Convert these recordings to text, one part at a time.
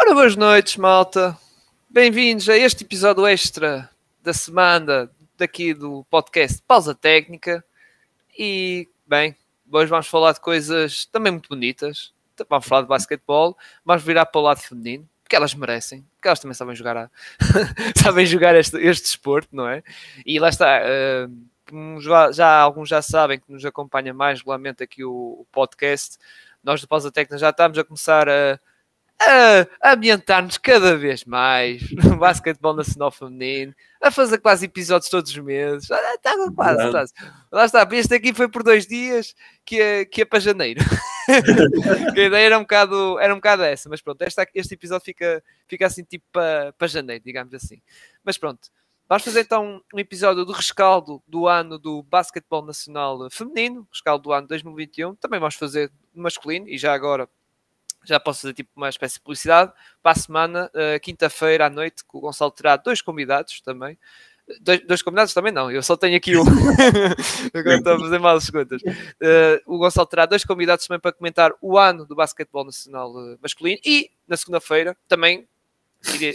Ora, boas noites, malta. Bem-vindos a este episódio extra da semana daqui do podcast Pausa Técnica. E, bem, hoje vamos falar de coisas também muito bonitas. Vamos falar de basquetebol, vamos virar para o lado feminino, porque elas merecem, porque elas também sabem jogar, a... sabem jogar este, este desporto, não é? E lá está. Uh, já, já, alguns já sabem que nos acompanha mais regularmente aqui o, o podcast. Nós do Pausa Técnica já estamos a começar a a ambientar-nos cada vez mais no basquetebol nacional feminino, a fazer quase episódios todos os meses. Está quase, está. Lá está, este aqui foi por dois dias que é, que é para janeiro. a ideia era um bocado, era um bocado essa, mas pronto, este, este episódio fica, fica assim tipo para, para janeiro, digamos assim. Mas pronto, vamos fazer então um episódio do rescaldo do ano do basquetebol nacional feminino, rescaldo do ano 2021. Também vamos fazer masculino e já agora já posso fazer tipo uma espécie de publicidade. Para a semana, uh, quinta-feira à noite, o Gonçalo terá dois convidados também. Dois, dois convidados também não, eu só tenho aqui um. Agora estou a fazer mal as contas. Uh, o Gonçalo terá dois convidados também para comentar o ano do basquetebol nacional uh, masculino e na segunda-feira também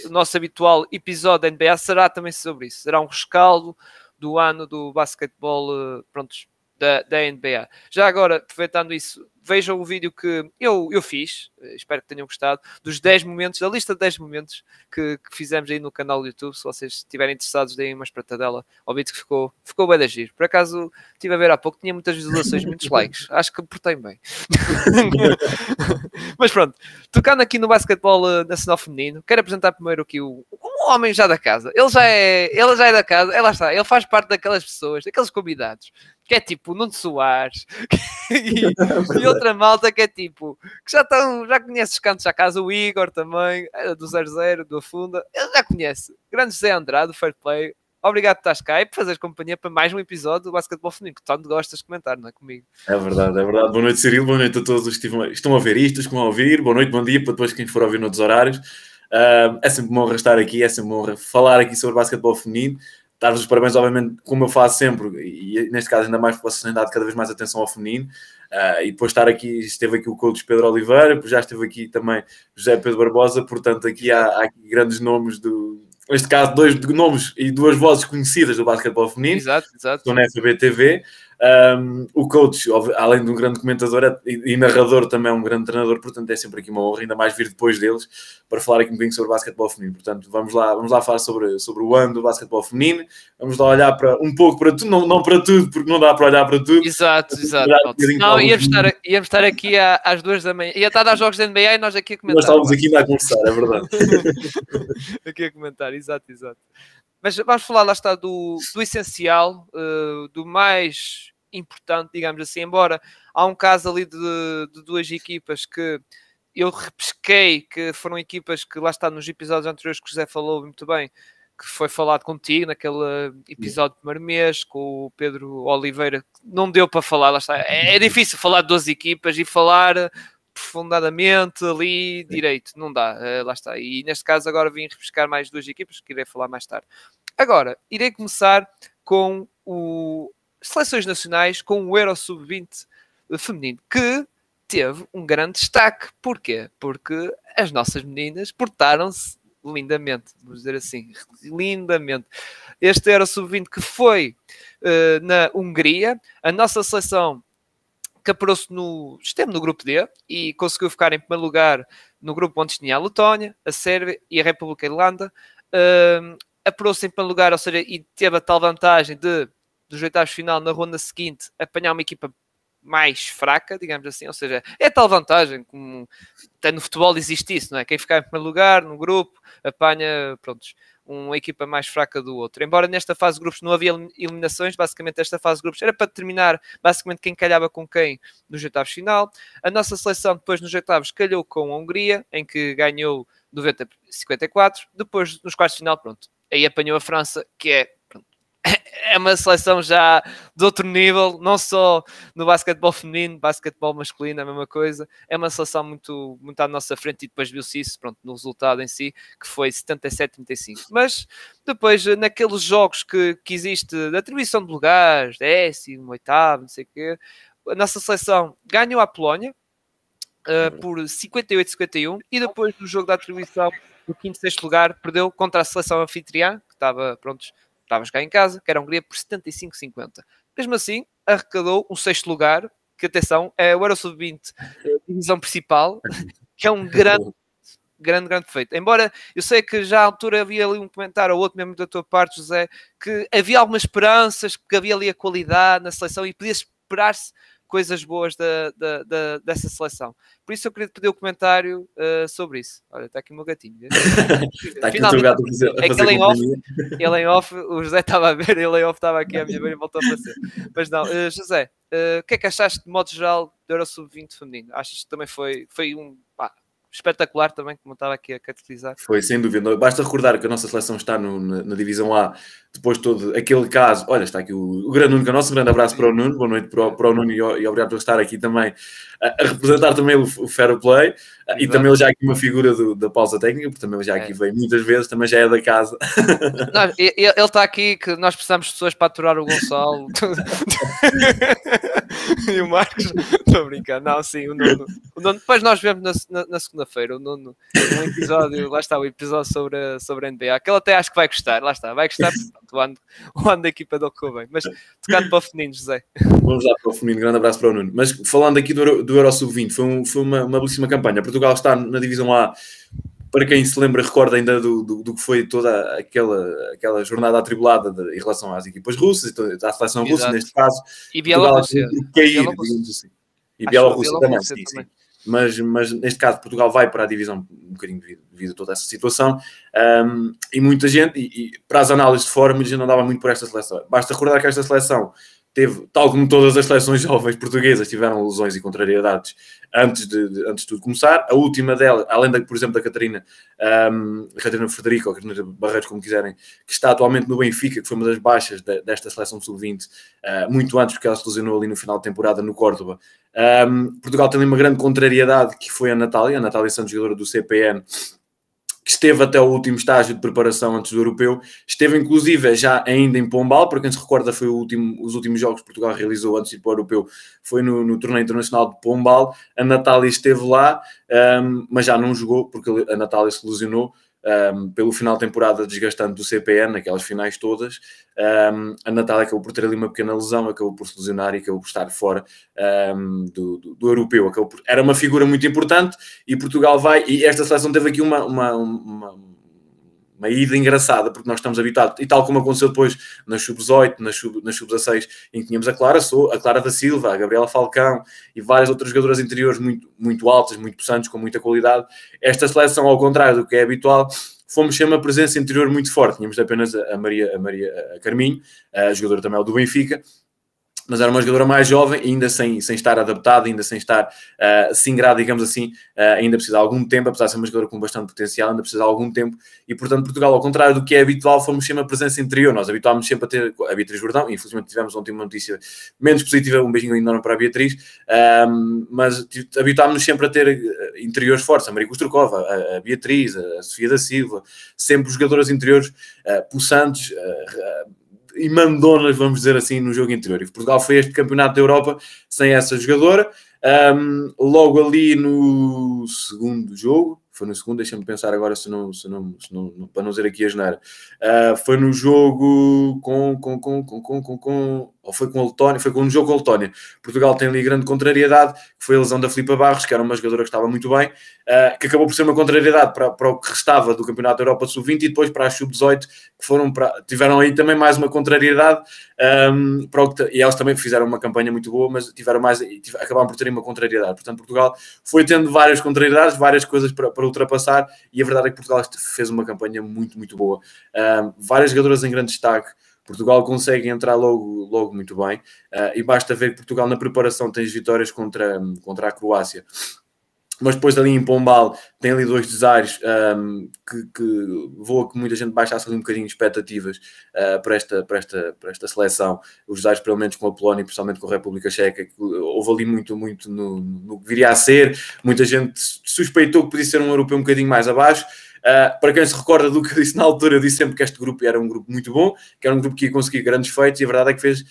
o nosso habitual episódio da NBA será também sobre isso. Será um rescaldo do ano do basquetebol, prontos, da, da NBA. Já agora, aproveitando isso, vejam o vídeo que eu, eu fiz, eh, espero que tenham gostado, dos 10 momentos, da lista de 10 momentos que, que fizemos aí no canal do YouTube. Se vocês estiverem interessados, deem uma espratadela ao vídeo que ficou, ficou bem de agir. Por acaso, estive a ver há pouco, tinha muitas visualizações, muitos likes. Acho que portei bem. Mas pronto, tocando aqui no basquetebol eh, nacional feminino, quero apresentar primeiro aqui o, um homem já da casa. Ele já é, ele já é da casa, ela está, ele faz parte daquelas pessoas, daqueles convidados que é tipo Nuno Soares e, e, outra malta que é tipo que já estão, já conhece os cantos à casa, o Igor também, é do 00, do Afunda, ele já conhece. Grande José Andrade, do Fair Play. Obrigado por estás cá e por fazeres companhia para mais um episódio do Basquetebol Feminino, que tanto gostas de comentar, não é comigo? É verdade, é verdade. Boa noite, Cirilo. Boa noite a todos os que estão a ver isto, os que vão a ouvir. Boa noite, bom dia para depois quem for ouvir noutros horários. Uh, é sempre uma honra estar aqui, é sempre uma honra falar aqui sobre basquetebol feminino dar-vos os parabéns, obviamente, como eu faço sempre, e neste caso ainda mais vocês têm dado cada vez mais atenção ao feminino, uh, e depois estar aqui, esteve aqui o coach Pedro Oliveira, já esteve aqui também José Pedro Barbosa, portanto aqui há, há aqui grandes nomes do, neste caso, dois nomes e duas vozes conhecidas do basquetebol feminino. Exato, exato. Estão na FBTV. Um, o coach, além de um grande comentador é, e, narrador, também é um grande treinador, portanto é sempre aqui uma honra, ainda mais vir depois deles, para falar aqui um bocadinho sobre o basquetebol feminino. Portanto, vamos lá, vamos lá falar sobre, sobre o ano do basquetebol feminino, vamos lá olhar para, um pouco para tudo, não, não para tudo, porque não dá para olhar para tudo. Exato, exato. Um não, íamos estar, íamos estar aqui às duas da manhã, ia estar a dar jogos da NBA e nós aqui a comentar. Nós estávamos aqui ainda a conversar, é verdade. aqui a comentar, exato, exato. Mas vamos falar, lá está, do, do essencial, uh, do mais importante, digamos assim, embora há um caso ali de, de duas equipas que eu repesquei, que foram equipas que lá está nos episódios anteriores que o José falou muito bem, que foi falado contigo naquele episódio do primeiro mês com o Pedro Oliveira, não deu para falar, lá está. É, é difícil falar de duas equipas e falar profundamente ali direito, não dá, eh, lá está. E neste caso agora vim repescar mais duas equipas que irei falar mais tarde. Agora, irei começar com o, seleções nacionais com o Euro Sub-20 feminino, que teve um grande destaque. Porquê? Porque as nossas meninas portaram-se lindamente, vamos dizer assim, lindamente. Este Euro Sub-20 que foi uh, na Hungria, a nossa seleção caparou-se no. Esteve no grupo D e conseguiu ficar em primeiro lugar no grupo onde tinha a Letónia, a Sérvia e a República Irlanda. Uh, apurou-se em primeiro lugar, ou seja, e teve a tal vantagem de dos oitavos de final na ronda seguinte apanhar uma equipa mais fraca, digamos assim, ou seja, é tal vantagem, como até no futebol existe isso, não é? Quem ficar em primeiro lugar no grupo apanha, prontos, uma equipa mais fraca do outro. Embora nesta fase de grupos não havia eliminações, basicamente esta fase de grupos era para determinar basicamente quem calhava com quem nos oitavos final. A nossa seleção depois nos oitavos calhou com a Hungria, em que ganhou 90-54. Depois nos quartos de final, pronto, aí apanhou a França, que é é uma seleção já de outro nível, não só no basquetebol feminino, basquetebol masculino, é a mesma coisa. É uma seleção muito, muito à nossa frente e depois viu-se isso, pronto, no resultado em si, que foi 77-35. Mas depois, naqueles jogos que, que existe de atribuição de lugares, décimo, oitavo, não sei o quê, a nossa seleção ganhou a Polónia, uh, por 58-51 e depois do jogo da atribuição no quinto e sexto lugar perdeu contra a seleção anfitriã, que estava, pronto, estava a jogar em casa, que era a Hungria, por 75-50. Mesmo assim, arrecadou um sexto lugar, que atenção, é o Euro Sub-20, divisão principal, que é um grande grande, grande feito. Embora eu sei que já à altura havia ali um comentário ou outro mesmo da tua parte, José, que havia algumas esperanças, que havia ali a qualidade na seleção e podia esperar-se coisas boas da, da, da, dessa seleção. Por isso eu queria pedir o um comentário uh, sobre isso. Olha, está aqui o meu gatinho. está aqui Finalmente, o gato a fazer, a é que ele em, off, ele em off, o José estava a ver, ele em off estava aqui a minha beira e voltou a fazer. Mas não, uh, José, uh, o que é que achaste de modo geral do Euro Sub-20 feminino? Achas que também foi, foi um pá, espetacular também, como estava aqui a categorizar. Foi, sem dúvida. Basta recordar que a nossa seleção está no, na, na, Divisão A, depois todo aquele caso. Olha, está aqui o, o grande Nuno Canosso, um grande abraço para o Nuno, boa noite para o, para o Nuno e, e, obrigado por estar aqui também a, a representar também o, o Fair Play. Exato. E também ele já aqui uma figura do, da pausa técnica, porque também ele já aqui é. veio muitas vezes, também já é da casa. Não, ele, está aqui que nós precisamos de pessoas para aturar o Gonçalo. e o Marcos, estou brincando, não, sim, o Nuno, o Nuno depois nós vemos na, na, na segunda-feira, o Nuno, um episódio, lá está, o episódio sobre, sobre a NBA, que ele até acho que vai gostar, lá está, vai gostar, o ano, o ano da equipa do bem, mas tocando para o feminino, José. Vamos lá para o feminino, grande abraço para o Nuno, mas falando aqui do, do Euro Sub-20, foi, um, foi uma, uma belíssima campanha, Portugal está na divisão A para quem se lembra, recorda ainda do, do, do, que foi toda aquela, aquela jornada atribulada de, em relação às equipas russas, à seleção russa, neste caso. E Bielorrússia. Cair, digamos assim. E Bielorrússia também, sim, sim. Mas, mas neste caso Portugal vai para a divisão um bocadinho devido, devido a toda essa situação um, e muita gente, e, e, para as análises de fora, muita gente não dava muito por esta seleção. Basta recordar que esta seleção teve, tal como todas as seleções jovens portuguesas, tiveram lesões e contrariedades antes de, de, antes de tudo começar. A última dela, além, da, por exemplo, da Catarina, um, Catarina Frederico, ou Catarina Barreiros, como quiserem, que está atualmente no Benfica, que foi uma das baixas de, desta seleção sub-20, uh, muito antes, porque ela se lesionou ali no final de temporada no Córdoba. Um, Portugal tem uma grande contrariedade, que foi a Natália, a Natália Santos, jogadora do CPN, que esteve até o último estágio de preparação antes do europeu, esteve inclusive já ainda em Pombal, para quem se recorda foi último, os últimos jogos que Portugal realizou antes de ir para o europeu, foi no, no torneio internacional de Pombal, a Natália esteve lá, um, mas já não jogou, porque a Natália se lesionou, um, pelo final de temporada desgastante do CPN, naquelas finais todas, um, a Natália acabou por ter ali uma pequena lesão, acabou por se lesionar e acabou por estar fora um, do, do, do, europeu. Por, era uma figura muito importante e Portugal vai, e esta seleção teve aqui uma, uma, uma uma ida engraçada, porque nós estamos habituados, e tal como aconteceu depois nas sub-18, nas sub-16, sub em que tínhamos a Clara, a Clara da Silva, a Gabriela Falcão e várias outras jogadoras interiores muito, muito altas, muito possantes, com muita qualidade. Esta seleção, ao contrário do que é habitual, fomos sem uma presença interior muito forte. Tínhamos apenas a Maria, a Maria a Carminho, a jogadora também do Benfica, mas era uma jogadora mais jovem, ainda sem, sem estar adaptada, ainda sem estar uh, singrada, digamos assim, uh, ainda precisa de algum tempo, apesar de ser uma jogadora com bastante potencial, ainda precisa de algum tempo, e portanto Portugal, ao contrário do que é habitual, fomos sempre a presença interior, nós habituámos sempre a ter a Beatriz Jordão, infelizmente tivemos ontem uma notícia menos positiva, um beijinho enorme para a Beatriz, um, mas habituámos sempre a ter interiores fortes, a Maria Kostrukova, a, a, Beatriz, a Sofia da Silva, sempre jogadoras interiores uh, possantes, e mandonas, vamos dizer assim, no jogo interior. E Portugal foi este campeonato da Europa sem essa jogadora. Um, logo ali no segundo jogo, foi no segundo, deixa-me pensar agora se não, se não, se não, para não dizer aqui a geneira. Uh, foi no jogo com, com, com, com, com, com, com, ou foi com a Letónia, foi com um jogo com a Letónia. Portugal tem ali grande contrariedade, que foi a lesão da Filipa Barros, que era uma jogadora que estava muito bem, uh, que acabou por ser uma contrariedade para, para o que restava do Campeonato da Europa Sub-20 e depois para a Sub-18, que foram para, tiveram aí também mais uma contrariedade, um, para o que, e elas também fizeram uma campanha muito boa, mas tiveram mais, acabaram por terem uma contrariedade. Portanto, Portugal foi tendo várias contrariedades, várias coisas para, para ultrapassar e a verdade é que Portugal fez uma campanha muito, muito boa. Um, várias jogadoras em grande destaque. Portugal consegue entrar logo, logo muito bem. Uh, e basta ver que Portugal na preparação tem vitórias contra, contra a Croácia. Mas depois ali em Pombal tem ali dois desaires um, que, que voa que muita gente baixasse ali um bocadinho de expectativas uh, para, esta, para, esta, para esta seleção, os desaires pelo menos com a Polónia e principalmente com a República Checa, que houve ali muito, muito no, no que viria a ser, muita gente suspeitou que podia ser um europeu um bocadinho mais abaixo, Uh, para quem se recorda do que eu disse na altura, eu disse sempre que este grupo era um grupo muito bom, que era um grupo que ia conseguir grandes feitos, e a verdade é que fez,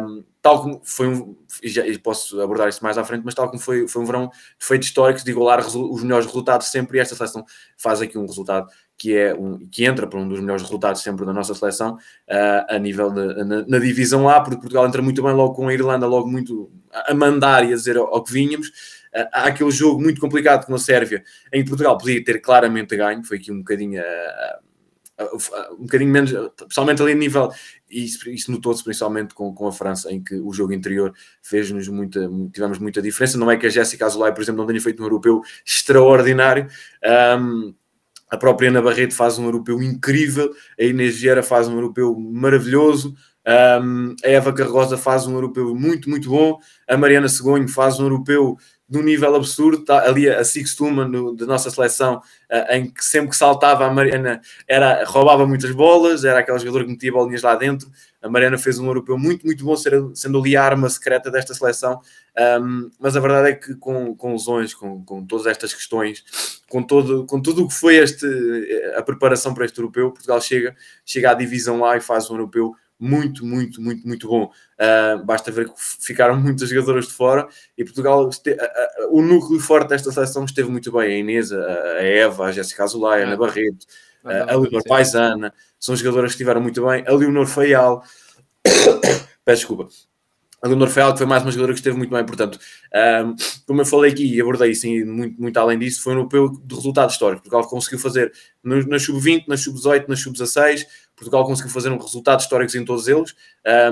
um, tal como foi um, e já e posso abordar isso mais à frente, mas tal como foi, foi um verão de feitos históricos, de igualar os melhores resultados sempre, e esta seleção faz aqui um resultado que é um, que entra para um dos melhores resultados sempre da nossa seleção uh, a nível de, na, na, divisão A, porque Portugal entra muito bem logo com a Irlanda, logo muito a mandar e a dizer ao, ao que vínhamos. Uh, há aquele jogo muito complicado com a Sérvia, em que Portugal podia ter claramente ganho, foi aqui um bocadinho uh, um bocadinho menos, principalmente ali a nível, e isso, isso notou-se principalmente com, com a França, em que o jogo interior fez-nos muita, tivemos muita diferença. Não é que a Jéssica Azulay, por exemplo, não tenha feito um europeu extraordinário. Um, a própria Ana Barreto faz um europeu incrível, a Inês Vieira faz um europeu maravilhoso, um, a Eva Carrosa faz um europeu muito, muito bom, a Mariana Segonho faz um europeu de um nível absurdo, tá, ali a Six Tuman da nossa seleção, uh, em que sempre que saltava a Mariana era, roubava muitas bolas, era aquela jogadora que metia bolinhas lá dentro. A Mariana fez um europeu muito, muito bom, sendo ali a arma secreta desta seleção. Um, mas a verdade é que com, com lesões, com, com todas estas questões, com, todo, com tudo o que foi este, a preparação para este europeu, Portugal chega, chega à divisão A e faz um europeu muito, muito, muito, muito bom. Uh, basta ver que ficaram muitas jogadoras de fora e Portugal, uh, uh, o núcleo forte desta seleção esteve muito bem. A Inês, a, a Eva, a Jéssica Azulay, a Ana Barreto, a Leonor Paisana, são jogadoras que estiveram muito bem. A Leonor Feial, peço desculpa. A Leonor Feial, que foi mais uma jogadora que esteve muito bem, portanto, um, como eu falei aqui e abordei sim, muito, muito além disso, foi um europeu de resultado histórico. Portugal conseguiu fazer na sub-20, na sub-18, na sub-16, Portugal conseguiu fazer um resultado histórico em todos eles.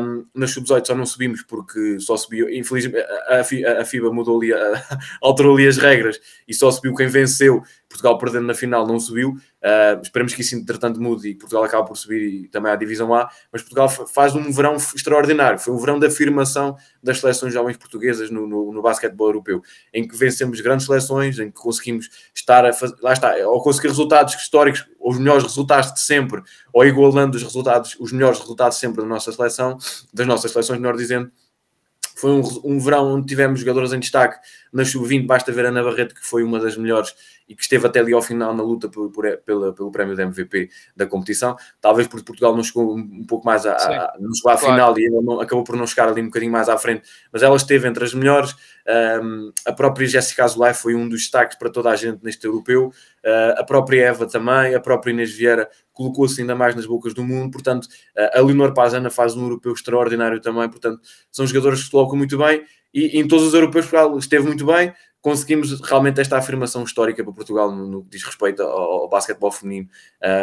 Um, nas sub-18 só não subimos porque só subiu, infelizmente a, a FIBA mudou ali, a, alterou ali as regras e só subiu quem venceu. Portugal perdendo na final não subiu. Uh, esperemos que isso entretanto mude e Portugal acaba por subir e também à divisão A. Mas Portugal faz um verão extraordinário. Foi um verão de afirmação das seleções jovens portuguesas no, no, no basquetebol europeu, em que vencemos grandes seleções, em que conseguimos estar a fazer, lá está, ou conseguir resultados históricos, os melhores resultados de sempre, ou igualando os resultados, os melhores resultados sempre da nossa seleção, das nossas seleções, melhor dizendo. Foi um, um verão onde tivemos jogadores em destaque na sub-20, basta ver a Ana Barreto, que foi uma das melhores e que esteve até ali ao final na luta por, por, pela, pelo prémio de MVP da competição. Talvez porque Portugal não chegou um pouco mais a, a não chegou à claro. final e não, acabou por não chegar ali um bocadinho mais à frente, mas ela esteve entre as melhores. Um, a própria Jéssica Azulay foi um dos destaques para toda a gente neste europeu. Uh, a própria Eva também, a própria Inês Vieira colocou-se ainda mais nas bocas do mundo. Portanto, uh, a Leonor Pazana faz um europeu extraordinário também. Portanto, são jogadores que se colocam muito bem e em todos os europeus Portugal esteve muito bem conseguimos realmente esta afirmação histórica para Portugal no, no que diz respeito ao, ao basquetebol feminino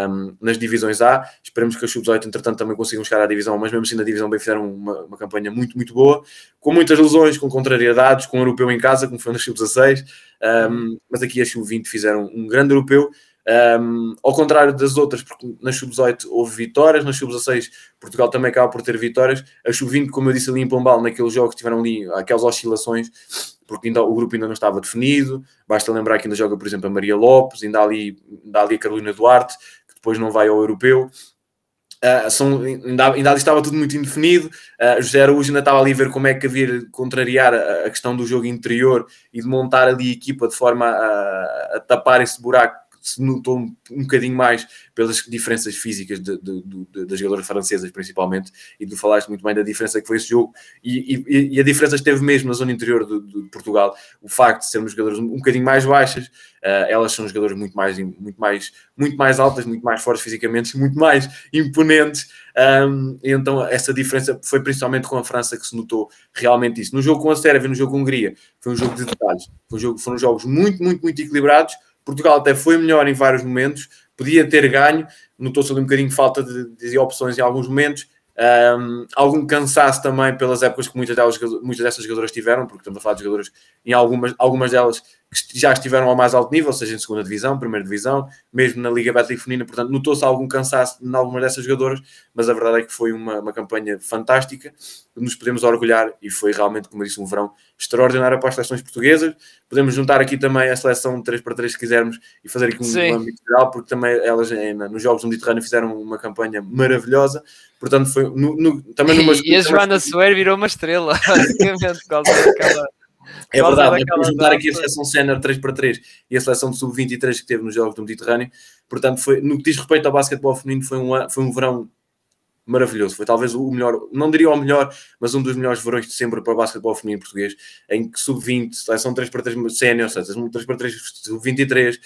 um, nas divisões A. Esperemos que a Sub-18, entretanto, também consigam chegar à divisão, mas mesmo assim na divisão B fizeram uma, uma, campanha muito, muito boa, com muitas lesões, com contrariedades, com o europeu em casa, como foi na Sub-16, um, mas aqui a Sub-20 fizeram um grande europeu. Um, ao contrário das outras, porque na Sub-18 houve vitórias, na Sub-16 Portugal também acaba por ter vitórias. A Sub-20, como eu disse ali em Pombal, naqueles jogos que tiveram ali aquelas oscilações, porque ainda, o grupo ainda não estava definido. Basta lembrar que ainda joga, por exemplo, a Maria Lopes, ainda há ali, ainda ali a Carolina Duarte, que depois não vai ao europeu. Uh, são, ainda, ainda ali estava tudo muito indefinido. Uh, José Araújo ainda estava ali a ver como é que havia contrariar a, a, questão do jogo interior e de montar ali a equipa de forma a, a tapar esse buraco se notou um, um bocadinho mais pelas diferenças físicas das jogadoras francesas, principalmente, e tu falaste muito bem da diferença que foi esse jogo, e, e, e a diferença esteve mesmo na zona interior de, Portugal, o facto de sermos jogadores um, bocadinho mais baixas, uh, elas são jogadoras muito mais, muito, mais, muito mais altas, muito mais fortes fisicamente, muito mais imponentes, um, então essa diferença foi principalmente com a França que se notou realmente isso. No jogo com a Sérvia, no jogo com a Hungria, foi um jogo de detalhes, foi um jogo, foram jogos muito, muito, muito equilibrados, Portugal até foi melhor em vários momentos, podia ter ganho, notou-se ali um bocadinho falta de, de opções em alguns momentos, um, algum cansaço também pelas épocas que muitas, delas, muitas dessas jogadoras tiveram, porque estamos a falar de jogadoras em algumas, algumas delas que já estiveram ao mais alto nível, seja em segunda divisão, primeira divisão, mesmo na Liga Betclic Feminina, portanto notou-se algum cansaço em algumas dessas jogadoras, mas a verdade é que foi uma, uma campanha fantástica, nos podemos orgulhar e foi realmente, como eu disse, um verão extraordinário para as seleções portuguesas. Podemos juntar aqui também a seleção 3 para 3 se quisermos e fazer aqui um âmbito geral, porque também elas eh, nos Jogos do Mediterrâneo fizeram uma campanha maravilhosa, portanto foi no, no, também numa... E a Joana Soer virou uma estrela, basicamente, por causa daquela É verdade, é por juntar aqui a seleção sénior 3x3 e a seleção de sub-23 que teve nos Jogos do Mediterrâneo. Portanto, foi, no que diz respeito ao basquetebol feminino, foi um, foi um verão maravilhoso. Foi talvez o melhor, não diria o melhor, mas um dos melhores verões de sempre para o basquetebol feminino português, em que sub-20, seleção 3x3 sénior, seleção 3x3 sub-23,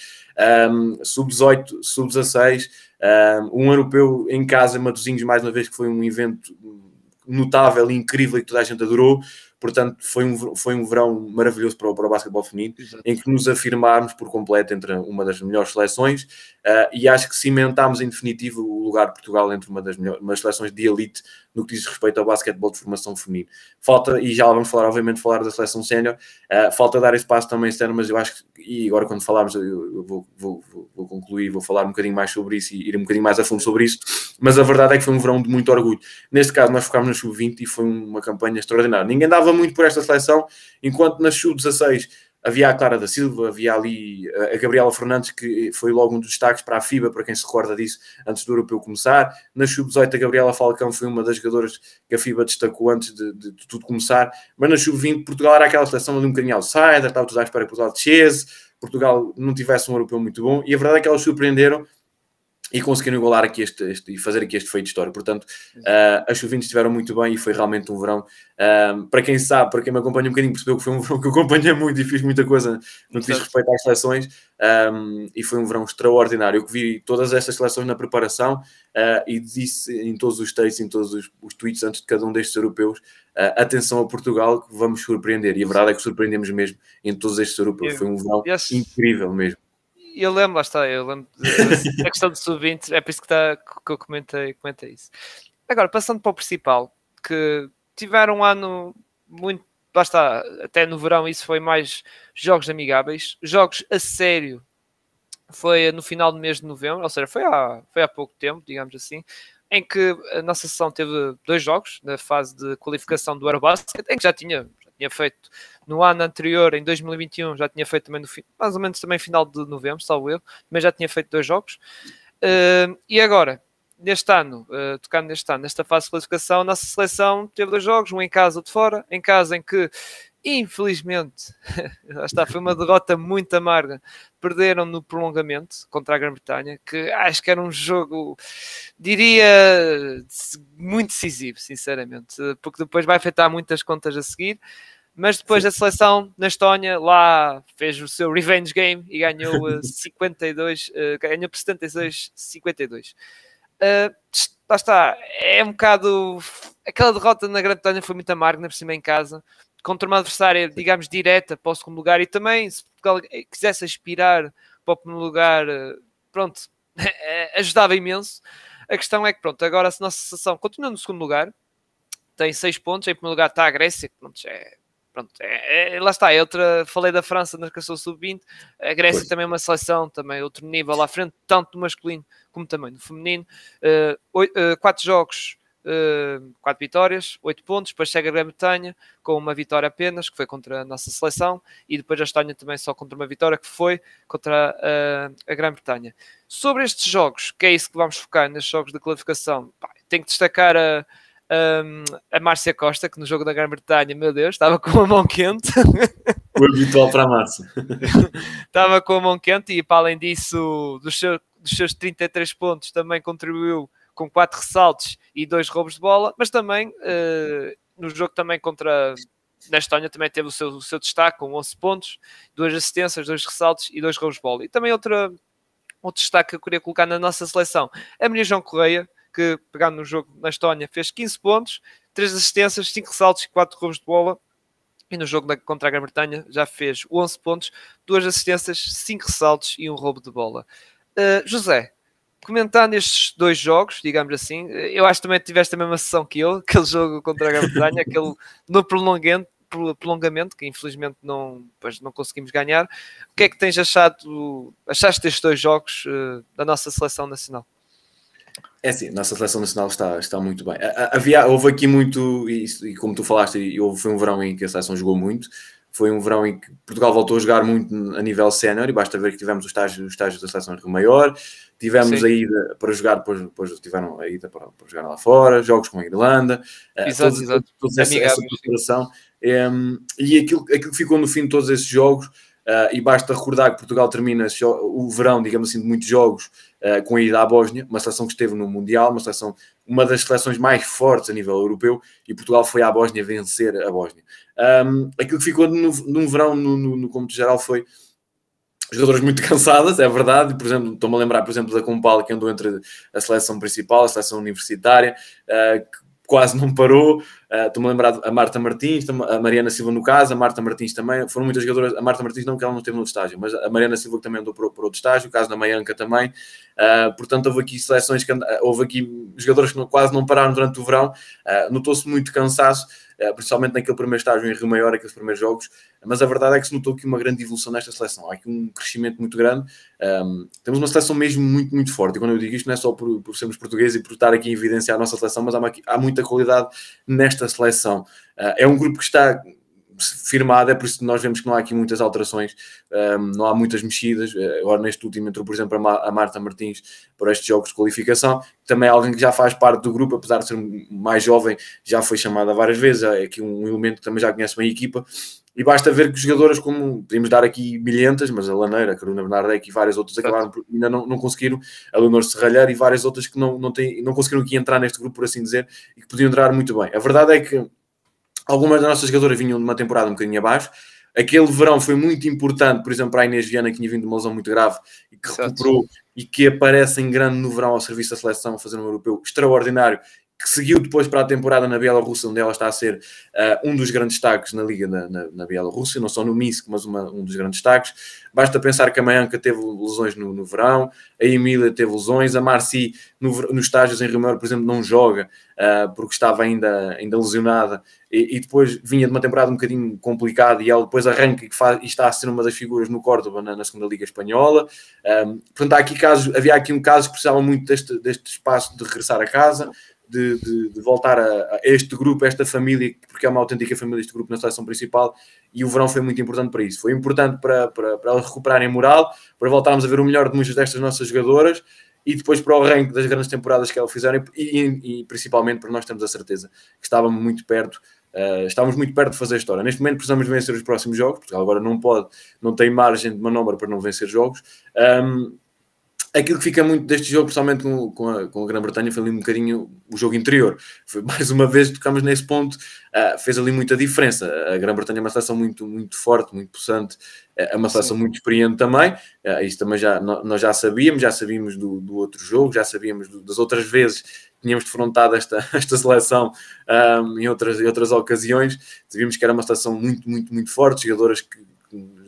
um, sub-18, sub-16, um, um europeu em casa, Matosinhos, mais uma vez, que foi um evento notável e incrível e que toda a gente adorou. Portanto, foi um, foi um verão maravilhoso para o, para o basquetebol feminino, Exato. em que nos afirmarmos por completo entre uma das melhores seleções uh, e acho que cimentámos em definitivo o lugar de Portugal entre uma das melhores uma seleções de elite no que diz respeito ao basquetebol de formação feminino. Falta, e já vamos falar, obviamente, falar da seleção sénior, uh, falta dar espaço também externo, mas eu acho que, e agora quando falarmos, eu, vou, vou, vou, vou, concluir, vou falar um bocadinho mais sobre isso e ir um bocadinho mais a fundo sobre isso, mas a verdade é que foi um verão de muito orgulho. Neste caso, nós focámos na sub-20 e foi uma campanha extraordinária. Ninguém dava muito por esta seleção, enquanto na sub-16 havia a Clara da Silva, havia ali a Gabriela Fernandes, que foi logo um dos destaques para a FIBA, para quem se recorda disso, antes do europeu começar. Na sub-18, a Gabriela Falcão foi uma das jogadoras que a FIBA destacou antes de, de, de tudo começar. Mas na sub-20, Portugal era aquela seleção ali um bocadinho outsider, estava tudo à espera que Portugal descesse, Portugal não tivesse um europeu muito bom, e a verdade é que elas surpreenderam e conseguiram igualar aqui este, este, e fazer aqui este feito de história. Portanto, uh, as chuvinhas estiveram muito bem e foi realmente um verão. Uh, para quem sabe, para quem me acompanha um bocadinho, percebeu que foi um verão que eu acompanhei muito e fiz muita coisa no que diz respeito às seleções. Um, e foi um verão extraordinário. Eu que vi todas estas seleções na preparação uh, e disse em todos os textos, em todos os, os, tweets antes de cada um destes europeus: atenção a Portugal, que vamos surpreender. E a verdade é que surpreendemos mesmo em todos estes europeus. Foi um verão yes. incrível mesmo eu lembro, lá está, eu lembro da questão do sub-20, é por isso que, tá, que eu comentei, comentei isso. Agora, passando para o principal, que tiveram um ano muito, lá está, até no verão isso foi mais jogos amigáveis, jogos a sério, foi no final do mês de novembro, ou seja, foi há, foi há pouco tempo, digamos assim, em que a nossa sessão teve dois jogos na fase de qualificação do Eurobasket, em que já tinha tinha feito no ano anterior, em 2021, já tinha feito também no mais ou menos também final de novembro, salvo eu, mas já tinha feito dois jogos. Uh, e agora, neste ano, uh, tocando neste ano, nesta fase de classificação, a nossa seleção teve dois jogos, um em casa, outro fora. Em casa, em que infelizmente, está, foi uma derrota muito amarga. Perderam no prolongamento contra a Grã-Bretanha, que acho que era um jogo, diria, muito decisivo, sinceramente, porque depois vai afetar muitas contas a seguir. Mas depois Sim. a seleção na Estónia lá fez o seu revenge game e ganhou 52, uh, eh, ganhou por 76-52. Uh, lá está, é um bocado. Aquela derrota na Grã-Bretanha foi muito amarga, por cima em casa contra uma adversária, digamos, direta para o segundo lugar e também, se Portugal quisesse aspirar para o primeiro lugar, eh, pronto, ajudava imenso. A questão é que, pronto, agora a nossa seleção continua no segundo lugar, tem seis pontos, em primeiro lugar está a Grécia, que pronto, é, pronto, é, é, lá está, é outra, falei da França na questão sub-20, a Grécia pois. também é uma seleção, também outro nível à frente, tanto no masculino como também no feminino, uh, oito, uh, quatro jogos quatro vitórias, oito pontos, depois chega a Grã-Bretanha com uma vitória apenas, que foi contra a nossa seleção, e depois a Estónia também só contra uma vitória, que foi contra uh, a Grã-Bretanha. Sobre estes jogos, que é isso que vamos focar nestes jogos de qualificação, pá, tenho que destacar a, a, a Márcia Costa, que no jogo da Grã-Bretanha, meu Deus, estava com a mão quente. O habitual para a Márcia. estava com a mão quente e, para além disso, dos seus, dos seus 33 pontos, também contribuiu com quatro ressaltos e dois roubos de bola, mas também uh, no jogo também contra na Estónia também teve o seu, o seu destaque com 11 pontos, duas assistências, dois ressaltos e dois roubos de bola. E também outra, outro destaque que eu queria colocar na nossa seleção, a Maria João Correia, que pegando no jogo na Estónia fez 15 pontos, 3 assistências, 5 ressaltos e 4 roubos de bola. E no jogo contra a Grã-Bretanha já fez 11 pontos, 2 assistências, 5 ressaltos e um roubo de bola. Uh, José, comentando estes dois jogos, digamos assim, eu acho que também tiveste a mesma sessão que eu, aquele jogo contra a Grã-Bretanha, aquele no prolongamento, prolongamento, que infelizmente não, pois, não conseguimos ganhar. O que é que tens achado, achaste destes dois jogos uh, da nossa seleção nacional? É sim, a nossa seleção nacional está, está muito bem. Havia, houve aqui muito, e, e como tu falaste, houve, foi um verão em que a seleção jogou muito, foi um verão em que Portugal voltou a jogar muito a nível sénior, e basta ver que tivemos o estágio, o estágio da seleção Rio Maior, tivemos Sim. a ida para jogar, depois, depois tiveram a ida para, para, jogar lá fora, jogos com a Irlanda, eh, exato, todos, exato. Todos essa, essa preparação. Um, e aquilo, aquilo que ficou no fim de todos esses jogos, uh, e basta recordar que Portugal termina o verão, digamos assim, de muitos jogos uh, com a ida à Bósnia, uma seleção que esteve no Mundial, uma seleção, uma das seleções mais fortes a nível europeu, e Portugal foi à Bósnia vencer a Bósnia. Um, aquilo que ficou no, num verão, no, no, no cômputo geral, foi jogadores muito cansadas, é verdade. Por exemplo, estou-me a lembrar, por exemplo, da Compal que andou entre a seleção principal, a seleção universitária, uh, quase não parou. Uh, Estou-me a lembrar a Marta Martins, a Mariana Silva no caso, a Marta Martins também. Foram muitas jogadoras. A Marta Martins não, que ela não esteve no estágio, mas a Mariana Silva também andou por outro estágio, o caso da Maianca também. Uh, portanto, houve aqui seleções que houve aqui jogadores que não, quase não pararam durante o verão. Uh, Notou-se muito cansaço principalmente naquele primeiro estágio em Rio Maior, aqueles primeiros jogos, mas a verdade é que se notou aqui uma grande evolução nesta seleção, há aqui um crescimento muito grande, um, temos uma seleção mesmo muito, muito forte, e quando eu digo isto não é só por, por sermos portugueses e por estar aqui a evidenciar a nossa seleção, mas há, uma, há muita qualidade nesta seleção. Uh, é um grupo que está firmada, é por isso que nós vemos que não há aqui muitas alterações, um, não há muitas mexidas. Eh, agora, neste último, entrou, por exemplo, a Marta Martins para estes jogos de qualificação, também é alguém que já faz parte do grupo, apesar de ser mais jovem, já foi chamada várias vezes. É aqui um elemento que também já conhece bem a equipa. E basta ver que jogadoras como, podemos dar aqui milhentas, mas a Laneira, a Carolina Bernardec e várias outras acabaram por, ainda não, não conseguiram, a Leonor Serralheiro e várias outras que não, não, têm, não conseguiram aqui entrar neste grupo, por assim dizer, e que podiam entrar muito bem. A verdade é que Algumas das nossas jogadoras vinham de uma temporada um bocadinho abaixo. Aquele verão foi muito importante, por exemplo, para a Inês Viana, que tinha vindo de uma lesão muito grave e que recuperou e que aparece em grande no verão ao serviço da seleção, fazer um europeu extraordinário que seguiu depois para a temporada na Bielorrússia, onde ela está a ser uh, um dos grandes destaques na Liga na, na, na Bielorrússia, não só no Minsk, mas uma, um dos grandes destaques. Basta pensar que a Mayanka teve lesões no, no verão, a Emília teve lesões, a Marci no, nos estágios em Rio Maior, por exemplo, não joga uh, porque estava ainda, ainda lesionada e, e, depois vinha de uma temporada um bocadinho complicada e ela depois arranca e, faz, e está a ser uma das figuras no Córdoba na, na segunda Liga Espanhola. Um, portanto, há aqui casos, havia aqui um caso que precisava muito deste, deste espaço de regressar a casa de, de, de voltar a, a, este grupo, a esta família, porque é uma autêntica família este grupo na seleção principal, e o verão foi muito importante para isso. Foi importante para, para, para elas recuperarem moral, para voltarmos a ver o melhor de muitas destas nossas jogadoras, e depois para o ranking das grandes temporadas que elas fizeram, e, e, e principalmente para nós termos a certeza que estávamos muito perto Uh, estávamos muito perto de fazer a história. Neste momento precisamos vencer os próximos jogos, porque agora não pode, não tem margem de manobra para não vencer jogos. Um, aquilo que fica muito deste jogo, principalmente com, com a, com a Grã-Bretanha, foi ali um bocadinho o jogo interior. Foi mais uma vez tocamos nesse ponto, uh, fez ali muita diferença. A Grã-Bretanha é uma seleção muito, muito forte, muito possante, é uma seleção Sim. muito experiente também. Uh, isso também já, nós já sabíamos, já sabíamos do, do outro jogo, já sabíamos do, das outras vezes que tínhamos defrontado esta, esta seleção um, em, outras, em outras ocasiões. Sabíamos que era uma seleção muito, muito, muito forte, jogadoras que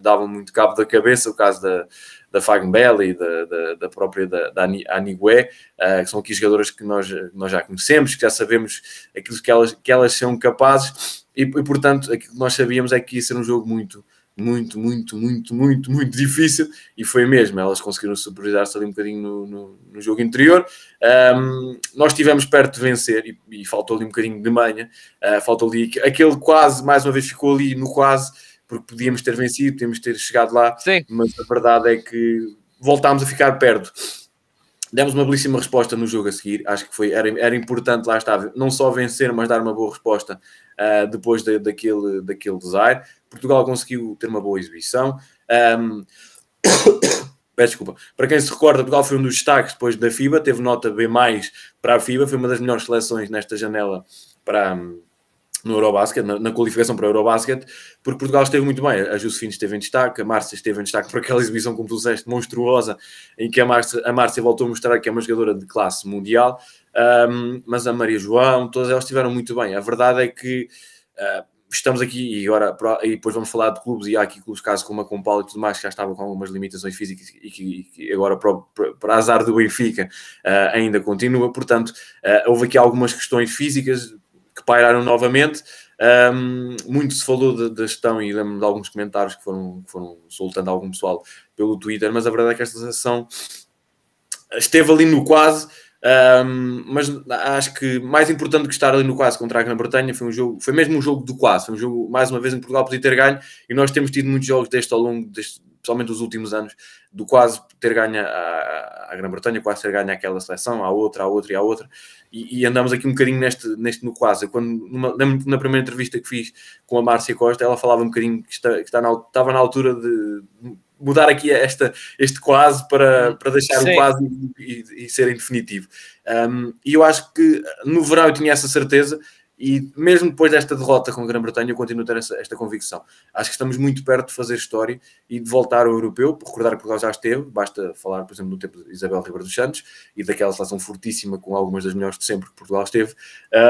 davam muito cabo da cabeça, o caso da da Fagbelli, da, da, da própria da, da Anigué, uh, que são aqui jogadoras que nós, nós já conhecemos, que já sabemos aquilo que elas, que elas são capazes, e, e portanto aquilo que nós sabíamos é que ia ser um jogo muito, muito, muito, muito, muito, muito difícil, e foi mesmo, elas conseguiram superiorizar-se ali um bocadinho no, no, no jogo interior. Um, nós estivemos perto de vencer, e, e, faltou ali um bocadinho de manha, uh, faltou ali aquele quase, mais uma vez ficou ali no quase, porque podíamos ter vencido, podíamos ter chegado lá, Sim. mas a verdade é que voltámos a ficar perto. Demos uma belíssima resposta no jogo a seguir, acho que foi, era, era importante lá estar, não só vencer, mas dar uma boa resposta uh, depois de, daquele, daquele desaire. Portugal conseguiu ter uma boa exibição. Um, peço desculpa. Para quem se recorda, Portugal foi um dos destaques depois da FIBA, teve nota B para a FIBA, foi uma das melhores seleções nesta janela para, no Eurobasket, na, na, qualificação para o Eurobasket, porque Portugal esteve muito bem. A Josefina esteve em destaque, a Márcia esteve em destaque por aquela exibição, como tu disseste, monstruosa, em que a Márcia, a Márcia voltou a mostrar que é uma jogadora de classe mundial, um, mas a Maria João, todas elas estiveram muito bem. A verdade é que uh, estamos aqui, e agora e depois vamos falar de clubes, e há aqui clubes, caso como a Compal e tudo mais, que já estavam com algumas limitações físicas e que, e que agora, para, para azar do Benfica, uh, ainda continua. Portanto, uh, houve aqui algumas questões físicas que pairaram novamente. Um, muito se falou da gestão e lembro-me de alguns comentários que foram, foram soltando algum pessoal pelo Twitter, mas a verdade é que esta sessão esteve ali no quase, Um, mas acho que mais importante que estar ali no quase contra a Grã-Bretanha foi um jogo, foi mesmo um jogo do quase, foi um jogo mais uma vez em Portugal podia ter ganho e nós temos tido muitos jogos deste ao longo deste, principalmente dos últimos anos, do quase ter ganho a, a Grã-Bretanha, quase ter ganho aquela seleção, a outra, a outra e a outra, e, e andamos aqui um bocadinho neste, neste no quase. Quando, numa, na primeira entrevista que fiz com a Márcia Costa, ela falava um bocadinho que, está, que está na, estava na altura de mudar aqui esta, este quase para, para deixar Sim. o quase e, e, e ser em definitivo. Um, e eu acho que no verão eu tinha essa certeza e mesmo depois desta derrota com a Grã-Bretanha, eu continuo a ter essa, esta convicção. Acho que estamos muito perto de fazer história e de voltar ao europeu. Recordar que Portugal já esteve, basta falar, por exemplo, no tempo de Isabel Ribeiro dos Santos e daquela seleção fortíssima com algumas das melhores de sempre que Portugal esteve.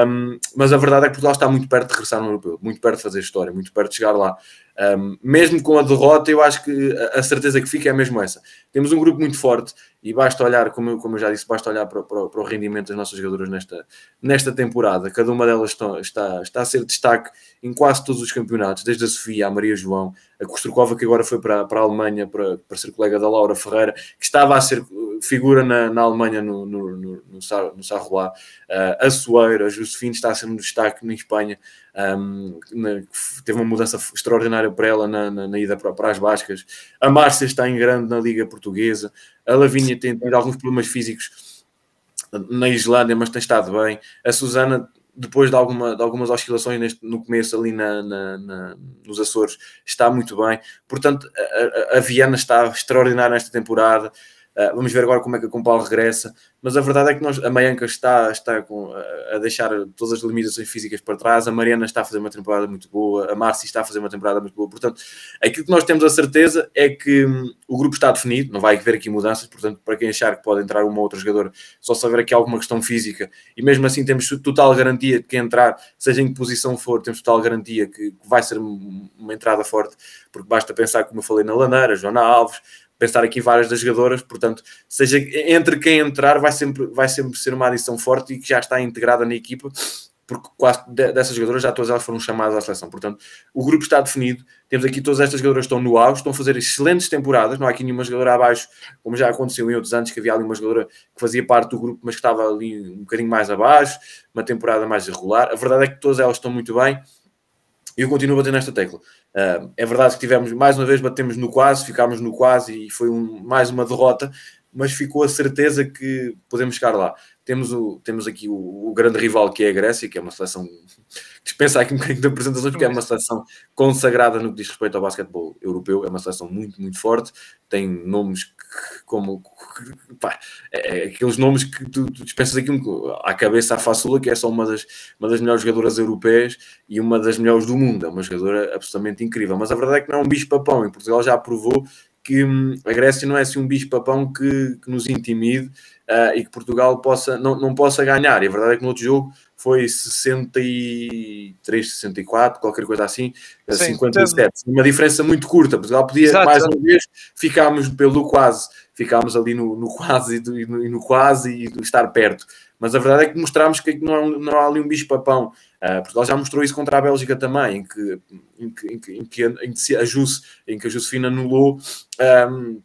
Um, mas a verdade é que Portugal está muito perto de regressar no europeu, muito perto de fazer história, muito perto de chegar lá. Um, mesmo com a derrota, eu acho que a certeza que fica é mesmo essa. Temos um grupo muito forte e basta olhar, como eu, como eu já disse, basta olhar para, para, para, o rendimento das nossas jogadoras nesta, nesta temporada. Cada uma delas está, está, está a ser destaque em quase todos os campeonatos, desde a Sofia, a Maria João, a Kostrukova, que agora foi para, para a Alemanha para, para ser colega da Laura Ferreira, que estava a ser figura na, na Alemanha no, no, no, no, no Sarroá, uh, a Soeira, a Josefine está a ser um destaque na Espanha, um, na, teve uma mudança extraordinária para ela na, na, na ida para, para, as Bascas, a Márcia está em grande na Liga Portuguesa, a Lavínia tem tido alguns problemas físicos na Islândia, mas tem estado bem, a Susana depois de, alguma, de algumas oscilações neste, no começo ali na, na, na, nos Açores, está muito bem. Portanto, a, a, a Viana está extraordinária nesta temporada. Uh, vamos ver agora como é que a Compal regressa, mas a verdade é que nós, a Maianca está, está com, a deixar todas as limitações físicas para trás, a Mariana está a fazer uma temporada muito boa, a Márcia está a fazer uma temporada muito boa, portanto, aquilo que nós temos a certeza é que hum, o grupo está definido, não vai haver aqui mudanças, portanto, para quem achar que pode entrar uma ou outra jogadora, só saber aqui alguma questão física, e mesmo assim temos total garantia de que entrar, seja em que posição for, temos total garantia que vai ser uma entrada forte, porque basta pensar, como eu falei, na Laneira, Joana Alves, pensar aqui várias das jogadoras, portanto, seja entre quem entrar, vai sempre, vai sempre ser uma adição forte e que já está integrada na equipa, porque quase dessas jogadoras já todas elas foram chamadas à seleção. Portanto, o grupo está definido. Temos aqui todas estas jogadoras que estão no auge, estão a fazer excelentes temporadas. Não há aqui nenhuma jogadora abaixo, como já aconteceu em outros anos, que havia ali uma jogadora que fazia parte do grupo, mas que estava ali um bocadinho mais abaixo, uma temporada mais irregular. A verdade é que todas elas estão muito bem e eu continuo a bater nesta tecla. Uh, é verdade que tivemos, mais uma vez, batemos no quase, ficámos no quase e foi um, mais uma derrota, mas ficou a certeza que podemos chegar lá. Temos, o, temos aqui o, o grande rival que é a Grécia, que é uma seleção dispensa aqui um bocadinho de apresentações, porque é uma seleção consagrada no que diz respeito ao basquetebol europeu, é uma seleção muito, muito forte, tem nomes como pá, é, é, aqueles nomes que tu, tu dispensas aqui à cabeça a Façula, que é só uma das, uma das melhores jogadoras europeias e uma das melhores do mundo, é uma jogadora absolutamente incrível, mas a verdade é que não é um bicho-papão, em Portugal já provou que hum, a Grécia não é assim um bicho-papão que, que, nos intimide uh, e que Portugal possa, não, não possa ganhar, e a verdade é que no outro jogo foi 63, 64, qualquer coisa assim, Sim, 57. Uma diferença muito curta. Portugal podia, Exato. mais uma vez, ficámos pelo quase, ficámos ali no, no quase e no, no, quase e do estar perto. Mas a verdade é que mostramos que não, não há ali um bicho-papão. Uh, Portugal já mostrou isso contra a Bélgica também, em que, em que, em que, em que, em que a, Jus, em que a Josefina anulou. Um,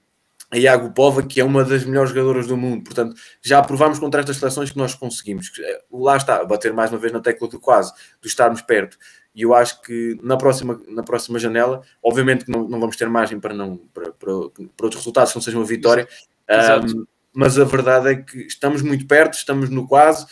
a Iago Pova, que é uma das melhores jogadoras do mundo. Portanto, já provámos contra estas seleções que nós conseguimos. Eh, lá está, bater mais uma vez na tecla do quase, de estarmos perto. E eu acho que na próxima, na próxima janela, obviamente que não, não vamos ter margem para, não, para, para, para outros resultados que não sejam uma vitória, um, mas a verdade é que estamos muito perto, estamos no quase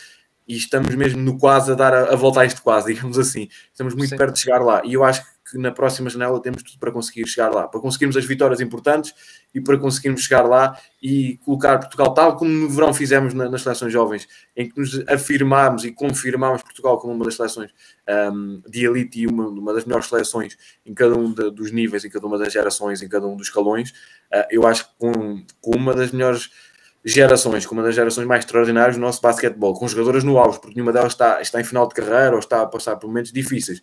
e estamos mesmo no quase a dar a, a volta a este quase, digamos assim. Estamos muito Sim. perto de chegar lá. E eu acho que na próxima janela temos tudo para conseguir chegar lá, para conseguirmos as vitórias importantes e para conseguirmos chegar lá e colocar Portugal tal como no verão fizemos na, nas seleções jovens, em que nos afirmámos e confirmámos Portugal como uma das seleções um, de elite e uma, uma, das melhores seleções em cada um de, dos níveis, em cada uma das gerações, em cada um dos escalões. Uh, eu acho que com, com uma das melhores gerações, com uma das gerações mais extraordinárias do nosso basquetebol, com jogadoras no auge, porque nenhuma delas está, está em final de carreira ou está a passar por momentos difíceis.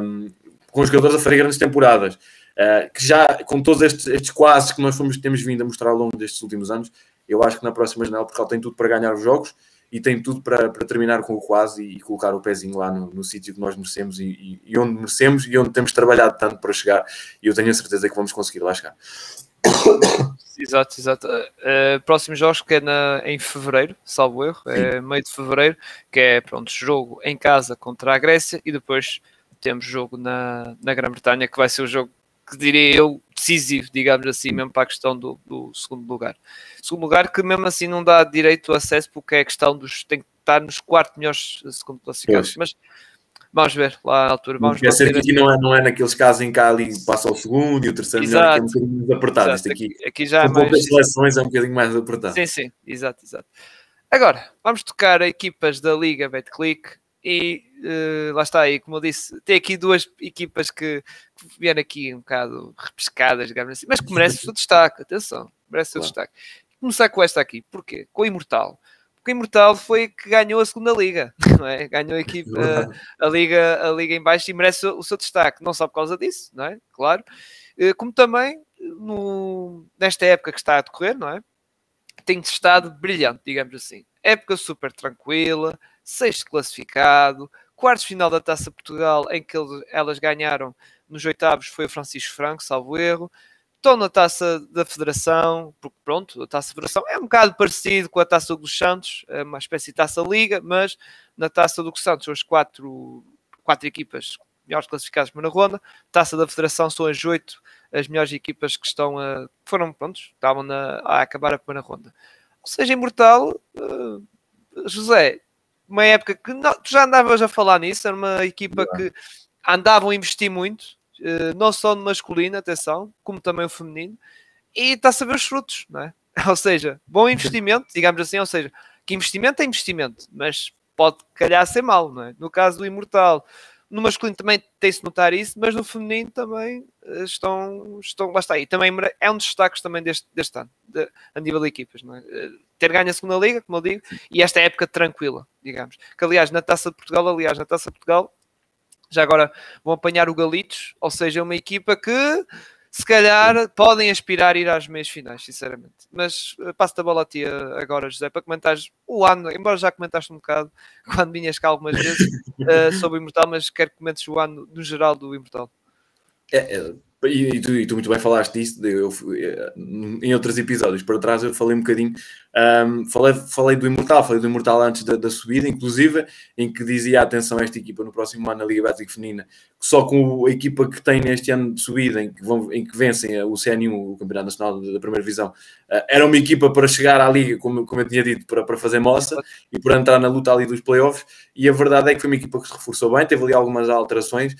Um, com jogadores a fazer grandes temporadas, uh, que já com todos estes, estes quase que nós fomos, temos vindo a mostrar ao longo destes últimos anos, eu acho que na próxima janela Portugal tem tudo para ganhar os jogos e tem tudo para, para terminar com o quase e, e colocar o pezinho lá no, no sítio que nós merecemos e, e, e, onde merecemos e onde temos trabalhado tanto para chegar e eu tenho a certeza que vamos conseguir lá chegar. Exato, exato. Uh, próximos jogos que é na, em fevereiro, salvo erro, é meio de fevereiro, que é pronto, jogo em casa contra a Grécia e depois temos jogo na, na Grã-Bretanha, que vai ser o jogo que diria eu decisivo, digamos assim, mesmo para a questão do, do, segundo lugar. Segundo lugar que mesmo assim não dá direito acesso porque é a questão dos tem que estar nos quartos melhores segundo classificados. Mas Vamos ver lá à altura. Vamos Quer ser que aqui não é, não é naqueles casos em que ali passa o segundo e o terceiro exato. melhor, que é um bocadinho mais apertado. Exato. Aqui, aqui já é mais... seleções é um bocadinho mais apertado. Sim, sim, exato, exato. Agora, vamos tocar a equipas da Liga BetClick e uh, lá está aí, como eu disse, tem aqui duas equipas que, que vieram aqui um bocado repescadas, digamos assim, mas que merecem o seu destaque, atenção, merece o seu claro. destaque. Começar com esta aqui, porquê? Com o Imortal porque o Imortal foi que ganhou a segunda liga, não é? Ganhou a equipe, a, a, liga, a liga em baixo e merece o, o, seu destaque, não só por causa disso, não é? Claro, eh, como também no, nesta época que está a decorrer, não é? Tem estado brilhante, digamos assim. Época super tranquila, sexto classificado, quartos final da Taça Portugal, em que elas ganharam nos oitavos foi o Francisco Franco, salvo erro estão na taça da Federação, porque pronto, a taça da Federação é um bocado parecido com a taça dos Santos, é uma espécie de taça Liga, mas na taça do Santos são as quatro, quatro equipas melhores classificadas para a ronda, taça da Federação são as oito as melhores equipas que estão a, foram prontos, estavam na, a acabar a primeira ronda. Ou seja, imortal, uh, José, uma época que não, tu já andavas a falar nisso, era uma equipa que andavam a investir muito, eh, não só no masculino, atenção, como também o feminino, e está a ver os frutos, não é? Ou seja, bom investimento, digamos assim, ou seja, que investimento é investimento, mas pode calhar ser mal, não é? No caso do Imortal, no masculino também tem-se notar isso, mas no feminino também eh, estão, estão lá está aí. Também é um dos destaques também deste, deste ano, de, a nível de equipas, não é? Ter ganho a segunda liga, como eu digo, e esta época tranquila, digamos. Que aliás, na Taça de Portugal, aliás, na Taça de Portugal, já agora vão apanhar o Galitos, ou seja, uma equipa que se calhar podem aspirar a ir às meias finais, sinceramente. Mas eh, passo-te a bola a ti eh, agora, José, para comentares o ano, embora já comentaste um bocado quando vinhas cá algumas vezes uh, sobre o Imortal, mas quero que comentes o ano no geral do Imortal. É, é, e, e, tu, e, tu, muito bem falaste disso, eu, eh, em outros episódios para trás eu falei um bocadinho, um, falei, falei do Imortal, falei do Imortal antes da, da, subida, inclusive, em que dizia atenção a esta equipa no próximo ano na Liga Bética Feminina, que só com a equipa que tem neste ano de subida, em que, vão, em que vencem o CN1, o Campeonato Nacional da Primeira Divisão, uh, era uma equipa para chegar à Liga, como, como eu tinha dito, para, para fazer moça e para entrar na luta ali dos playoffs, e a verdade é que foi uma equipa que se reforçou bem, teve ali algumas alterações,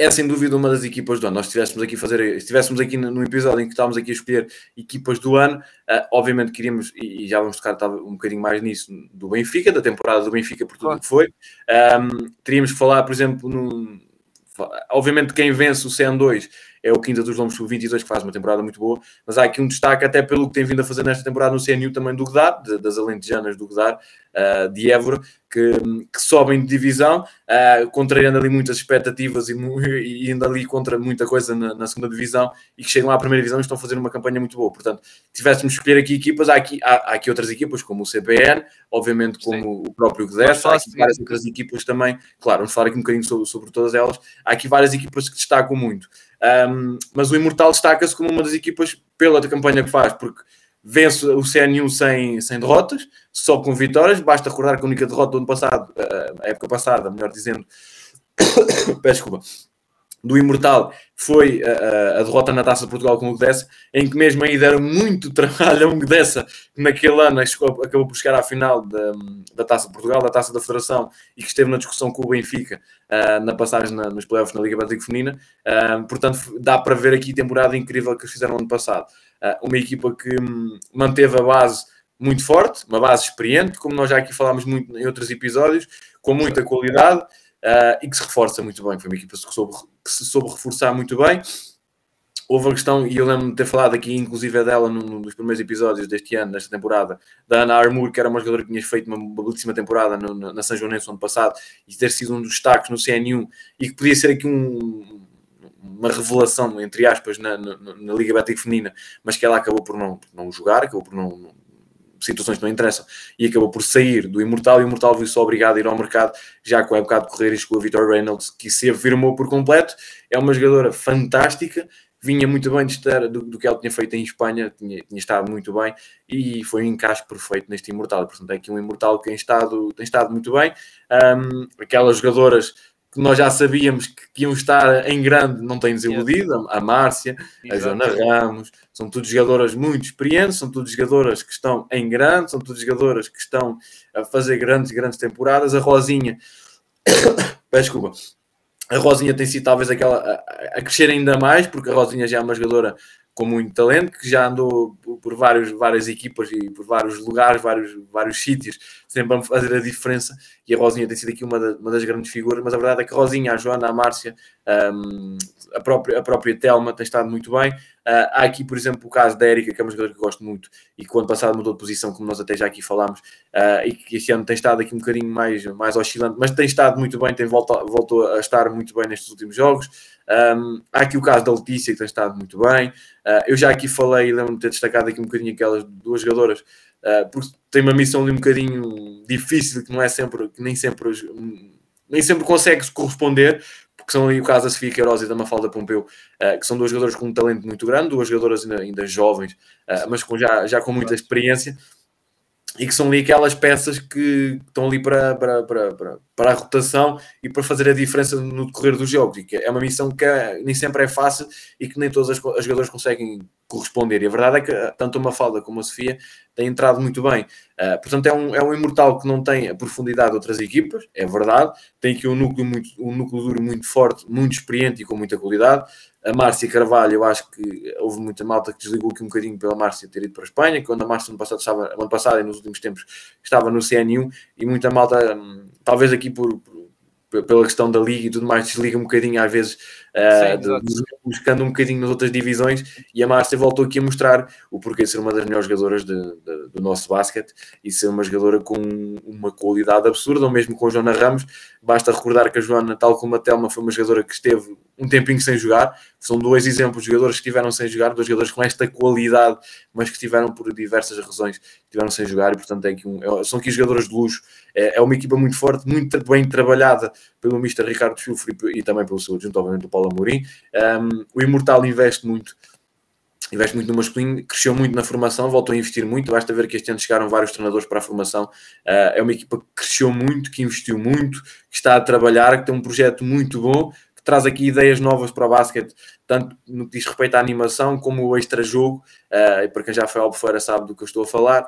é sem dúvida uma das equipas do ano. Nós estivéssemos aqui fazer, estivéssemos aqui no episódio em que estávamos aqui a escolher equipas do ano, uh, obviamente queríamos, e, e, já vamos tocar um bocadinho mais nisso, do Benfica, da temporada do Benfica por tudo que foi. Um, teríamos que falar, por exemplo, obviamente quem vence o CN2 é o Quinta dos Lombos Sub-22, que faz uma temporada muito boa, mas há aqui um destaque até pelo que tem vindo a fazer nesta temporada no CNU também do Godar, de, das Alentejanas do Godar, uh, de Évora, que, que, sobem de divisão, uh, contrariando ali muitas expectativas e, e indo ali contra muita coisa na, na, segunda divisão e que chegam à primeira divisão e estão a fazer uma campanha muito boa. Portanto, tivéssemos escolher aqui equipas, há aqui, há, há aqui outras equipas, como o CPN, obviamente como Sim. o próprio GDES, há aqui várias outras equipas também, claro, vamos falar aqui um bocadinho sobre, sobre todas elas, há aqui várias equipas que destacam muito. Um, mas o Imortal destaca-se como uma das equipas pela campanha que faz, porque vence o CNU sem, sem derrotas, só com vitórias. Basta recordar que a única derrota do ano passado, a época passada, melhor dizendo, peço desculpa, do Imortal foi a, a, derrota na Taça de Portugal com o Gdessa, em que mesmo aí deram muito trabalho a um Gdessa, que naquele ano acabou por chegar à final da, da Taça de Portugal, da Taça da Federação, e que esteve na discussão com o Benfica uh, na passagem na, nos playoffs na Liga Básica Feminina. Uh, portanto, dá para ver aqui a temporada incrível que eles fizeram no ano passado. Uh, uma equipa que um, manteve a base muito forte, uma base experiente, como nós já aqui falámos muito em outros episódios, com muita qualidade uh, e que se reforça muito bem. Foi uma equipa que, soube, que se soube reforçar muito bem. Houve a questão, e eu lembro-me de ter falado aqui, inclusive é dela, num dos primeiros episódios deste ano, desta temporada, da Ana Armour, que era uma jogadora que tinha feito uma belíssima temporada no, na, na São Joanense ano passado e ter sido um dos destaques no CNU e que podia ser aqui um, uma revelação, entre aspas, na, na, na Liga Bética Feminina, mas que ela acabou por não, por não jogar, acabou por não, situações que não interessam, e acabou por sair do Imortal, e o Imortal viu-se obrigado a ir ao mercado, já com a época de correr e com a Vitor Reynolds, que se afirmou por completo, é uma jogadora fantástica, vinha muito bem de estar, do, do, que ele tinha feito em Espanha, tinha, tinha estado muito bem e foi um encaixe perfeito neste Imortal. Portanto, é aqui um Imortal que tem estado, tem estado muito bem. Um, aquelas jogadoras que nós já sabíamos que, que iam estar em grande, não têm desiludido, a, a Márcia, a Joana Ramos, são todas jogadoras muito experientes, são todas jogadoras que estão em grande, são todas jogadoras que estão a fazer grandes, grandes temporadas. A Rosinha, desculpa, a Rosinha tem sido talvez aquela a, a, crescer ainda mais, porque a Rosinha já é uma jogadora com muito talento, que já andou por vários, várias equipas e por vários lugares, vários, vários sítios, sempre a fazer a diferença. E a Rosinha tem sido aqui uma, da, uma das grandes figuras, mas a verdade é que a Rosinha, a Joana, a Márcia, um, a, própria, a própria Telma tem estado muito bem. Uh, há aqui, por exemplo, o caso da Érica, que é uma jogadora que eu gosto muito e que o ano passado mudou de posição, como nós até já aqui falámos, uh, e que este ano tem estado aqui um bocadinho mais, mais oscilante, mas tem estado muito bem, tem volta, voltou a estar muito bem nestes últimos jogos. Um, há aqui o caso da Letícia, que tem estado muito bem. Uh, eu já aqui falei, lembro-me de ter destacado aqui um bocadinho aquelas duas jogadoras, porque tem uma missão ali um bocadinho difícil, que não é sempre, que nem sempre, nem sempre consegue corresponder, que são aí o caso da Sofia Queiroz e da Mafalda Pompeu, uh, que são duas jogadoras com um talento muito grande, duas jogadoras ainda, ainda jovens, uh, mas com, já, já com muita experiência, e que são ali aquelas peças que estão ali para, para, para, para, para a rotação e para fazer a diferença no decorrer. E que é uma missão que é, nem sempre é fácil e que nem todas as, jogadoras conseguem corresponder. E a verdade é que tanto a Mafalda como a Sofia têm entrado muito bem. Uh, portanto, é um, é um imortal que não tem a profundidade de outras equipas, é verdade. Tem aqui um núcleo, muito, um núcleo duro muito forte, muito experiente e com muita qualidade. A Márcia Carvalho, eu acho que houve muita malta que desligou aqui um bocadinho pela Márcia ter ido para a Espanha, quando a Márcia no passado estava, ano passado e nos últimos tempos estava no CN1, e muita malta, hum, talvez aqui por, por, pela questão da liga e tudo mais, desliga um bocadinho às vezes uh, buscando um bocadinho nas outras divisões e a Márcia voltou aqui a mostrar o porquê de ser uma das melhores jogadoras de, de, do nosso basquete e ser uma jogadora com uma qualidade absurda, ou mesmo com a Joana Ramos. Basta recordar que a Joana, tal como a Telma, foi uma jogadora que esteve um tempinho sem jogar. São dois exemplos de jogadores que estiveram sem jogar, dois jogadores com esta qualidade, mas que estiveram por diversas razões, estiveram sem jogar e, portanto, é aqui um, é, são aqui jogadores de luxo. É, é, uma equipa muito forte, muito bem trabalhada pelo Mr. Ricardo Chufre e, e também pelo seu adjunto, obviamente, do Paulo Amorim. Um, o Imortal investe muito investe muito no masculino, cresceu muito na formação, voltou a investir muito. Basta ver que este ano chegaram vários treinadores para a formação. Uh, é uma equipa que cresceu muito, que investiu muito, que está a trabalhar, que tem um projeto muito bom que traz aqui ideias novas para o basquete, tanto no que diz respeito à animação como o extra-jogo, uh, e para quem já foi ao Albufeira sabe do que eu estou a falar.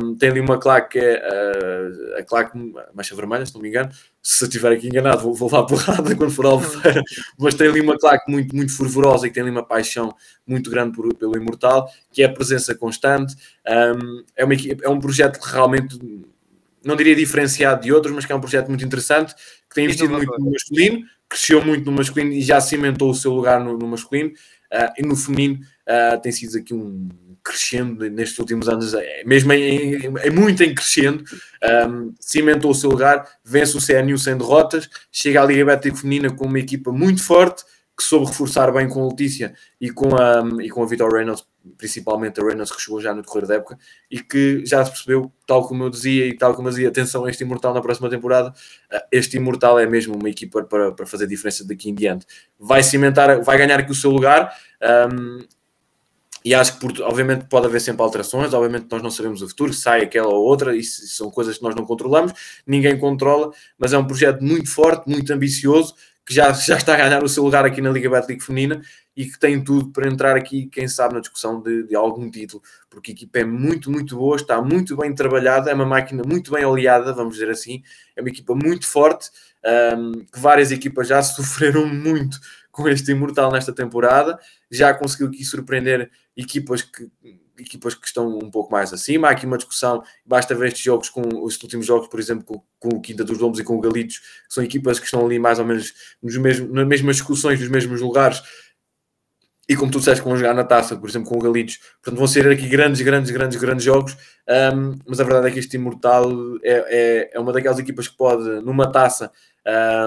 Um, tem ali uma claque, uh, a claque mancha vermelha, se não me engano, se estiver aqui enganado vou, vou levar porrada quando for ao Albufeira, mas tem ali uma claque muito, muito fervorosa e que tem ali uma paixão muito grande por, pelo Imortal, que é a presença constante, um, é, uma, é um projeto que realmente não diria diferenciado de outros, mas que é um projeto muito interessante, que tem investido muito no masculino, cresceu muito no masculino e já cimentou o seu lugar no, no masculino, uh, e no feminino uh, tem sido aqui um crescendo nestes últimos anos, é, mesmo em, em, é muito em crescendo, um, cimentou o seu lugar, vence o CNU sem derrotas, chega à Liga Bética Feminina com uma equipa muito forte, que soube reforçar bem com a Letícia e com a, e com a Vitor Reynolds, principalmente a Reynolds que chegou já no decorrer da época e que já se percebeu, tal como eu dizia e tal como eu dizia, atenção a este Imortal na próxima temporada, eh, este Imortal é mesmo uma equipa para, para fazer diferença daqui em diante. Vai cimentar, vai ganhar aqui o seu lugar. Um, e acho que, por, obviamente, pode haver sempre alterações. Obviamente, nós não sabemos o futuro, sai aquela ou outra, isso são coisas que nós não controlamos, ninguém controla, mas é um projeto muito forte, muito ambicioso que já, já está a ganhar o seu lugar aqui na Liga Betclic Feminina e que tem tudo para entrar aqui, quem sabe, na discussão de, de, algum título, porque a equipa é muito, muito boa, está muito bem trabalhada, é uma máquina muito bem oleada, vamos dizer assim, é uma equipa muito forte, um, que várias equipas já sofreram muito com este Imortal nesta temporada, já conseguiu aqui surpreender equipas que equipas que estão um pouco mais acima. Há aqui uma discussão, basta ver estes jogos com os últimos jogos, por exemplo, com, com o Quinta dos Lombos e com o Galitos, que são equipas que estão ali mais ou menos nos mesmos, nas mesmas discussões, nos mesmos lugares. E como tu disseste, vão jogar na taça, por exemplo, com o Galitos. Portanto, vão ser aqui grandes, grandes, grandes, grandes jogos. Um, mas a verdade é que este Imortal é, é, é uma daquelas equipas que pode, numa taça,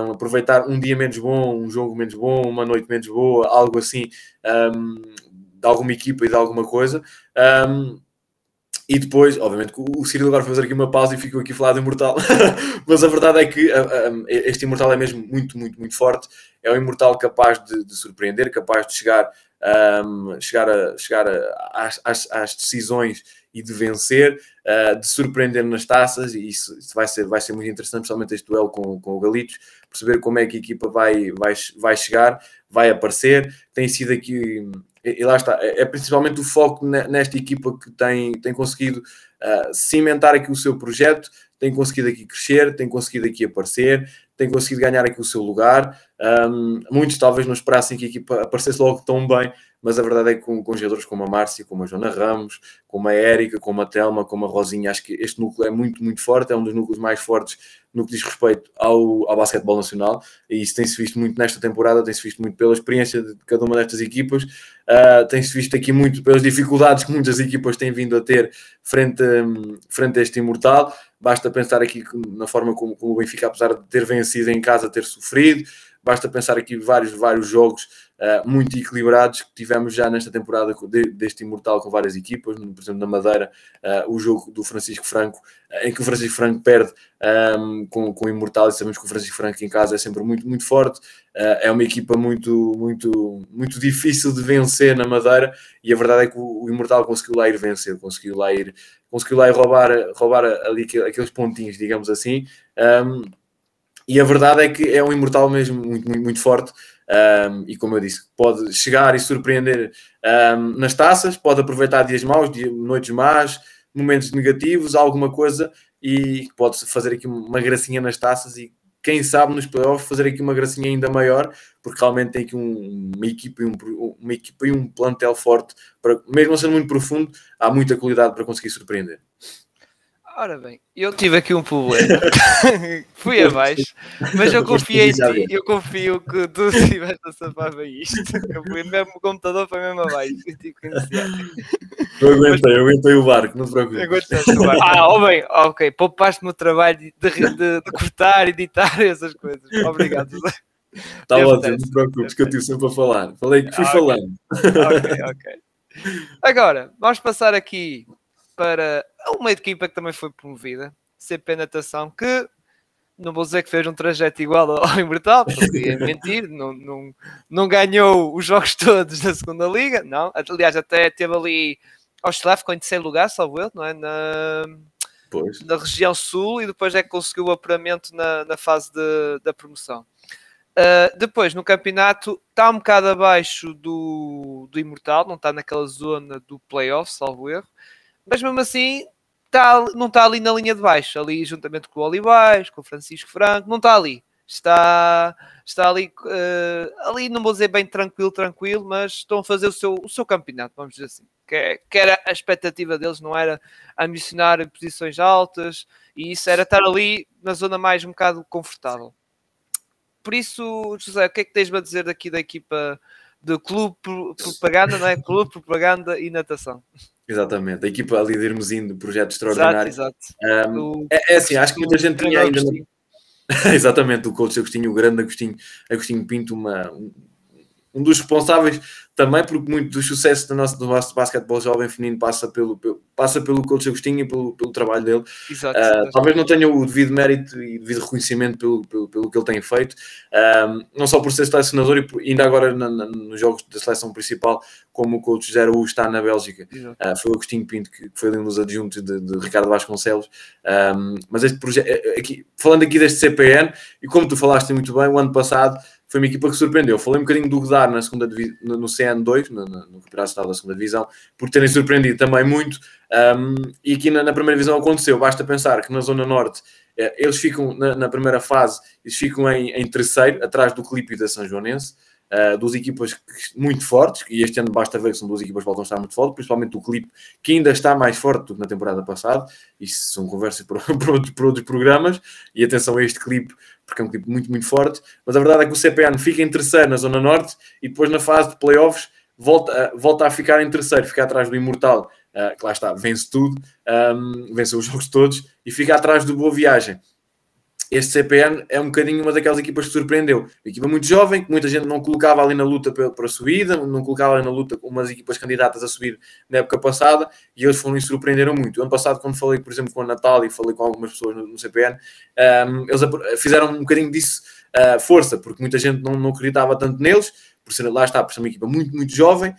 um, aproveitar um dia menos bom, um jogo menos bom, uma noite menos boa, algo assim, um, de alguma equipa e de alguma coisa. E depois, obviamente, o Cirilo agora fazer aqui uma pausa e ficou aqui a falar Imortal. Mas a verdade é que este Imortal é mesmo muito, muito, muito forte. É um Imortal capaz de, de surpreender, capaz de chegar um, chegar, a, chegar a, às, às, decisões e de vencer, uh, de surpreender nas taças, e isso, isso, vai, ser, vai ser muito interessante, principalmente este duelo com, com o Galitos, perceber como é que a equipa vai, vai, vai chegar, vai aparecer. Tem sido aqui, e, e lá está, é, é, principalmente o foco nesta equipa que tem, tem conseguido uh, cimentar aqui o seu projeto, tem conseguido aqui crescer, tem conseguido aqui aparecer, tem conseguido ganhar aqui o seu lugar. Um, muitos talvez não esperassem que a equipa aparecesse logo tão bem, mas a verdade é que com, com jogadores como a Márcia, como a Joana Ramos, como a Érica, como a Telma, como a Rosinha, acho que este núcleo é muito, muito forte, é um dos núcleos mais fortes no que diz respeito ao, ao basquetebol nacional, e isso tem-se visto muito nesta temporada, tem-se visto muito pela experiência de cada uma destas equipas, uh, tem-se visto aqui muito pelas dificuldades que muitas equipas têm vindo a ter frente, frente a este imortal, basta pensar aqui na forma como, como o Benfica, apesar de ter vencido em casa, ter sofrido, Basta pensar aqui vários, vários jogos uh, muito equilibrados que tivemos já nesta temporada de, deste Imortal com várias equipas, por exemplo, na Madeira, uh, o jogo do Francisco Franco, uh, em que o Francisco Franco perde um, com, com o Imortal, e sabemos que o Francisco Franco em casa é sempre muito, muito forte, é uma equipa muito, muito, muito difícil de vencer na Madeira, e a verdade é que o, o Imortal conseguiu lá ir vencer, conseguiu lá ir, conseguiu lá roubar, roubar ali aqueles pontinhos, digamos assim. Um, e a verdade é que é um imortal mesmo muito, muito, muito forte. Um, e como eu disse, pode chegar e surpreender um, nas taças, pode aproveitar dias maus, dias, noites más, momentos negativos, alguma coisa, e pode fazer aqui uma gracinha nas taças e quem sabe nos playoffs fazer aqui uma gracinha ainda maior, porque realmente tem aqui um, uma, equipa e um, uma equipa e um plantel forte, para, mesmo sendo muito profundo, há muita qualidade para conseguir surpreender. Ora bem, eu tive aqui um problema. Fui abaixo, mas eu confiei em ti. Eu confio que tu estiveste a safar bem isto. Eu fui mesmo, o computador foi mesmo abaixo. Eu tive que iniciar. Eu aguentei, eu aguentei o barco, não te preocupes. Ah, oh bem, ok, poupaste-me o trabalho de, de, de, cortar, editar essas coisas. Obrigado. Está ótimo, não te preocupes, que eu estive sempre a falar. Falei que fui ah, okay. falando. Ok, ok. Agora, vamos passar aqui para uma equipa que também foi promovida, CP Natação, que não vou dizer que fez um trajeto igual ao Imortal, porque é mentir, não, não, não ganhou os jogos todos da segunda liga, não. Aliás, até teve ali ao ficou em terceiro lugar, salvo eu, não é? Na, pois. na região sul e depois é que conseguiu o apuramento na, na fase de, da promoção. Uh, depois, no campeonato, está um bocado abaixo do, do Imortal, não está naquela zona do playoff, salvo erro mas mesmo assim tá, não está ali na linha de baixo, ali juntamente com o Olivais, com o Francisco Franco, não está ali. Está, está ali, uh, ali não vou dizer bem tranquilo, tranquilo, mas estão a fazer o seu, o seu campeonato, vamos dizer assim. Que, que era a expectativa deles, não era ambicionar posições altas, e isso era estar ali na zona mais um bocado confortável. Por isso, José, o que é que tens a dizer daqui da equipa do Clube Propaganda, não é? Clube Propaganda e Natação? Exatamente, a equipa ali de Hermesinho, projeto extraordinário. Exato, exato. Um, é, é, assim, acho que muita gente tinha ainda. Exatamente, o coach Agostinho, o grande Agostinho, Agostinho Pinto, uma, um dos responsáveis também, porque muito do sucesso do nosso, do nosso basquetebol jovem feminino passa pelo, pelo, passa pelo coach Agostinho e pelo, pelo trabalho dele. Exato, uh, talvez não tenha o devido mérito e devido reconhecimento pelo, pelo, pelo que ele tem feito, uh, não só por ser selecionador e ainda agora na, na, nos jogos da seleção principal, como o coach Zero U está na Bélgica. Uh, foi o Agostinho Pinto que foi um dos adjuntos de, de Ricardo Vasconcelos. Mas este projeto, aqui, falando aqui deste CPN, e como tu falaste muito bem, o ano passado foi uma equipa que surpreendeu. Falei um bocadinho do Godar na segunda no, no CN2, no, no Campeonato Estadual da segunda Divisão, por terem surpreendido também muito. Um, e aqui na, na, primeira divisão aconteceu. Basta pensar que na Zona Norte eh, eles ficam na, na, primeira fase, eles ficam em, em terceiro, atrás do Clipe da São Joanense. Uh, duas equipas muito fortes, e este ano basta ver que são duas equipas que voltam a estar muito fortes, principalmente o Clipe, que ainda está mais forte do que na temporada passada. Isso são conversas para, para, outros, para outros programas. E atenção a este clipe, porque é um clipe muito, muito forte. Mas a verdade é que o CPN fica em terceiro na Zona Norte e depois na fase de playoffs volta, uh, volta a ficar em terceiro, fica atrás do Imortal, uh, que lá está, vence tudo, um, vence os jogos todos e fica atrás do Boa Viagem este CPN é um bocadinho uma daquelas equipas que surpreendeu. Uma equipa muito jovem, que muita gente não colocava ali na luta para a subida, não colocava ali na luta umas equipas candidatas a subir na época passada, e eles foram e surpreenderam muito. Ano passado, quando falei, por exemplo, com a Natal e falei com algumas pessoas no, no CPN, um, eles fizeram um bocadinho disso uh, força, porque muita gente não, não acreditava tanto neles, por ser, lá está, por ser uma equipa muito, muito jovem,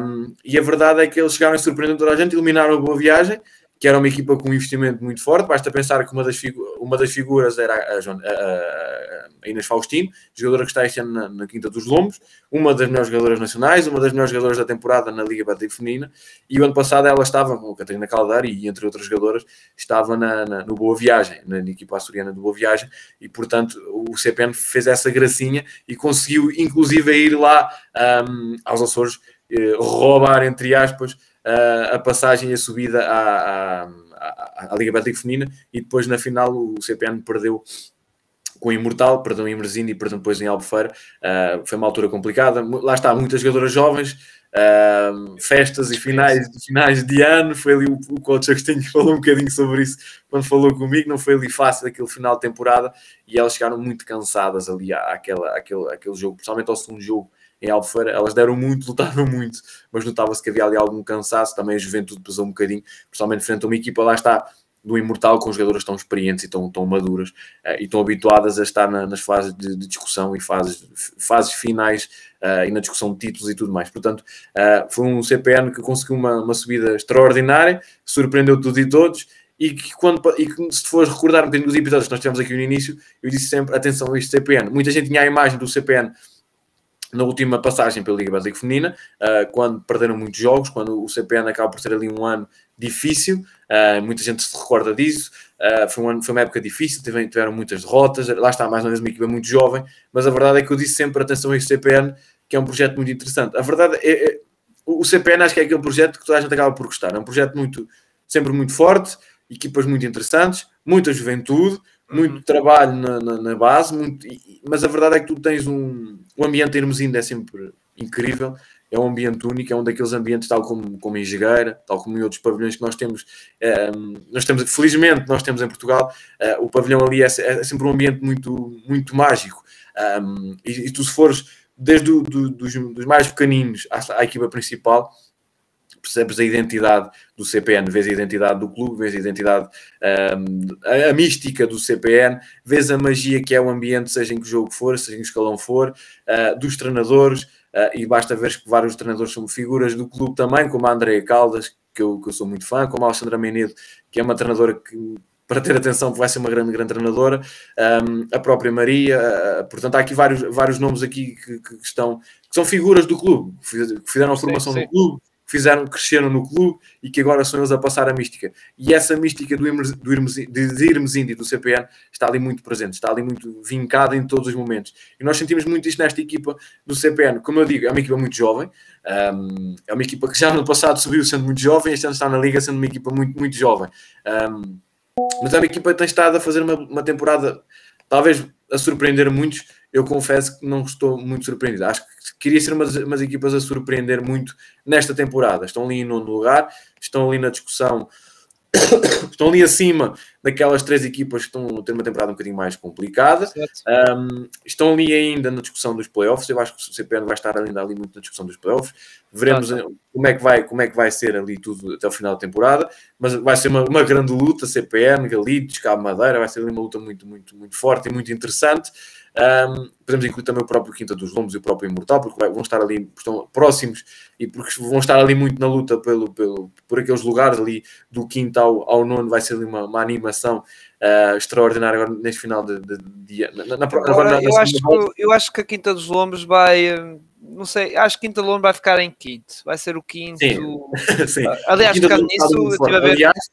um, e a verdade é que eles chegaram a surpreender toda a gente, eliminaram a boa viagem, que era uma equipa com um investimento muito forte. Basta pensar que uma das, uma das figuras era a, a, a Inês Faustino, jogadora que está este ano na, na, Quinta dos Lombos, uma das melhores jogadoras nacionais, uma das melhores jogadoras da temporada na Liga Betting Feminina. E o ano passado ela estava com a Catarina Caldeira e, entre outras jogadoras, estava na, na, no Boa Viagem, na, na equipa açoriana do Boa Viagem. E, portanto, o CPN fez essa gracinha e conseguiu, inclusive, ir lá um, aos Açores, eh, roubar, entre aspas, a passagem e a subida à, à, à Liga Bética Feminina e depois na final o CPN perdeu com o Imortal, perdeu em Merzinde e perdeu depois em Albufeira. Uh, foi uma altura complicada. Lá está, muitas jogadoras jovens, uh, festas e finais, finais de ano. Foi ali o, o coach Agostinho que falou um bocadinho sobre isso quando falou comigo. Não foi ali fácil aquele final de temporada e elas chegaram muito cansadas ali àquela, àquele, àquele jogo, principalmente ao segundo jogo em Albufeira, elas deram muito, lutaram muito, mas notava-se que havia ali algum cansaço, também a juventude pesou um bocadinho, principalmente frente a uma equipa, lá está, do Imortal, com jogadoras tão experientes e tão, tão maduras uh, e tão habituadas a estar na, nas fases de, de, discussão e fases, fases finais uh, e na discussão de títulos e tudo mais. Portanto, uh, foi um CPN que conseguiu uma, uma subida extraordinária, surpreendeu tudo e todos. E que, quando, e que se fores recordar um bocadinho dos episódios que nós tivemos aqui no início, eu disse sempre: atenção a este CPN. Muita gente tinha a imagem do CPN na última passagem pela Liga Básica Feminina, uh, quando perderam muitos jogos, quando o CPN acaba por ter ali um ano difícil, uh, muita gente se recorda disso, uh, foi, um ano, foi uma época difícil, tiveram, tiveram, muitas derrotas, lá está mais uma vez uma equipa muito jovem, mas a verdade é que eu disse sempre atenção a este CPN, que é um projeto muito interessante. A verdade é, é o CPN acho que é aquele projeto que toda a gente acaba por gostar, é um projeto muito, sempre muito forte, equipas muito interessantes, muita juventude, muito uhum. trabalho na, na, na base, muito, mas a verdade é que tu tens um, um ambiente em Hermesinde é sempre incrível, é um ambiente único, é um daqueles ambientes tal como, como em Jegueira, tal como em outros pavilhões que nós temos, é, nós temos, felizmente nós temos em Portugal, é, o pavilhão ali é, é, sempre um ambiente muito, muito mágico, um, e, e, tu se fores desde do, do, dos, dos mais pequeninos à, à equipa principal, percebes a identidade do CPN, vês a identidade do clube, vês a identidade, um, a, a, mística do CPN, vês a magia que é o ambiente, seja em que jogo for, seja em que escalão for, uh, dos treinadores, uh, e basta ver que vários treinadores são figuras do clube também, como a Andrea Caldas, que eu, que eu sou muito fã, como a Alexandra Menedo, que é uma treinadora que para ter atenção, vai ser uma grande, grande treinadora, um, a própria Maria, uh, portanto, há aqui vários, vários nomes aqui que, que, estão, que são figuras do clube, que fizeram a formação sim, sim. do clube, que fizeram, cresceram no clube e que agora são eles a passar a mística. E essa mística do, do de Irmes e do CPN está ali muito presente, está ali muito vincada em todos os momentos. E nós sentimos muito isto nesta equipa do CPN. Como eu digo, é uma equipa muito jovem, um, é uma equipa que já no passado subiu sendo muito jovem, este ano está na Liga sendo uma equipa muito, muito jovem. Um, mas é uma equipa que tem estado a fazer uma, uma temporada, talvez a surpreender muitos, eu confesso que não estou muito surpreendido. Acho que queria ser umas, umas equipas a surpreender muito nesta temporada. Estão ali em nono lugar, estão ali na discussão, estão ali acima daquelas três equipas que estão a ter uma temporada um bocadinho mais complicada. Um, estão ali ainda na discussão dos playoffs. Eu acho que o CPN vai estar ainda ali muito na discussão dos playoffs. Veremos ah, como, é que vai, como é que vai ser ali tudo até o final da temporada. Mas vai ser uma, uma grande luta. CPN, Galitos, Cabo Madeira. Vai ser uma luta muito, muito, muito forte e muito interessante. Um, podemos incluir também o próprio Quinta dos Lombos e o próprio Imortal, porque vão estar ali, estão próximos e porque vão estar ali muito na luta pelo, pelo, por aqueles lugares ali do quinto ao, ao nono, vai ser ali uma, uma animação uh, extraordinária agora neste final de, dia. Na, na, agora, eu, acho que, eu acho que a Quinta dos Lombos vai. Não sei, acho que Quinta dos Lombos vai ficar em quinto, vai ser o quinto. Sim. Sim. Aliás, ficando nisso, estive a ver. Aliás,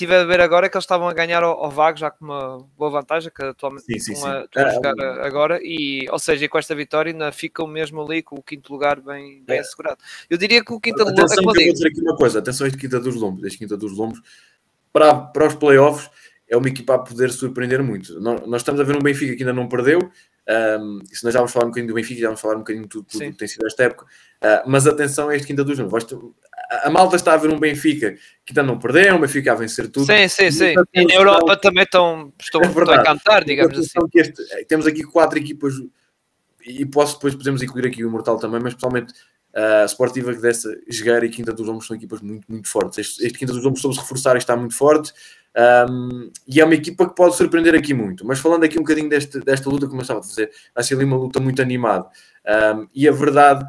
estive a ver agora que eles estavam a ganhar ao, ao Vago já com uma boa vantagem, que atualmente sim, estão, a, estão a é, jogar agora, e, ou seja, com esta vitória ainda ficam mesmo ali com o quinto lugar bem, bem é. assegurado. Eu diria que o Quinta dos Lombos. Atenção, é que eu vou dizer aqui uma coisa, atenção a este Quinta dos Lombos, este Quinta dos Lombos, para, para os playoffs, é uma equipa a poder surpreender muito. Nós, nós estamos a ver um Benfica que ainda não perdeu, um, se nós já vamos falar um bocadinho do Benfica, já vamos falar um bocadinho de tudo, tudo que tem sido esta época, uh, mas atenção a este Quinta dos Lombos a malta está a ver um Benfica que ainda não perdeu, um Benfica a vencer tudo. Sim, sim, sim. E na Europa também estão, estão, é estão a cantar, digamos assim. Este, eh, temos aqui quatro equipas e posso depois podemos incluir aqui o Imortal também, mas a Sportiva que dessa Jogar e Quinta dos Lombos são equipas muito, muito fortes. Este, este Quinta dos Lombos soube-se reforçar e está muito forte. Um, e é uma equipa que pode surpreender aqui muito. Mas falando aqui um bocadinho deste, desta luta, como eu estava a dizer, vai ser ali uma luta muito animada. Um, e a verdade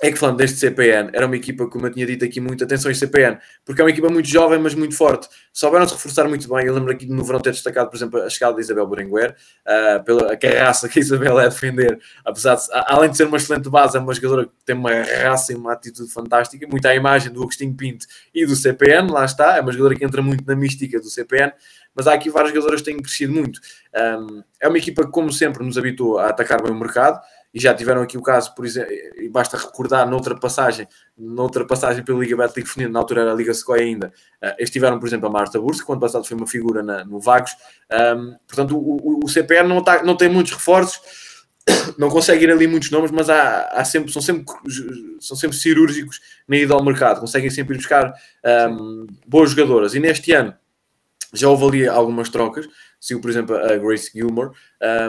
é que falando deste CPN, era uma equipa, como eu tinha dito aqui, muito atenção em CPN, porque é uma equipa muito jovem, mas muito forte. Souberam-se reforçar muito bem. Eu lembro aqui no verão ter destacado, por exemplo, a chegada de Isabel Berenguer, uh, pela carraça que a Isabel é a defender, apesar de, além de ser uma excelente base, é uma jogadora que tem uma raça e uma atitude fantástica, muito à imagem do Agostinho Pinto e do CPN, lá está, é uma jogadora que entra muito na mística do CPN, mas há aqui várias jogadoras que têm crescido muito. Um, é uma equipa que, como sempre, nos habitou a atacar bem o mercado, e já tiveram aqui o caso, por exemplo, e basta recordar noutra passagem, noutra passagem pela Liga Betlic Feminina, na altura era a Liga Sequoia ainda, uh, estiveram, por exemplo, a Marta Bursa, que ano passado foi uma figura na, no Vagos, um, portanto o, o, o CPR não, tá, não tem muitos reforços, não consegue ir ali muitos nomes, mas há, há sempre, são, sempre, são sempre cirúrgicos na ida ao mercado, conseguem sempre ir buscar um, boas jogadoras, e neste ano já houve ali algumas trocas, saiu, por exemplo, a Grace Gilmore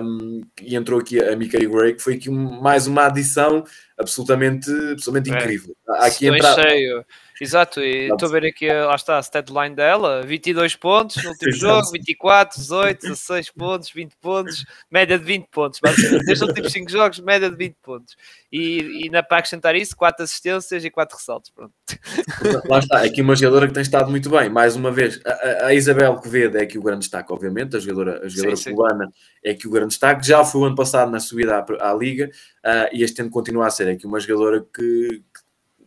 um, e entrou aqui a Mickey Gray, que foi aqui um, mais uma adição absolutamente, absolutamente é. incrível. Há aqui entra... cheio. Exato, e estou a ver aqui, lá está a statline dela, 22 pontos no último jogo, 24, 18, 16 pontos, 20 pontos, média de 20 pontos, basicamente. Desde os últimos 5 jogos, média de 20 pontos. E, e na, para acrescentar isso, 4 assistências e 4 ressaltos. Pronto. Lá está, aqui uma jogadora que tem estado muito bem. Mais uma vez, a, a Isabel Quevedo é aqui o grande destaque, obviamente, a jogadora, a jogadora sim, cubana sim. é aqui o grande destaque. Já foi o ano passado na subida à, à Liga uh, e este ano continua a ser é aqui uma jogadora que,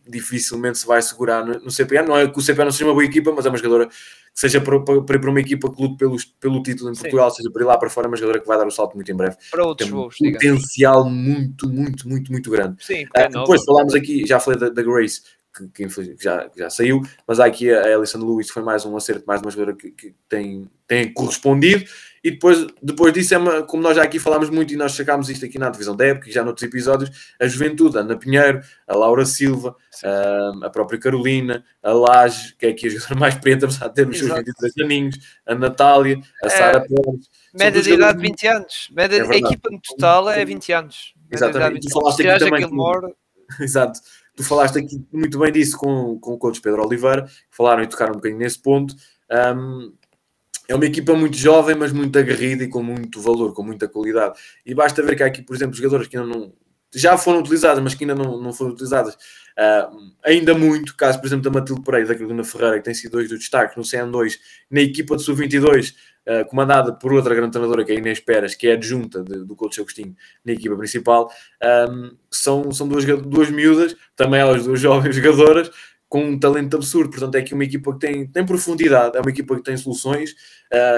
dificilmente se vai segurar no, no CPN. Não é que o CPN não seja uma boa equipa, mas é uma jogadora que seja para, para, para ir para uma equipa que lute pelo, pelo título em Portugal, Sim. seja para ir lá para fora, é uma jogadora que vai dar o salto muito em breve. Para outros Tem voos, um potencial muito, muito, muito, muito grande. Sim, uh, depois falámos aqui, já falei da, da Grace, que, que, já, já saiu, mas há aqui a Alison Lewis, que foi mais um acerto, mais uma jogadora que, que tem, tem correspondido. E depois, depois disso, é uma, como nós já aqui falámos muito e nós sacámos isto aqui na divisão da época e já noutros episódios, a Juventude, a Ana Pinheiro, a Laura Silva, a, a própria Carolina, a Laje, que é aqui a jogadora mais preta, apesar de ter os seus 23 aninhos, a Natália, a Sara é, Pérez. Média de idade 20 anos. Média, é a equipa no total é 20 anos. Exatamente. Tu falaste aqui também. Exato. Tu falaste aqui muito bem disso com, com o coach Pedro Oliveira, falaram e tocaram um bocadinho nesse ponto. Um, é uma equipa muito jovem, mas muito aguerrida e com muito valor, com muita qualidade. E basta ver que há aqui, por exemplo, jogadores que ainda não já foram utilizadas, mas que ainda não, não foram utilizadas uh, ainda muito. Caso, por exemplo, da Matilde Pereira, da Carolina Ferreira, que tem sido dois do destaque no CN2, na equipa de Sub-22, uh, ah, comandada por outra grande treinadora, que é Inês Peras, que é adjunta de, do coach Agostinho na equipa principal. Um, são, são duas, duas miúdas, também elas duas jovens jogadoras, com um talento absurdo. Portanto, é aqui uma equipa que tem, tem profundidade, é uma equipa que tem soluções,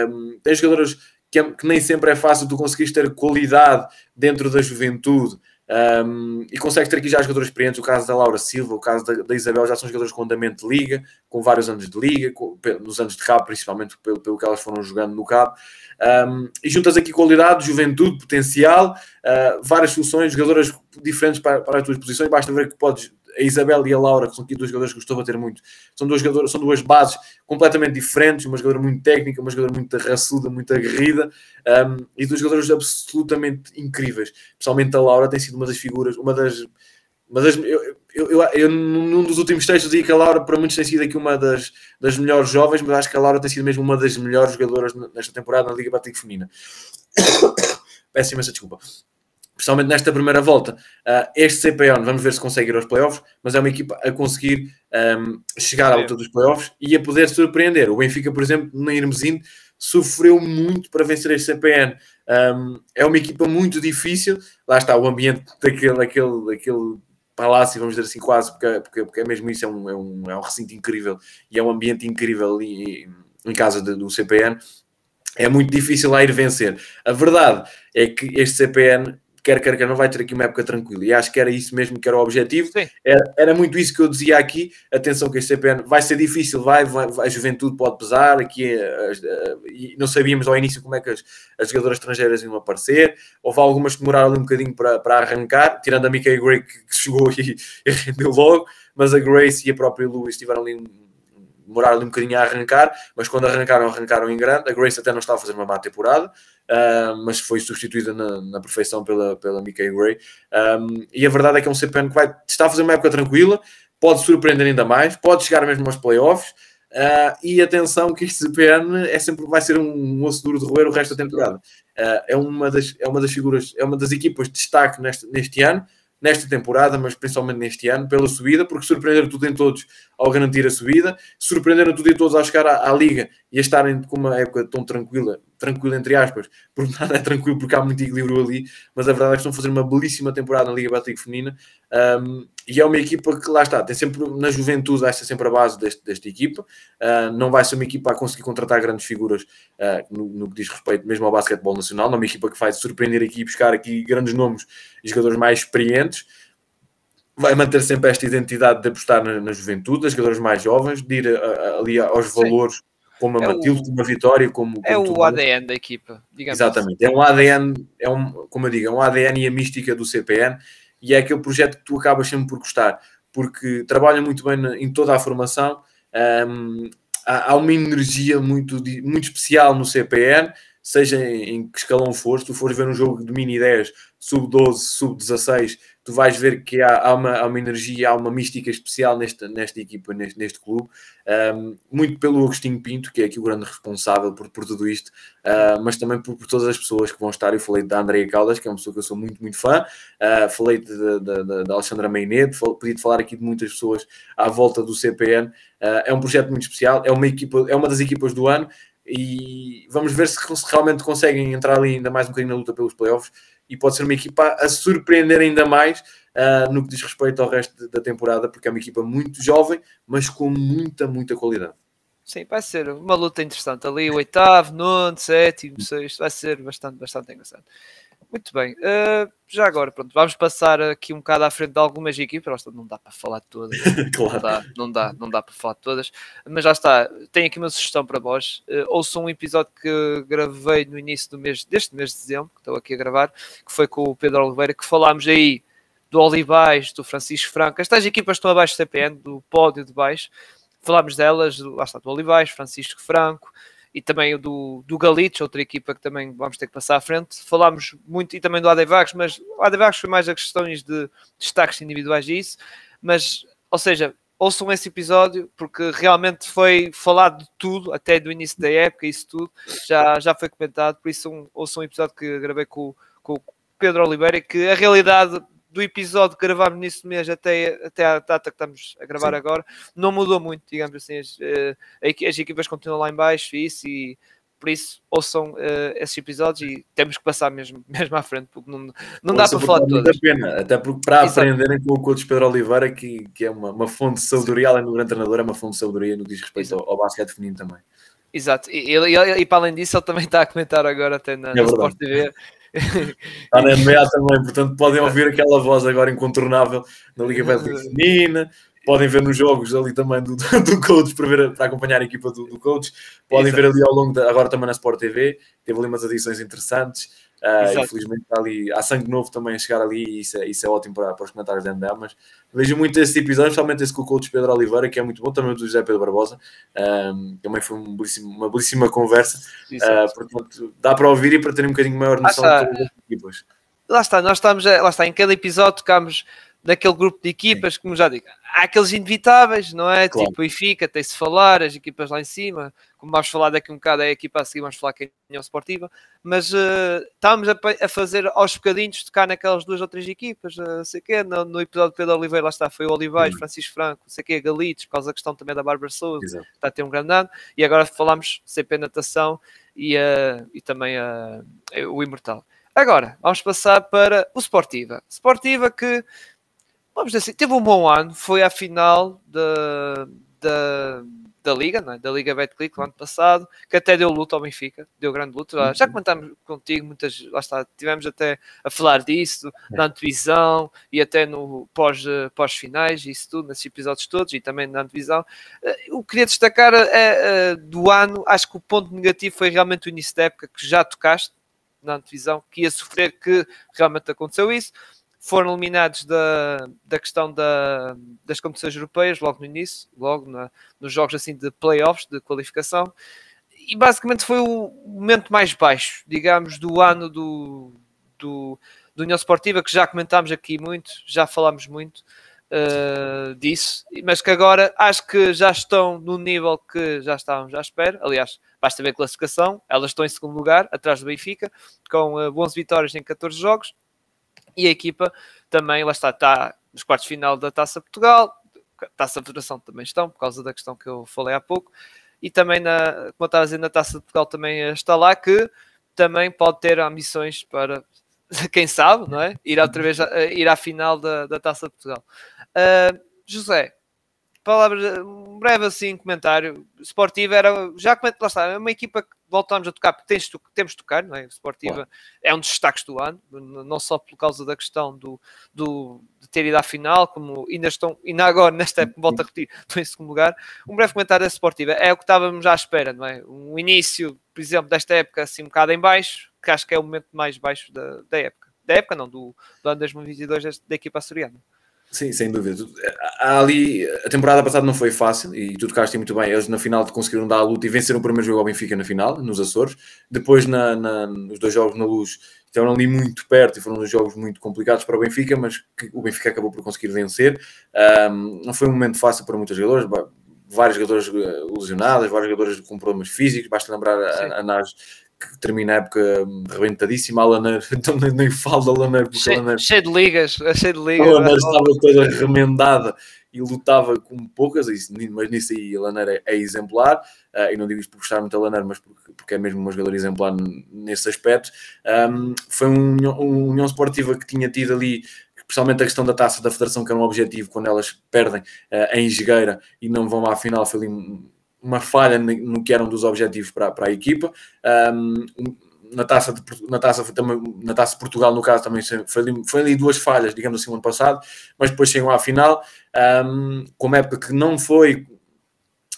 um, tem jogadores que, é, que, nem sempre é fácil tu conseguires ter qualidade dentro da juventude. Um, e consegues ter aqui já jogadores experientes, o caso da Laura Silva, o caso da, da Isabel, já são jogadores com andamento de liga, com vários anos de liga, com, nos anos de cabo, principalmente pelo, pelo que elas foram jogando no cabo. Um, e juntas aqui qualidade, juventude, potencial, uh, várias soluções, jogadoras diferentes para, para as tuas posições. Basta ver que podes a Isabel e a Laura, que são aqui duas jogadoras que gostou de bater muito, são duas, jogadoras, são duas bases completamente diferentes, uma jogadora muito técnica, uma jogadora muito raçuda, muito aguerrida, um, e duas jogadoras absolutamente incríveis. Pessoalmente a Laura tem sido uma das figuras, uma das... Uma das eu, eu, eu, eu, num dos últimos textos dizia que a Laura para muitos tem sido aqui uma das, das melhores jovens, mas acho que a Laura tem sido mesmo uma das melhores jogadoras nesta temporada na Liga Batic Feminina. Peço imensa desculpa especialmente nesta primeira volta. Uh, este CPN, vamos ver se consegue ir aos playoffs, mas é uma equipa a conseguir um, chegar à luta dos playoffs e a poder surpreender. O Benfica, por exemplo, na Irmezinho, sofreu muito para vencer este CPN. Um, é uma equipa muito difícil, lá está o ambiente daquele, daquele, daquele palácio, vamos dizer assim, quase, porque, porque, porque é mesmo isso, é um, é, um, é um recinto incrível e é um ambiente incrível ali em casa de, do CPN. É muito difícil lá ir vencer. A verdade é que este CPN quer quer quer não vai ter aqui uma época tranquila. E acho que era isso mesmo que era o objetivo. Era, era, muito isso que eu dizia aqui. Atenção que este CPN vai ser difícil, vai, vai a juventude pode pesar. Aqui eh, eh, e não sabíamos ao início como é que as, as jogadoras estrangeiras iam aparecer. Houve algumas que demoraram ali um bocadinho para, para arrancar, tirando a Mickey Gray que, que chegou e, e rendeu logo, mas a Grace e a própria Lewis tiveram ali demoraram ali um bocadinho a arrancar, mas quando arrancaram, arrancaram em grande. A Grace até não estava a fazer uma má temporada, uh, mas foi substituída na, na, perfeição pela, pela Mickey Gray. Um, e a verdade é que é um CPN que vai, está a fazer uma época tranquila, pode surpreender ainda mais, pode chegar mesmo aos playoffs. Uh, e atenção que este CPN é sempre, vai ser um osso duro de roer o resto da temporada. Uh, é, uma das, é uma das figuras, é uma das equipas de destaque neste, neste ano nesta temporada, mas principalmente neste ano, pela subida, porque surpreenderam tudo em todos ao garantir a subida, surpreenderam tudo em todos ao chegar à, à Liga e a estarem com uma época tão tranquila, tranquila entre aspas, porque nada é tranquilo porque há muito equilíbrio ali, mas a verdade é que estão a fazer uma belíssima temporada na Liga Betclic Feminina. Um, e é uma equipa que lá está, tem sempre na juventude, esta sempre a base deste, desta equipa, uh, não vai ser uma equipa a conseguir contratar grandes figuras uh, no, no, que diz respeito mesmo ao basquetebol nacional, não é uma equipa que vai surpreender aqui e buscar aqui grandes nomes e jogadores mais experientes, vai manter sempre esta identidade de apostar na, na juventude, as jogadores mais jovens, de ir uh, ali aos Sim. valores como a é Matilde, como a Vitória, como, é como é o ADN da equipa, digamos Exatamente, assim. é um ADN, é um, como eu digo, é um ADN e a mística do CPN e é aquele projeto que tu acabas sempre por gostar, porque trabalha muito bem na, em toda a formação, um, há, há, uma energia muito, muito especial no CPN, seja em, em que escalão for, se tu fores ver um jogo de mini 10, sub 12, sub 16, tu vais ver que há, há, uma, há uma energia, há uma mística especial nesta, nesta equipa, neste, neste clube, um, muito pelo Agostinho Pinto, que é aqui o grande responsável por, por tudo isto, uh, mas também por, por, todas as pessoas que vão estar. Eu falei da Andrea Caldas, que é uma pessoa que eu sou muito, muito fã, uh, falei da Alexandra Meinedo, podia falar aqui de muitas pessoas à volta do CPN. Uh, ah, é um projeto muito especial, é uma, equipa, é uma das equipas do ano e vamos ver se, se realmente conseguem entrar ali ainda mais um bocadinho na luta pelos playoffs e pode ser uma equipa a surpreender ainda mais uh, no que diz respeito ao resto da temporada, porque é uma equipa muito jovem, mas com muita, muita qualidade. Sim, vai ser uma luta interessante. Ali, o oitavo, nono, sétimo, sexto, vai ser bastante, bastante engraçado. Muito bem, uh, já agora, pronto, vamos passar aqui um bocado à frente de algumas equipas, não dá para falar de todas, claro. não, dá, não, dá, não dá para falar de todas, mas já está, tenho aqui uma sugestão para vós, uh, ouçam um episódio que gravei no início do mês, deste mês de dezembro, que estou aqui a gravar, que foi com o Pedro Oliveira, que falámos aí do Olivais, do Francisco Franco, estas equipas estão abaixo do CPN, do pódio de baixo, falámos delas, lá está, do Olivais, Francisco Franco, e também do, do Galich, outra equipa que também vamos ter que passar à frente. Falámos muito e também do Adevax, mas o Adevax foi mais a questões de destaques individuais isso, mas, ou seja, ouçam esse episódio porque realmente foi falado de tudo, até do início da época, isso tudo já, já foi comentado, por isso um, ouçam um episódio que gravei com, com o Pedro Oliveira, que a realidade do episódio que gravámos nisso mês até, até à data que estamos a gravar Sim. agora, não mudou muito, digamos assim. As, eh, as equipas continuam lá em baixo e isso, e por isso ouçam uh, esses episódios e temos que passar mesmo, mesmo à frente, porque não, não dá para falar de todas. pena, até porque para Exato. aprenderem com o coach Pedro Oliveira, que, que é uma, uma fonte de sabedoria, além do grande treinador, é uma fonte de sabedoria no que diz respeito ao, ao basquete feminino também. Exato, e, e, e, e, para além disso, ele também está a comentar agora até na, é na Sport TV Está na NBA também, portanto podem ouvir aquela voz agora incontornável na Liga Betclic Feminina, podem ver nos jogos ali também do, do coach para, ver, para acompanhar a equipa do, do coach, podem Exato. ver ali ao longo da, agora também na Sport TV, teve ali umas adições interessantes. Uh, infelizmente está ali, há sangue novo também a chegar ali e isso é, isso é ótimo para, para os comentários da NBA, mas vejo muito esse episódio, especialmente esse com o coach Pedro Oliveira, que é muito bom, também o do José Pedro Barbosa, um, também foi um uma belíssima conversa, uh, portanto dá para ouvir e para ter um bocadinho maior noção de todas as equipas. Lá está, nós estamos, lá está, em cada episódio tocamos naquele grupo de equipas, como já digo, há aqueles inevitáveis, não é? Claro. Tipo, o IFICA, tem-se falar, as equipas lá em cima, como vamos falar daqui um bocado, é a equipa a seguir, vamos falar que é a União Esportiva, mas uh, estamos a, a, fazer aos bocadinhos tocar naquelas duas ou três equipas, uh, sei quê, no, no, episódio de Pedro Oliveira, lá está, foi o Olivais, uhum. Francisco Franco, sei quê, Galitos, por causa da questão também da Bárbara Souza, Exato. está a ter um grande ano, e agora falamos CP Natação e, uh, e também uh, o Imortal. Agora, vamos passar para o Sportiva. Sportiva que vamos dizer assim, teve um bom ano, foi à final da, da, Liga, é? da Liga Betclic, no ano passado, que até deu luta ao Benfica, deu grande luta. Já comentámos contigo, muitas, lá está, tivemos até a falar disso, é. na antevisão e até no pós, pós-finais, isso tudo, nesses episódios todos e também na antevisão. Eh, o que queria destacar é, é, do ano, acho que o ponto negativo foi realmente o início da época, que já tocaste na antevisão, que ia sofrer, que realmente aconteceu isso foram eliminados da, da questão da, das competições europeias logo no início, logo na, nos jogos assim de playoffs, de qualificação, e basicamente foi o momento mais baixo, digamos, do ano do, do, do União Esportiva, que já comentámos aqui muito, já falámos muito, uh, disso, mas que agora acho que já estão no nível que já estávamos à espera. Aliás, basta ver a classificação, elas estão em segundo lugar, atrás do Benfica, com uh, 11 vitórias em 14 jogos, e a equipa também, lá está, está nos quartos final da Taça Portugal, Taça Federação também estão, por causa da questão que eu falei há pouco, e também, na, como eu estava a dizer, na Taça de Portugal também está lá, que também pode ter ambições para, quem sabe, não é? Ir outra vez, ir à final da, da Taça de Portugal. Uh, José, palavras, um breve assim comentário. Sportiva era, já lá está, é uma equipa que voltamos a tocar, porque tens, temos de tocar, não é? Sportiva é um dos destaques do ano, não só por causa da questão do, do, de ter ido à final, como ainda estão, ainda agora, nesta época, volto a repetir, estão em segundo lugar. Um breve comentário da Sportiva é o que estávamos à espera, não é? Um início, por exemplo, desta época, assim um bocado em baixo, que acho que é o momento mais baixo da, da época. Da época, não, do, do ano 2022 da equipa açoriana. Sim, sem dúvida. Ali, a temporada passada não foi fácil e tu tocaste muito bem. Eles na final conseguiram dar a luta e venceram o primeiro jogo ao Benfica na final, nos Açores. Depois, na, na, nos dois jogos na luz, estiveram ali muito perto e foram dois jogos muito complicados para o Benfica, mas que o Benfica acabou por conseguir vencer. Um, não foi um momento fácil para muitos jogadores, vários jogadores eh, lesionados, vários jogadores com problemas físicos. Basta lembrar a, a Nage que termina a época rebentadíssima, a Laneiro, então nem, nem falo da Laneiro, porque cheio, Laneiro, cheio de ligas, cheio de ligas. A Laneiro estava toda remendada e lutava com poucas, mas nisso aí a Laneiro é, é exemplar, uh, e não digo isto por gostar muito da Laneiro, mas porque, porque é mesmo uma jogadora exemplar nesse aspecto. Um, foi um, um União Esportiva que tinha tido ali especialmente a questão da taça da Federação, que era um objetivo quando elas perdem uh, em Jogueira e não vão à final, foi ali uma falha no que eram dos objetivos para, para a equipa. Um, na taça, de, na, taça, na taça de Portugal, no caso, também foi ali, foi ali duas falhas, digamos assim, no ano passado, mas depois chegam à final, um, com uma época que não foi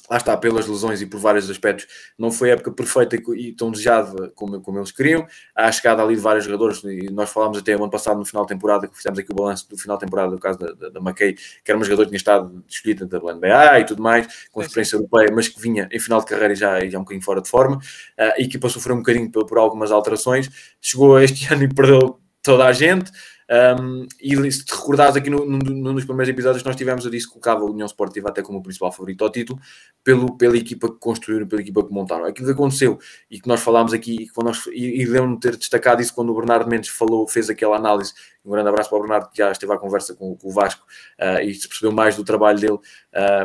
lá está, pelas lesões e por vários aspectos, não foi a época perfeita e tão desejada como, como eles queriam. Há a chegada ali de vários jogadores, e nós falámos até o ano passado, no final da temporada, que fizemos aqui o balanço do final da temporada, do caso da, da, da McKay, que era uma jogadora que tinha estado escolhida da NBA e tudo mais, com a experiência europeia, mas que vinha em final de carreira e já, já um bocadinho fora de forma. A equipa sofreu um bocadinho por, por algumas alterações, chegou este ano e perdeu toda a gente. Um, e se te recordares aqui no, no, num dos primeiros episódios que nós tivemos, eu disse que colocava a União Esportiva até como o principal favorito ao título, pelo, pela equipa que construíram, pela equipa que montaram. Aquilo que aconteceu e que nós falámos aqui, e, que nós, e, e me ter destacado isso quando o Bernardo Mendes falou, fez aquela análise. Um grande abraço para o Bernardo, que já esteve à conversa com, com o Vasco uh, e se percebeu mais do trabalho dele.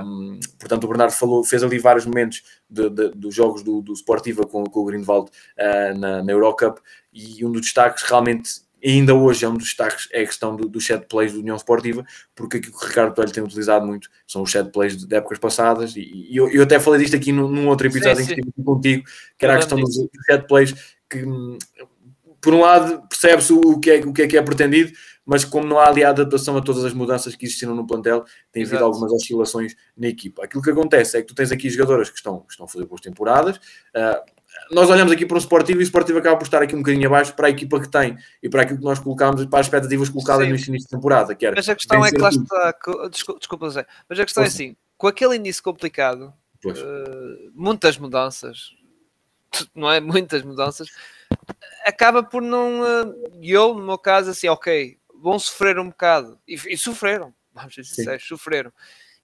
Um, portanto, o Bernardo falou, fez ali vários momentos de, de, dos jogos do, do Sportiva com, com o Greenwald uh, na, na Eurocup e um dos destaques realmente ainda hoje é um dos destaques, é a questão do, do set plays do União Esportiva, porque aquilo que o Ricardo Pelho tem utilizado muito são os set plays de, de épocas passadas, e, e eu, eu, até falei disto aqui num, num outro episódio sim, sim. em que estive contigo, que era a questão dos set plays, que por um lado percebe-se o, que é, o que é que é pretendido, mas como não há ali a adaptação a todas as mudanças que existiram no plantel, tem havido algumas oscilações na equipa. Aquilo que acontece é que tu tens aqui jogadoras que estão, que estão a fazer boas temporadas, uh, nós olhamos aqui para o Sportivo e o Sportivo acaba por estar aqui um bocadinho abaixo para a equipa que tem e para aquilo que nós colocámos, para as expectativas colocadas Sim. no início de temporada. Que era mas a questão é que lá está, desculpa, desculpa mas a questão é assim, com aquele início complicado, uh, muitas mudanças, não é? Muitas mudanças, acaba por não. Uh, eu, no meu caso, assim, ok, vão sofrer um bocado e, e sofreram, vamos ser sinceros, sofreram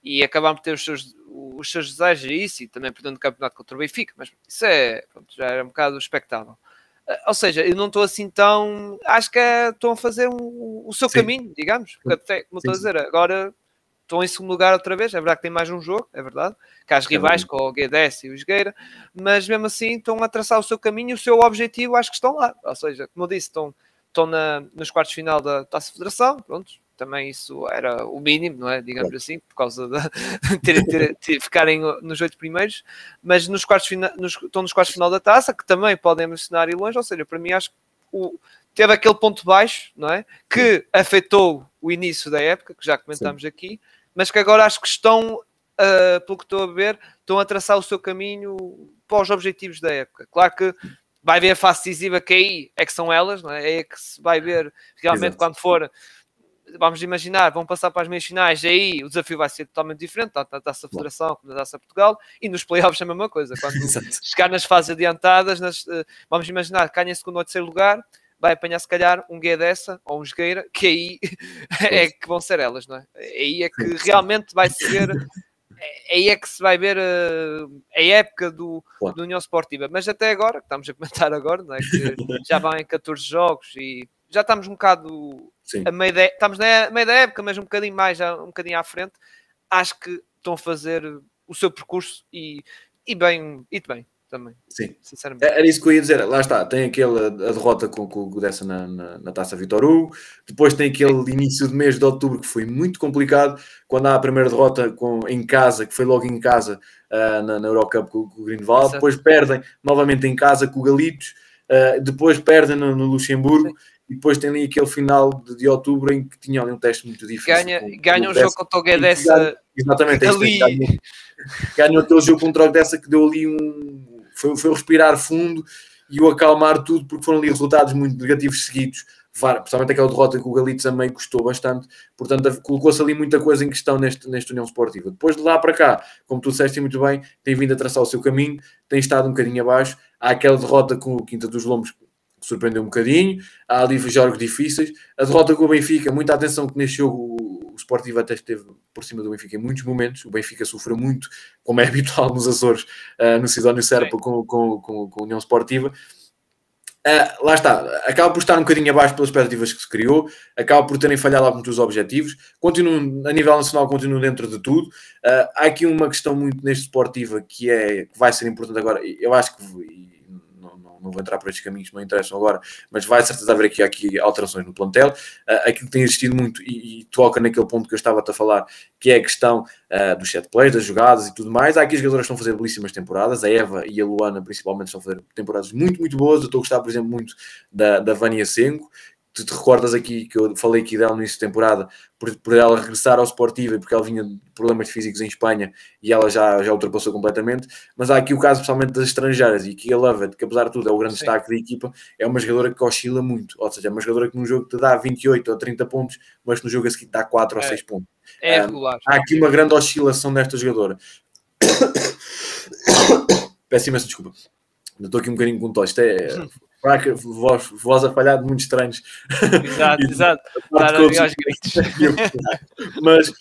e acabaram por ter os seus, os seus desejos a isso e também perdendo o campeonato contra o Benfica, mas isso é, pronto, já era um bocado expectável. Ah, ou seja, eu não estou assim tão. Acho que é, estão a fazer um, o seu sim. caminho, digamos. Porque até, como estou a dizer, agora estão em segundo lugar outra vez. É verdade que tem mais um jogo, é verdade. Que há as é rivais com o Guedes e o Esgueira, mas mesmo assim estão a traçar o seu caminho e o seu objetivo, acho que estão lá. Ou seja, como eu disse, estão, estão na, nos quartos de final da Taça Federação, pronto, também isso era o mínimo, não é? Digamos assim, por causa de ter, ter, ter, ficarem nos oito primeiros, mas nos quartos final, nos, estão nos quartos final da taça, que também podem mencionar e longe, ou seja, para mim acho que o, teve aquele ponto baixo, não é? Que afetou o início da época, que já comentámos Sim. aqui, mas que agora acho que estão, uh, pelo que estou a ver, estão a traçar o seu caminho para os objetivos da época. Claro que vai ver a fase decisiva que aí é que são elas, não é? É aí que se vai ver realmente Exato. quando for vamos imaginar, vão passar para as meias finais, aí o desafio vai ser totalmente diferente, tanto na Taça Federação como na Taça Portugal, e nos playoffs é a mesma coisa. Quando chegar nas fases adiantadas, nas, uh, vamos imaginar, ganha em segundo ou terceiro lugar, vai apanhar se calhar um Guedes ou um Jogueira, que aí é que vão ser elas, não é? Aí é que realmente vai ser aí é que se vai ver uh, a época do, do União Sportiva. Mas até agora, que estamos a comentar agora, não é? que já vão em 14 jogos e já estamos um bocado Sim. a meio da, estamos na meio da época, mas um bocadinho mais, já, um bocadinho à frente. Acho que estão a fazer o seu percurso e, e bem, e bem também. Sim, sinceramente. É, era isso que eu ia dizer. Lá está, tem aquele, a derrota com, com o dessa na, na, na, taça Vitor Hugo, depois tem aquele início de mês de outubro que foi muito complicado, quando há a primeira derrota com, em casa, que foi logo em casa uh, na, na Eurocup com, com o Greenwald, depois perdem novamente em casa com o Galitos, uh, depois perdem no, no Luxemburgo. Sim. E depois tem ali aquele final de, de outubro em que tinha ali um teste muito difícil. Ganha, com, ganha um jogo contra o Guedes. Exatamente, ali... ganha aquele jogo contra o dessa que deu ali um, foi, foi respirar fundo e o acalmar tudo, porque foram ali resultados muito negativos seguidos. Principalmente aquela derrota que o Galitos também custou bastante, portanto, colocou-se ali muita coisa em questão neste, neste União Esportiva. Depois de lá para cá, como tu disseste muito bem, tem vindo a traçar o seu caminho, tem estado um bocadinho abaixo. Há aquela derrota com o Quinta dos Lombos surpreendeu um bocadinho, há ali jogos difíceis. A derrota com o Benfica, muita atenção que neste jogo o Sportivo até esteve por cima do Benfica em muitos momentos. O Benfica sofreu muito, como é habitual nos Açores, uh, no Sidónio Serpa com, com, com, com a União Sportiva. Uh, lá está, acaba por estar um bocadinho abaixo pelas expectativas que se criou, acaba por terem falhado alguns dos objetivos, continuam, a nível nacional, continuam dentro de tudo. Uh, há aqui uma questão muito neste Sportiva que, é, que vai ser importante agora, eu acho que não vou entrar por estes caminhos, não interessam agora, mas vai certeza haver aqui, aqui alterações no plantel. Uh, aquilo que tem existido muito e, e, toca naquele ponto que eu estava a falar, que é a questão uh, dos set plays, das jogadas e tudo mais. Há aqui jogadores que estão a fazer belíssimas temporadas, a Eva e a Luana principalmente estão a fazer temporadas muito, muito boas. Eu estou a gostar, por exemplo, muito da, da Vânia Senko, tu te recordas aqui que eu falei aqui dela no início de temporada, por, por ela regressar ao Sportivo e porque ela vinha de problemas físicos em Espanha e ela já, já ultrapassou completamente. Mas há aqui o caso, especialmente das estrangeiras, e que a Lovett, que apesar de tudo é o grande Sim. destaque da equipa, é uma jogadora que oscila muito. Ou seja, é uma jogadora que num jogo te dá 28 ou 30 pontos, mas no jogo a seguir te dá 4 é. ou 6 pontos. É regular. há aqui uma grande oscilação desta jogadora. Peço imensa desculpa. Estou aqui um bocadinho com tosse. Isto é fraca, voz, voz a falhar de muito estranhos. Exato, exato. Aos gritos. Mas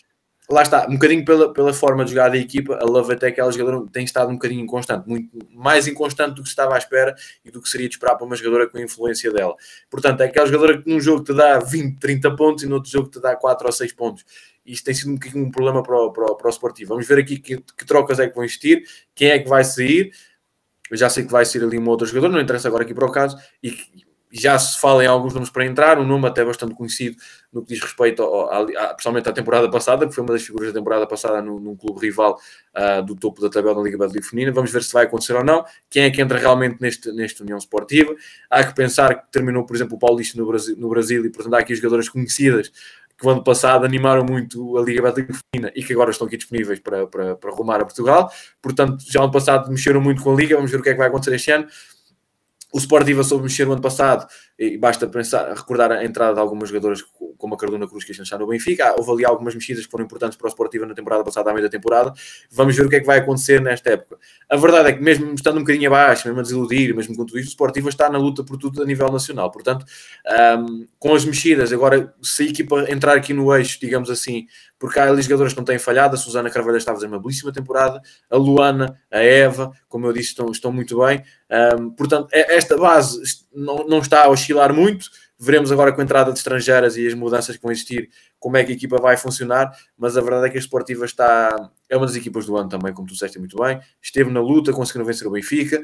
lá está, um bocadinho pela, pela forma de jogar da equipa, a Love até aquela jogadora tem estado um bocadinho inconstante, muito mais inconstante do que estava à espera e do que seria de esperar para uma jogadora com a influência dela. Portanto, é aquela jogadora que num jogo te dá 20, 30 pontos e no outro jogo te dá 4 ou 6 pontos. Isto tem sido um, um problema para o, para, o, para o Sportivo. Vamos ver aqui que, que trocas é que vão existir, quem é que vai sair eu já sei que vai ser ali um outro jogador, não interessa agora aqui para o caso, e já se fala em alguns nomes para entrar, um nome até bastante conhecido no que diz respeito, ao, a, principalmente à temporada passada, que foi uma das figuras da temporada passada no, num clube rival uh, do topo da tabela da Liga Betliga Feminina. Vamos ver se vai acontecer ou não. Quem é que entra realmente neste, neste União Esportiva? Há que pensar que terminou, por exemplo, o Paulista no Brasil, no Brasil e, portanto, há aqui jogadoras conhecidas que o ano passado animaram muito a Liga Feminina e que agora estão aqui disponíveis para, para, para rumar a Portugal. Portanto, já ano passado mexeram muito com a Liga, vamos ver o que é que vai acontecer este ano. O Sportiva soube mexer no ano passado e basta pensar, recordar a entrada de algumas jogadoras como a Cardona Cruz que está no Benfica. Houve ali algumas mexidas que foram importantes para o Sportiva na temporada passada, à meia da temporada. Vamos ver o que é que vai acontecer nesta época. A verdade é que, mesmo estando um bocadinho abaixo, mesmo a desiludir, mesmo com tudo isto, o Sportiva está na luta por tudo a nível nacional. Portanto, um, com as mexidas, agora, se a equipa entrar aqui no eixo, digamos assim, porque há ali jogadores que não têm falhado. A Susana Carvalho está a fazer uma belíssima temporada, a Luana, a Eva, como eu disse, estão, estão muito bem. Um, portanto, é, esta base não, não está a oscilar muito. Veremos agora com a entrada de estrangeiras e as mudanças que vão existir, como é que a equipa vai funcionar. Mas a verdade é que a Esportiva está. É uma das equipas do ano também, como tu disseste muito bem. Esteve na luta, conseguiram vencer o Benfica.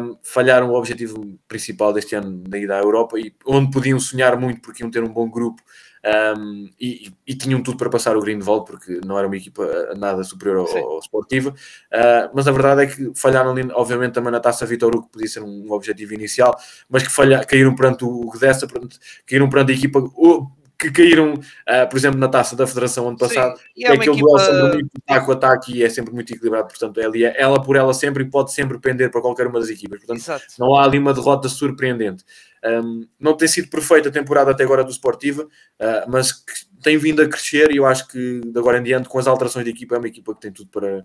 Um, falharam o objetivo principal deste ano da ida à Europa e onde podiam sonhar muito porque iam ter um bom grupo um, e, e, tinham tudo para passar o Greenwald, porque não era uma equipa eh, nada superior ao, ao Sportiva, uh, mas a verdade é que falharam ali, obviamente, também na taça Vitor Hugo, que podia ser um, objetivo inicial, mas que falha, caíram perante o Gdessa, caíram perante a equipa. Que caíram, uh, por exemplo, na taça da Federação ano passado, Sim, é, é aquele equipa... duelo sempre muito ataque-ataque e é sempre muito equilibrado, portanto, é ali, ela por ela sempre e pode sempre pender para qualquer uma das equipas, portanto, Exato. não há ali uma derrota surpreendente. Um, não tem sido perfeita a temporada até agora do Sportiva, uh, mas tem vindo a crescer e eu acho que de agora em diante, com as alterações de equipa, é uma equipa que tem tudo para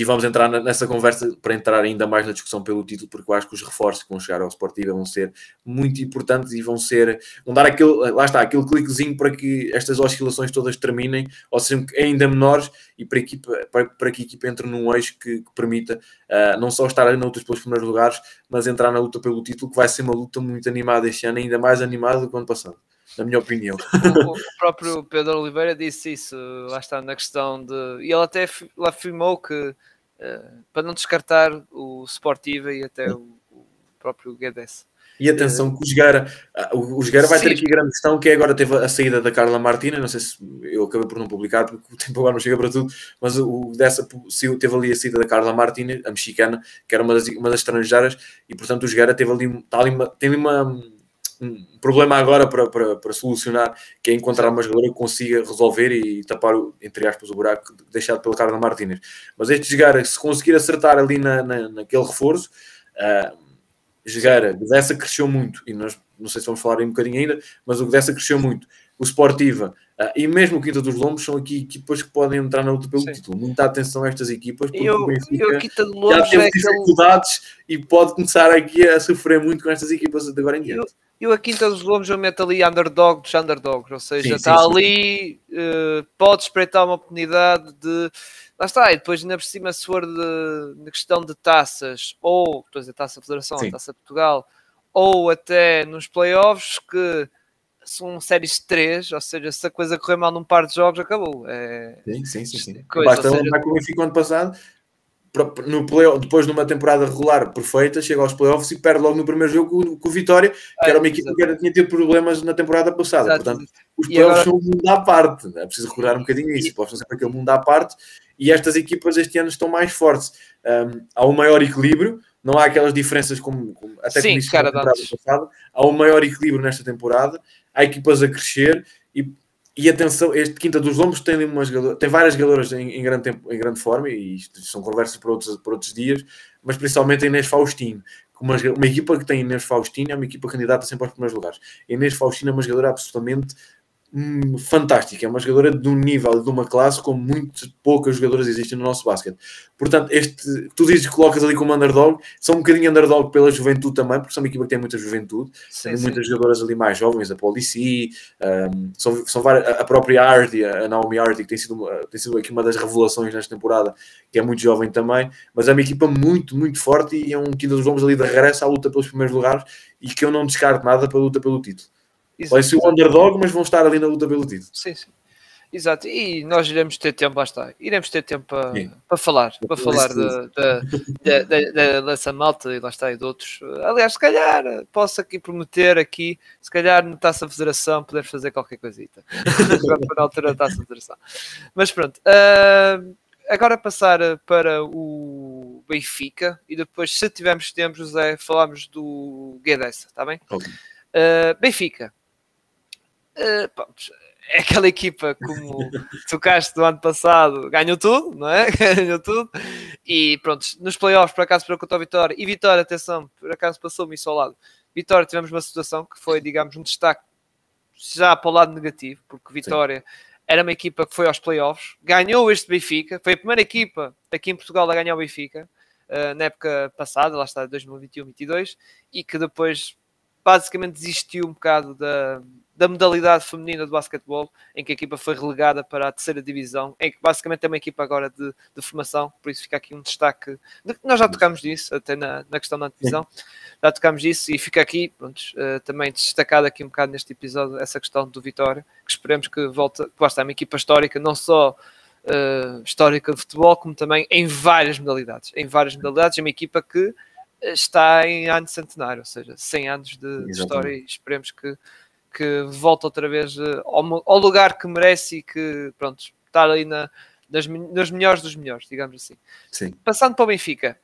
e vamos entrar nessa conversa para entrar ainda mais na discussão pelo título, porque eu acho que os reforços que vão chegar ao Sportivo vão ser muito importantes e vão ser, vão dar aquele, lá está, aquele cliquezinho para que estas oscilações todas terminem ou sejam ainda menores e para, a equipa, para, para que a equipa entre num eixo que, que permita uh, não só estar na luta pelos primeiros lugares, mas entrar na luta pelo título, que vai ser uma luta muito animada este ano, ainda mais animada do que o ano passado na minha opinião. O, o, próprio Pedro Oliveira disse isso, lá está na questão de. E ele até afirmou que uh, para não descartar o Sportiva e até o, o próprio Guedes. E atenção que o Jogueira, ah, o Jogueira vai Sim. ter aqui grande questão, que é agora teve a saída da Carla Martina, não sei se eu acabei por não publicar, porque o tempo agora não chega para tudo, mas o dessa teve ali a saída da Carla Martina, a mexicana, que era uma das, uma das estrangeiras, e portanto o Jogueira teve ali, está ali uma, tem ali uma um problema agora para, para, para, solucionar, que é encontrar uma jogadora que consiga resolver e tapar, entre aspas, o buraco deixado pela Carla Martínez. Mas este jogar, se conseguir acertar ali na, na, naquele reforço, uh, jogar, o Dessa cresceu muito, e nós não sei se vamos falar aí um bocadinho ainda, mas o Dessa cresceu muito. O Sportiva e mesmo o Quinta dos Lombos são aqui equipas que podem entrar na luta pelo Sim. título. Muita atenção a estas equipas, porque eu, o Benfica eu, Quinta Lombos já teve é dificuldades aquele... e pode começar aqui a sofrer muito com estas equipas de agora em diante. Eu e o Quinta dos Lobos eu meto ali underdog dos underdogs, ou seja, sim, está sim, ali, uh, pode espreitar uma oportunidade de. Lá está, e depois ainda por cima, se for de, de questão de taças, ou, estou a dizer, taça Federação, taça Portugal, ou até nos playoffs, que são séries de 3, ou seja, se a coisa correr mal num par de jogos, acabou. É... Sim, sim, sim. sim. Coisa, Basta seja... lembrar que o Benfica ano passado no depois de uma temporada regular perfeita, chega aos playoffs e perde logo no primeiro jogo com, o Vitória, que era uma equipe que era, tinha tido problemas na temporada passada. Exato. Portanto, os playoffs agora... são um mundo à parte, é preciso recordar um bocadinho isso, e... pode sempre aquele mundo à parte, e estas equipas este ano estão mais fortes. Um, há um maior equilíbrio, não há aquelas diferenças como, como até Sim, como cara, na temporada passada, há um maior equilíbrio nesta temporada, há equipas a crescer e e atenção, este Quinta dos Lombos tem, uma jogadora, tem várias jogadoras em, em, grande tempo, em grande forma, e isto são conversas para outros, para outros dias, mas principalmente a Inês Faustino. Uma, uma equipa que tem Inês Faustino é uma equipa candidata sempre aos primeiros lugares. A Inês Faustino é uma jogadora absolutamente hum, fantástica, é uma jogadora de um nível, de uma classe como muito poucas jogadoras existem no nosso basquete. Portanto, este, tu dizes que colocas ali como underdog, são um bocadinho underdog pela juventude também, porque são uma equipa que tem muita juventude, sim, muitas jogadoras ali mais jovens, a Policy, um, são, são várias, a própria Hardy, a Naomi Hardy, que tem sido, tem sido aqui uma das revelações nesta temporada, que é muito jovem também, mas é uma equipa muito, muito forte e é um quinto dos vamos ali de regresso à luta pelos primeiros lugares e que eu não descarto nada para a luta pelo título. Vai ser o underdog, mas vão estar ali na luta pelo título. Sim, sim. Exato, e nós iremos ter tempo, lá está, iremos ter tempo para, para falar, para falar dessa malta e lá está, e de outros. Aliás, se calhar posso aqui prometer aqui, se calhar no Taça Federação podemos fazer qualquer coisita. na altura da Taça Federação. Mas pronto, uh, agora passar para o Benfica e depois, se tivermos tempo, José, falamos do Guedes, está bem? Okay. Uh, Benfica, Uh, é aquela equipa como tocaste do ano passado, ganhou tudo, não é? Ganhou tudo. E pronto, nos playoffs, por acaso, para contra a Vitória, e Vitória, atenção, por acaso passou-me isso ao lado. Vitória, tivemos uma situação que foi, digamos, um destaque já para o lado negativo, porque Vitória Sim. era uma equipa que foi aos playoffs, ganhou este Benfica, foi a primeira equipa aqui em Portugal a ganhar o Benfica, uh, na época passada, lá está, 2021-22, e que depois basicamente desistiu um bocado da da modalidade feminina de basquetebol, em que a equipa foi relegada para a terceira divisão, em que basicamente é uma equipa agora de, de formação, por isso fica aqui um destaque. De, nós já tocamos disso, até na, na questão da divisão, já tocamos disso e fica aqui, pronto, uh, também destacado aqui um bocado neste episódio, essa questão do Vitória, que esperemos que volte, que basta, é uma equipa histórica, não só. Uh, histórica de futebol, como também em várias modalidades. Em várias modalidades, é uma equipa que está em ano centenário, ou seja, 100 anos de, de história e esperemos que que volta outra vez uh, ao, ao, lugar que merece e que, pronto, está ali na, nas, nas melhores dos melhores, digamos assim. Sim. Passando para o Benfica,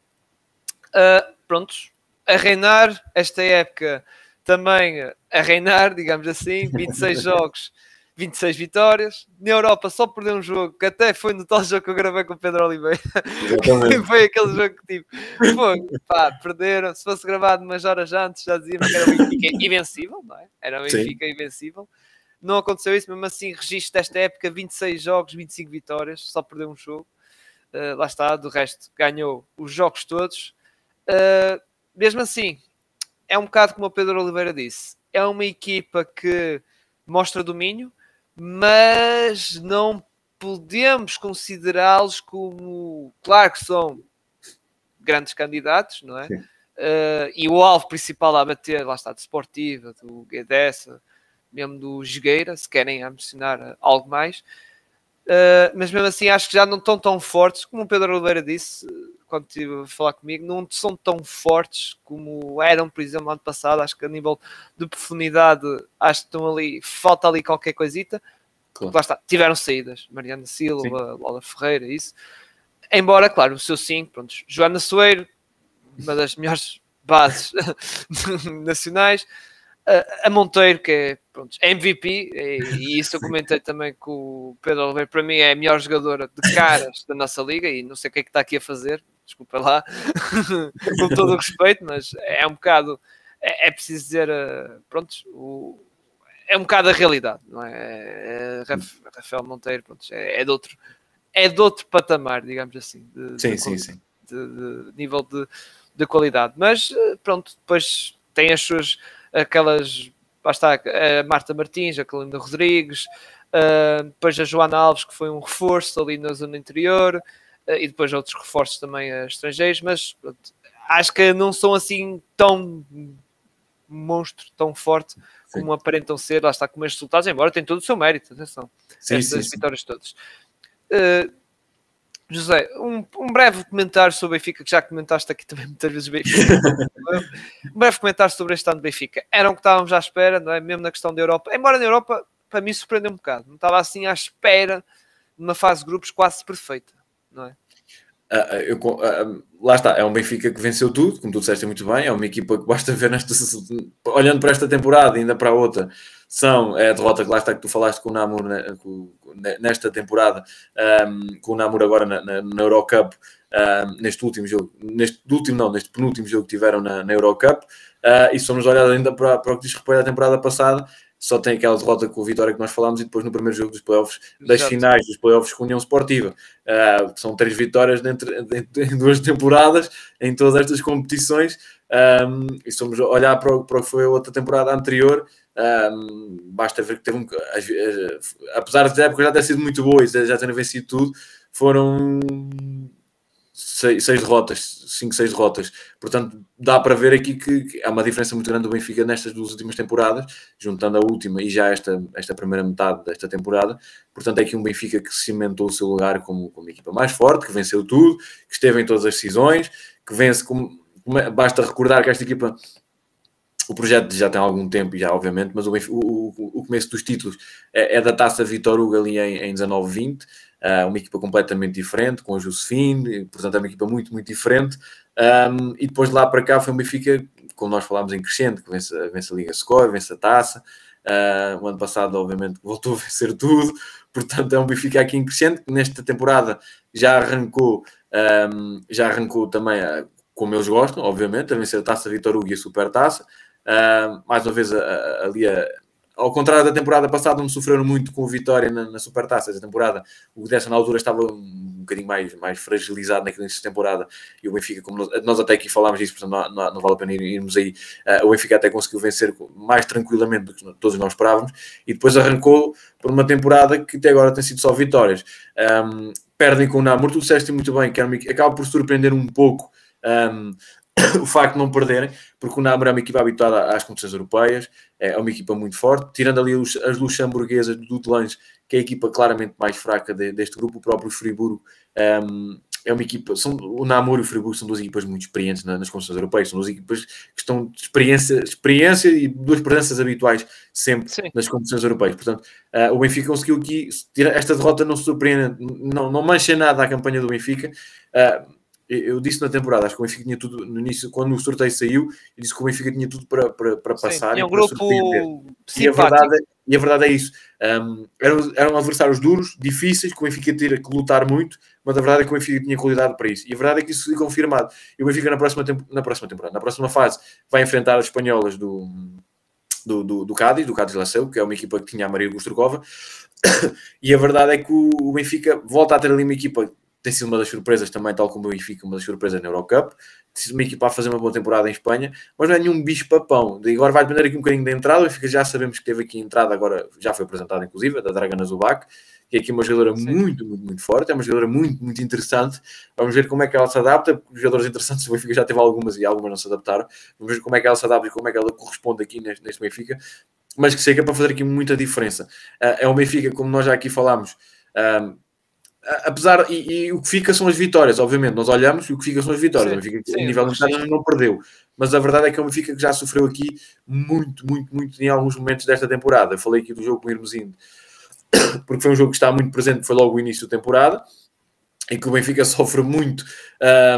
uh, prontos, a reinar esta época também a reinar, digamos assim, 26 jogos 26 vitórias. Na Europa só perdeu um jogo, que até foi no tal jogo que eu gravei com o Pedro Oliveira. foi aquele jogo que tipo, pô, pá, perderam. Se fosse gravado umas horas antes, já dizíamos que era o Benfica invencível, não é? Era o Benfica Sim. invencível. Não aconteceu isso, mesmo assim, registro desta época: 26 jogos, 25 vitórias, só perdeu um jogo. Uh, lá está, do resto, ganhou os jogos todos. Uh, mesmo assim, é um bocado como o Pedro Oliveira disse: é uma equipa que mostra domínio, mas não podemos considerá-los como. Claro que são grandes candidatos, não é? Uh, e o alvo principal a bater, lá está, de Sportiva, do Guedessa, mesmo do Jogueira, se querem ambicionar algo mais. Uh, mas mesmo assim acho que já não estão tão fortes, como o Pedro Oliveira disse quando estive a falar comigo, não são tão fortes como eram, por exemplo, no ano passado. Acho que a nível de profundidade, acho que estão ali, falta ali qualquer coisita. Claro. Lá está, tiveram saídas, Mariana Silva, Lola Ferreira, isso. Embora, claro, o seu 5, pronto, Joana Soeiro, uma das melhores bases nacionais, a Monteiro, que é pronto, MVP, e, isso eu comentei também com o Pedro Oliveira, para mim é a melhor jogadora de caras da nossa liga, e não sei o que é que está aqui a fazer, desculpa lá, com todo o respeito, mas é um bocado, é, é preciso dizer, uh, pronto, o, é um bocado a realidade, não é? é, é Rafael Monteiro, pronto, é, é, de outro, é de outro patamar, digamos assim, de, sim, de, sim, sim. De, de nível de, de qualidade, mas eh, pronto, depois tem as suas aquelas, lá está, a Marta Martins, a Calinda Rodrigues, uh, depois a Joana Alves, que foi um reforço ali na zona interior, uh, e depois outros reforços também a estrangeiros, mas pronto, acho que não são assim tão monstro, tão forte sim. como aparentam ser, lá está com estes resultados, embora tem todo o seu mérito, atenção, sim, estas sim, vitórias todas. Uh, José, um, um, breve comentário sobre o Benfica, que já comentaste aqui também muitas vezes Benfica. um breve comentário sobre este ano do Benfica. Era o que estávamos à espera, não é? Mesmo na questão da Europa. Embora na Europa, para mim, surpreendeu um bocado. Não estava assim à espera de uma fase de grupos quase perfeita, não é? Uh, eu, uh, lá está, é um Benfica que venceu tudo, como tu disseste muito bem, é uma equipa que basta ver nesta, olhando para esta temporada e ainda para a outra, são é a derrota que lá está que tu falaste com o Namur nesta temporada, com o Namur agora na, na, na Eurocup, neste último jogo, neste último não, neste penúltimo jogo que tiveram na, na Eurocup, e somos olhados ainda para, para o que diz respeito à temporada passada, só tem aquela derrota com o Vitória que nós falámos e depois no primeiro jogo dos playoffs, das Exato. finais dos playoffs com a União Sportiva. Uh, são três vitórias dentro, dentro, em duas temporadas em todas estas competições um, e somos olhar para o, para o que foi a outra temporada anterior. Um, basta ver que teve um, apesar de época já ter sido muito boa e já terem vencido tudo, foram seis, seis derrotas, cinco, seis derrotas. Portanto, dá para ver aqui que, que há uma diferença muito grande do Benfica nestas duas últimas temporadas, juntando a última e já esta, esta primeira metade desta temporada. Portanto, é aqui um Benfica que cimentou o seu lugar como, como equipa mais forte, que venceu tudo, que esteve em todas as decisões, que vence como. Basta recordar que esta equipa o projeto já tem algum tempo, já obviamente, mas o, o, o começo dos títulos é, é da taça Vitor Hugo ali em, em 19-20, uh, uma equipa completamente diferente, com a Josefine, portanto é uma equipa muito, muito diferente. Um, e depois de lá para cá foi um Benfica, como nós falámos, em crescente, que vence, vence a Liga Score, vence a taça. Uh, o ano passado, obviamente, voltou a vencer tudo, portanto é um Benfica aqui em crescente. Nesta temporada já arrancou, um, já arrancou também, a, como eles gostam, obviamente, a vencer a taça Vitor Hugo e a Super Taça. Mais uma vez, ali a, ao contrário da temporada passada, não sofreram muito com o Vitória na, na Supertaça. Essa temporada, o Dessa na altura estava um bocadinho mais, mais fragilizado naquela temporada e o Benfica, como nós, nós, até aqui falámos disso, portanto não, não, não vale a pena irmos aí. Uh, o Benfica até conseguiu vencer mais tranquilamente do que todos nós esperávamos e depois arrancou por uma temporada que até agora tem sido só vitórias. Um, perdem com o Namor, tu disseste muito bem, que acaba por surpreender um pouco. Um, o facto de não perderem, porque o Namor é uma equipa habituada às competições europeias, é uma equipa muito forte, tirando ali os, as luxemburguesas do Delange, que é a equipa claramente mais fraca de, deste grupo, o próprio Friburgo um, é uma equipa, são, o Namor e o Friburgo são duas equipas muito experientes na, nas competições europeias, são duas equipas que estão de experiência, experiência e duas presenças habituais sempre Sim. nas competições europeias. Portanto, uh, o Benfica conseguiu aqui, esta derrota não surpreende, não, não mancha nada a campanha do Benfica. Uh, eu disse na temporada, acho que o Benfica tinha tudo no início, quando o sorteio saiu, eu disse que o Benfica tinha tudo para, para, para passar. Sim, e um grupo e a, verdade, é, e a verdade é isso. Um, eram, eram adversários duros, difíceis, que o Benfica tinha que lutar muito, mas a verdade é que o Benfica tinha qualidade para isso. E a verdade é que isso foi confirmado. E o Benfica na próxima, tempo, na próxima temporada, na próxima fase, vai enfrentar as espanholas do, do, do, do Cádiz, do Cádiz Laceu, que é uma equipa que tinha a Maria Gustrukova. e a verdade é que o Benfica volta a ter ali uma equipa tem sido uma das surpresas também, tal como o Benfica, uma das surpresas na Eurocup. Tem sido uma equipa a fazer uma boa temporada em Espanha, mas não é nenhum bicho papão. E agora vai depender aqui um bocadinho da entrada. O Benfica já sabemos que teve aqui a entrada, agora já foi apresentada, inclusive, da Dragana Zubac, que é aqui uma jogadora Sim. muito, muito, muito forte, é uma jogadora muito, muito interessante. Vamos ver como é que ela se adapta, os jogadores interessantes, o Benfica já teve algumas e algumas não se adaptaram. Vamos ver como é que ela se adapta e como é que ela corresponde aqui neste, neste Benfica, mas que sei que é para fazer aqui muita diferença. Uh, é um Benfica, como nós já aqui falámos, uh, apesar, e, e, o que fica são as vitórias, obviamente, nós olhamos e o que fica são as vitórias, sim, o Benfica sim, a nível interno não perdeu, mas a verdade é que um Benfica que já sofreu aqui muito, muito, muito em alguns momentos desta temporada. Eu falei aqui do jogo com o Irmezindo, porque foi um jogo que está muito presente, foi logo o início da temporada, em que o Benfica sofre muito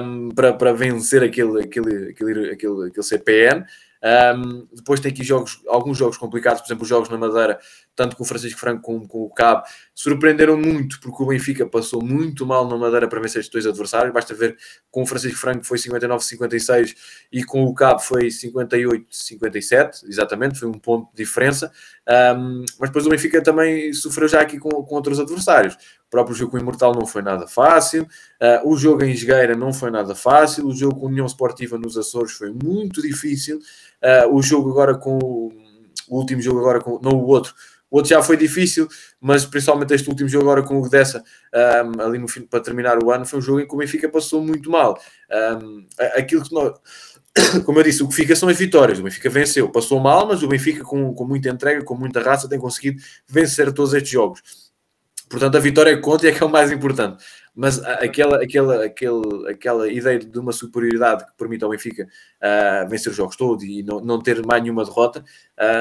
um, para, para vencer aquele, aquele, aquele, aquele, aquele CPN. Um, depois tem aqui jogos, alguns jogos complicados, por exemplo, os jogos na Madeira, tanto com o Francisco Franco como com o Cabo, surpreenderam muito porque o Benfica passou muito mal na Madeira para vencer estes dois adversários. Basta ver com o Francisco Franco foi 59-56 e com o Cabo foi 58-57, exatamente, foi um ponto de diferença. Um, mas depois o Benfica também sofreu já aqui com, com outros adversários. O próprio jogo com o Imortal não foi nada fácil, uh, o jogo em Esgueira não foi nada fácil, o jogo com a União Esportiva nos Açores foi muito difícil, uh, o jogo agora com o, último jogo agora com não o outro o outro já foi difícil, mas principalmente este último jogo agora com o Dessa, um, ali no fim, para terminar o ano, foi um jogo em que o Benfica passou muito mal. Um, aquilo que nós, como eu disse, o que fica são as vitórias. O Benfica venceu, passou mal, mas o Benfica, com, com muita entrega, com muita raça, tem conseguido vencer todos estes jogos. Portanto, a vitória conta e é que é o mais importante mas aquela, aquela, aquela, aquela ideia de uma superioridade que permite ao Benfica uh, vencer os jogos todos e não, não ter mais nenhuma derrota,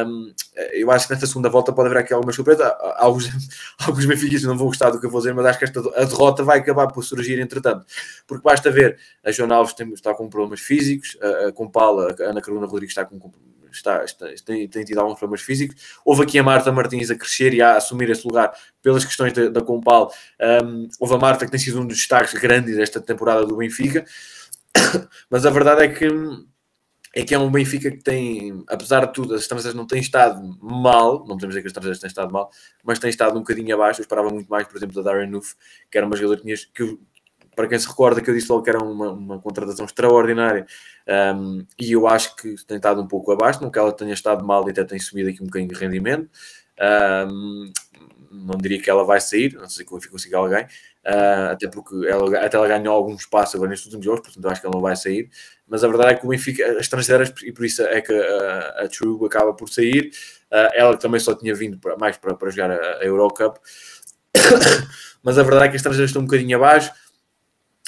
um, eu acho que nesta segunda volta pode haver aqui alguma surpresa. Alguns, alguns benfiquistas não vão gostar do que eu vou dizer, mas acho que esta, a derrota vai acabar por surgir entretanto, porque basta ver a João Alves tem, está com problemas físicos, a Compala, a Ana Carolina Rodrigues está com está, está, tem, tem, tido alguns problemas físicos. Houve aqui a Marta Martins a crescer e a assumir esse lugar pelas questões da, da Compal. Um, houve a Marta que tem sido um dos destaques grandes desta temporada do Benfica. Mas a verdade é que é que é um Benfica que tem, apesar de tudo, as estrangeiras não têm estado mal, não podemos dizer que as estrangeiras têm estado mal, mas têm estado um bocadinho abaixo. Eu esperava muito mais, por exemplo, da Darren Nuff, que era uma jogadora que, para quem se recorda que eu disse logo que era uma, uma contratação extraordinária um, e eu acho que tem estado um pouco abaixo, não que ela tenha estado mal e até tem subido aqui um bocadinho de rendimento. Um, não diria que ela vai sair, não sei como consiga alguém, uh, até porque ela, até ela ganhou algum espaço agora nestes últimos jogos, portanto eu acho que ela não vai sair. Mas a verdade é que o Benfica, as estrangeiras, e por isso é que a, a True acaba por sair, uh, ela também só tinha vindo para, mais para, jogar a, a Eurocup. mas a verdade é que as estrangeiras estão um bocadinho abaixo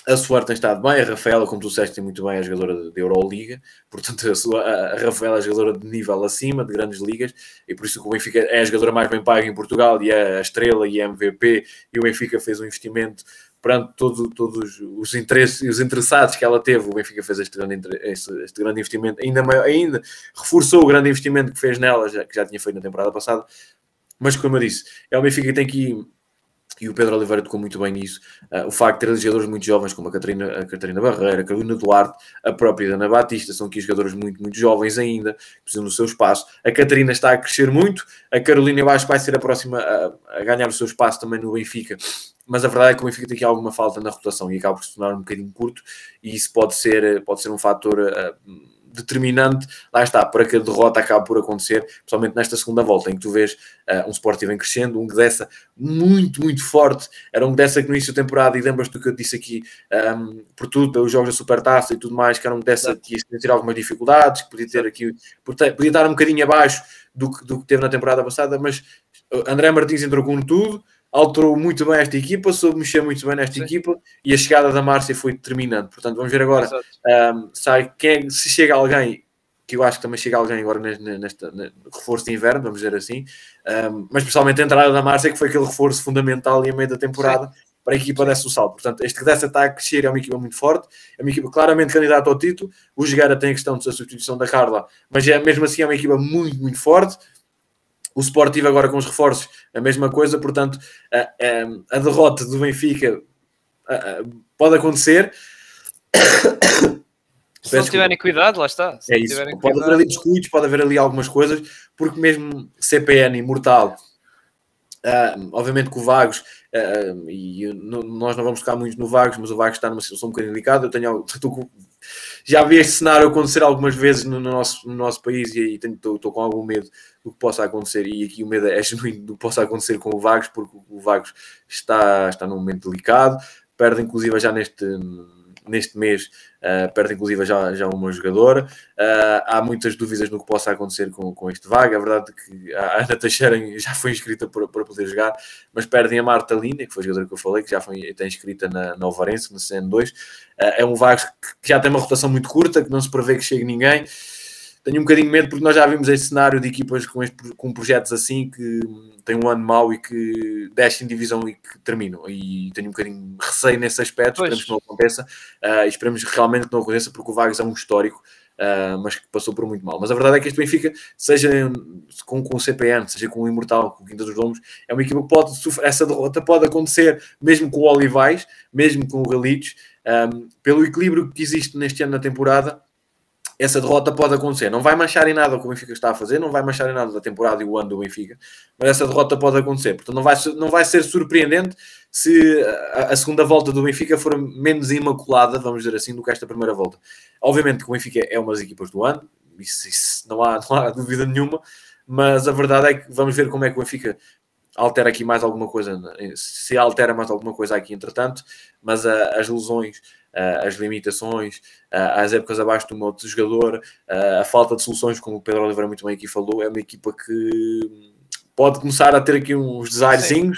a Suar tem estado bem, a Rafaela, como tu disseste, tem muito bem, a jogadora da Euroliga, portanto a, sua, a Rafaela é jogadora de nível acima, de grandes ligas, e por isso que o Benfica é a jogadora mais bem paga em Portugal, e é a estrela e a MVP, e o Benfica fez um investimento perante todo, todos os interesses os interessados que ela teve, o Benfica fez este grande, este, este grande investimento, ainda, maior, ainda reforçou o grande investimento que fez nela, já, que já tinha feito na temporada passada, mas como eu disse, é o Benfica que tem que e o Pedro Oliveira tocou muito bem nisso. Uh, o facto de ter jogadores muito jovens, como a Catarina, a Catarina Barreira, a Carolina Duarte, a própria Ana Batista, são aqui jogadores muito, muito jovens ainda, precisam do seu espaço. A Catarina está a crescer muito, a Carolina, eu acho vai ser a próxima a, a ganhar o seu espaço também no Benfica. Mas a verdade é que o Benfica tem aqui alguma falta na rotação e acaba por se tornar um bocadinho curto, e isso pode ser, pode ser um fator. Uh, determinante, lá está, para que a derrota acabe por acontecer, principalmente nesta segunda volta, em que tu vês uh, um Sporting crescendo, um dessa muito, muito forte, era um dessa que no início da temporada, e lembras-te do que eu disse aqui, um, por tudo, pelos jogos da Supertaça e tudo mais, que era um dessa que ia ter algumas dificuldades, que podia ter aqui, podia estar um bocadinho abaixo do que, do que teve na temporada passada, mas André Martins entrou com tudo, alterou muito bem esta equipa, soube mexer muito bem nesta Sim. equipa e a chegada da Márcia foi determinante. Portanto, vamos ver agora um, sai, quem, se chega alguém, que eu acho que também chega alguém agora neste, reforço de inverno, vamos dizer assim, um, mas principalmente a entrada da Márcia, que foi aquele reforço fundamental e a meio da temporada. Sim. Para a equipa desse o salto. Portanto, este que dessa está a crescer é uma equipa muito forte, é uma equipa claramente candidata ao título. O Jogueira tem a questão da substituição da Carla, mas é, mesmo assim é uma equipa muito, muito forte. O Sportivo agora com os reforços, a mesma coisa, portanto, a, a, a derrota do Benfica a, pode acontecer. Se não tiverem cuidado, lá está. Se é isso. Pode cuidado. haver ali descuidos, pode haver ali algumas coisas, porque mesmo CPN imortal Uh, obviamente que o Vagos, uh, e nós não vamos tocar muito no Vagos, mas o Vagos está numa situação um bocadinho delicada. Eu tenho, estou, já vi este cenário acontecer algumas vezes no, no nosso, no nosso país e estou, estou, com algum medo do que possa acontecer. E aqui o medo é genuíno do que possa acontecer com o Vagos, porque o Vagos está, está num momento delicado, perde inclusive já neste neste mês uh, perde inclusive já, já uma jogadora. Uh, há muitas dúvidas no que possa acontecer com, com este vaga. É verdade que a Ana Teixeira já foi inscrita para, para poder jogar, mas perdem a Marta Lina, que foi a jogadora que eu falei, que já foi está inscrita na, na Alvarense, na CN2. Uh, é um vago que já tem uma rotação muito curta, que não se prevê que chegue ninguém tenho um bocadinho de medo porque nós já vimos este cenário de equipas com, este, com projetos assim que têm um ano mau e que descem divisão e que terminam. E tenho um bocadinho de receio nesse aspecto. Pois. Esperemos que não aconteça. Uh, esperemos realmente que não aconteça porque o Vargas é um histórico. Uh, mas que passou por muito mal. Mas a verdade é que este Benfica, seja com, com o CPN, seja com o Imortal, com o Quinta dos Domos, é uma equipa que pode sofrer, essa derrota pode acontecer mesmo com o Olivais, mesmo com o Galitos, um, pelo equilíbrio que existe neste ano na temporada, essa derrota pode acontecer. Não vai manchar em nada o que o Benfica está a fazer, não vai manchar em nada da temporada e o ano do Benfica, mas essa derrota pode acontecer. Portanto, não vai, não vai ser surpreendente se a, a segunda volta do Benfica for menos imaculada, vamos dizer assim, do que esta primeira volta. Obviamente que o Benfica é uma das equipas do ano, isso, isso não, há, não há dúvida nenhuma, mas a verdade é que vamos ver como é que o Benfica altera aqui mais alguma coisa, se altera mais alguma coisa aqui entretanto, mas a, as lesões as limitações, uh, as épocas abaixo do modo de jogador, uh, a falta de soluções, como o Pedro Oliveira muito bem aqui falou, é uma equipa que pode começar a ter aqui uns desairzinhos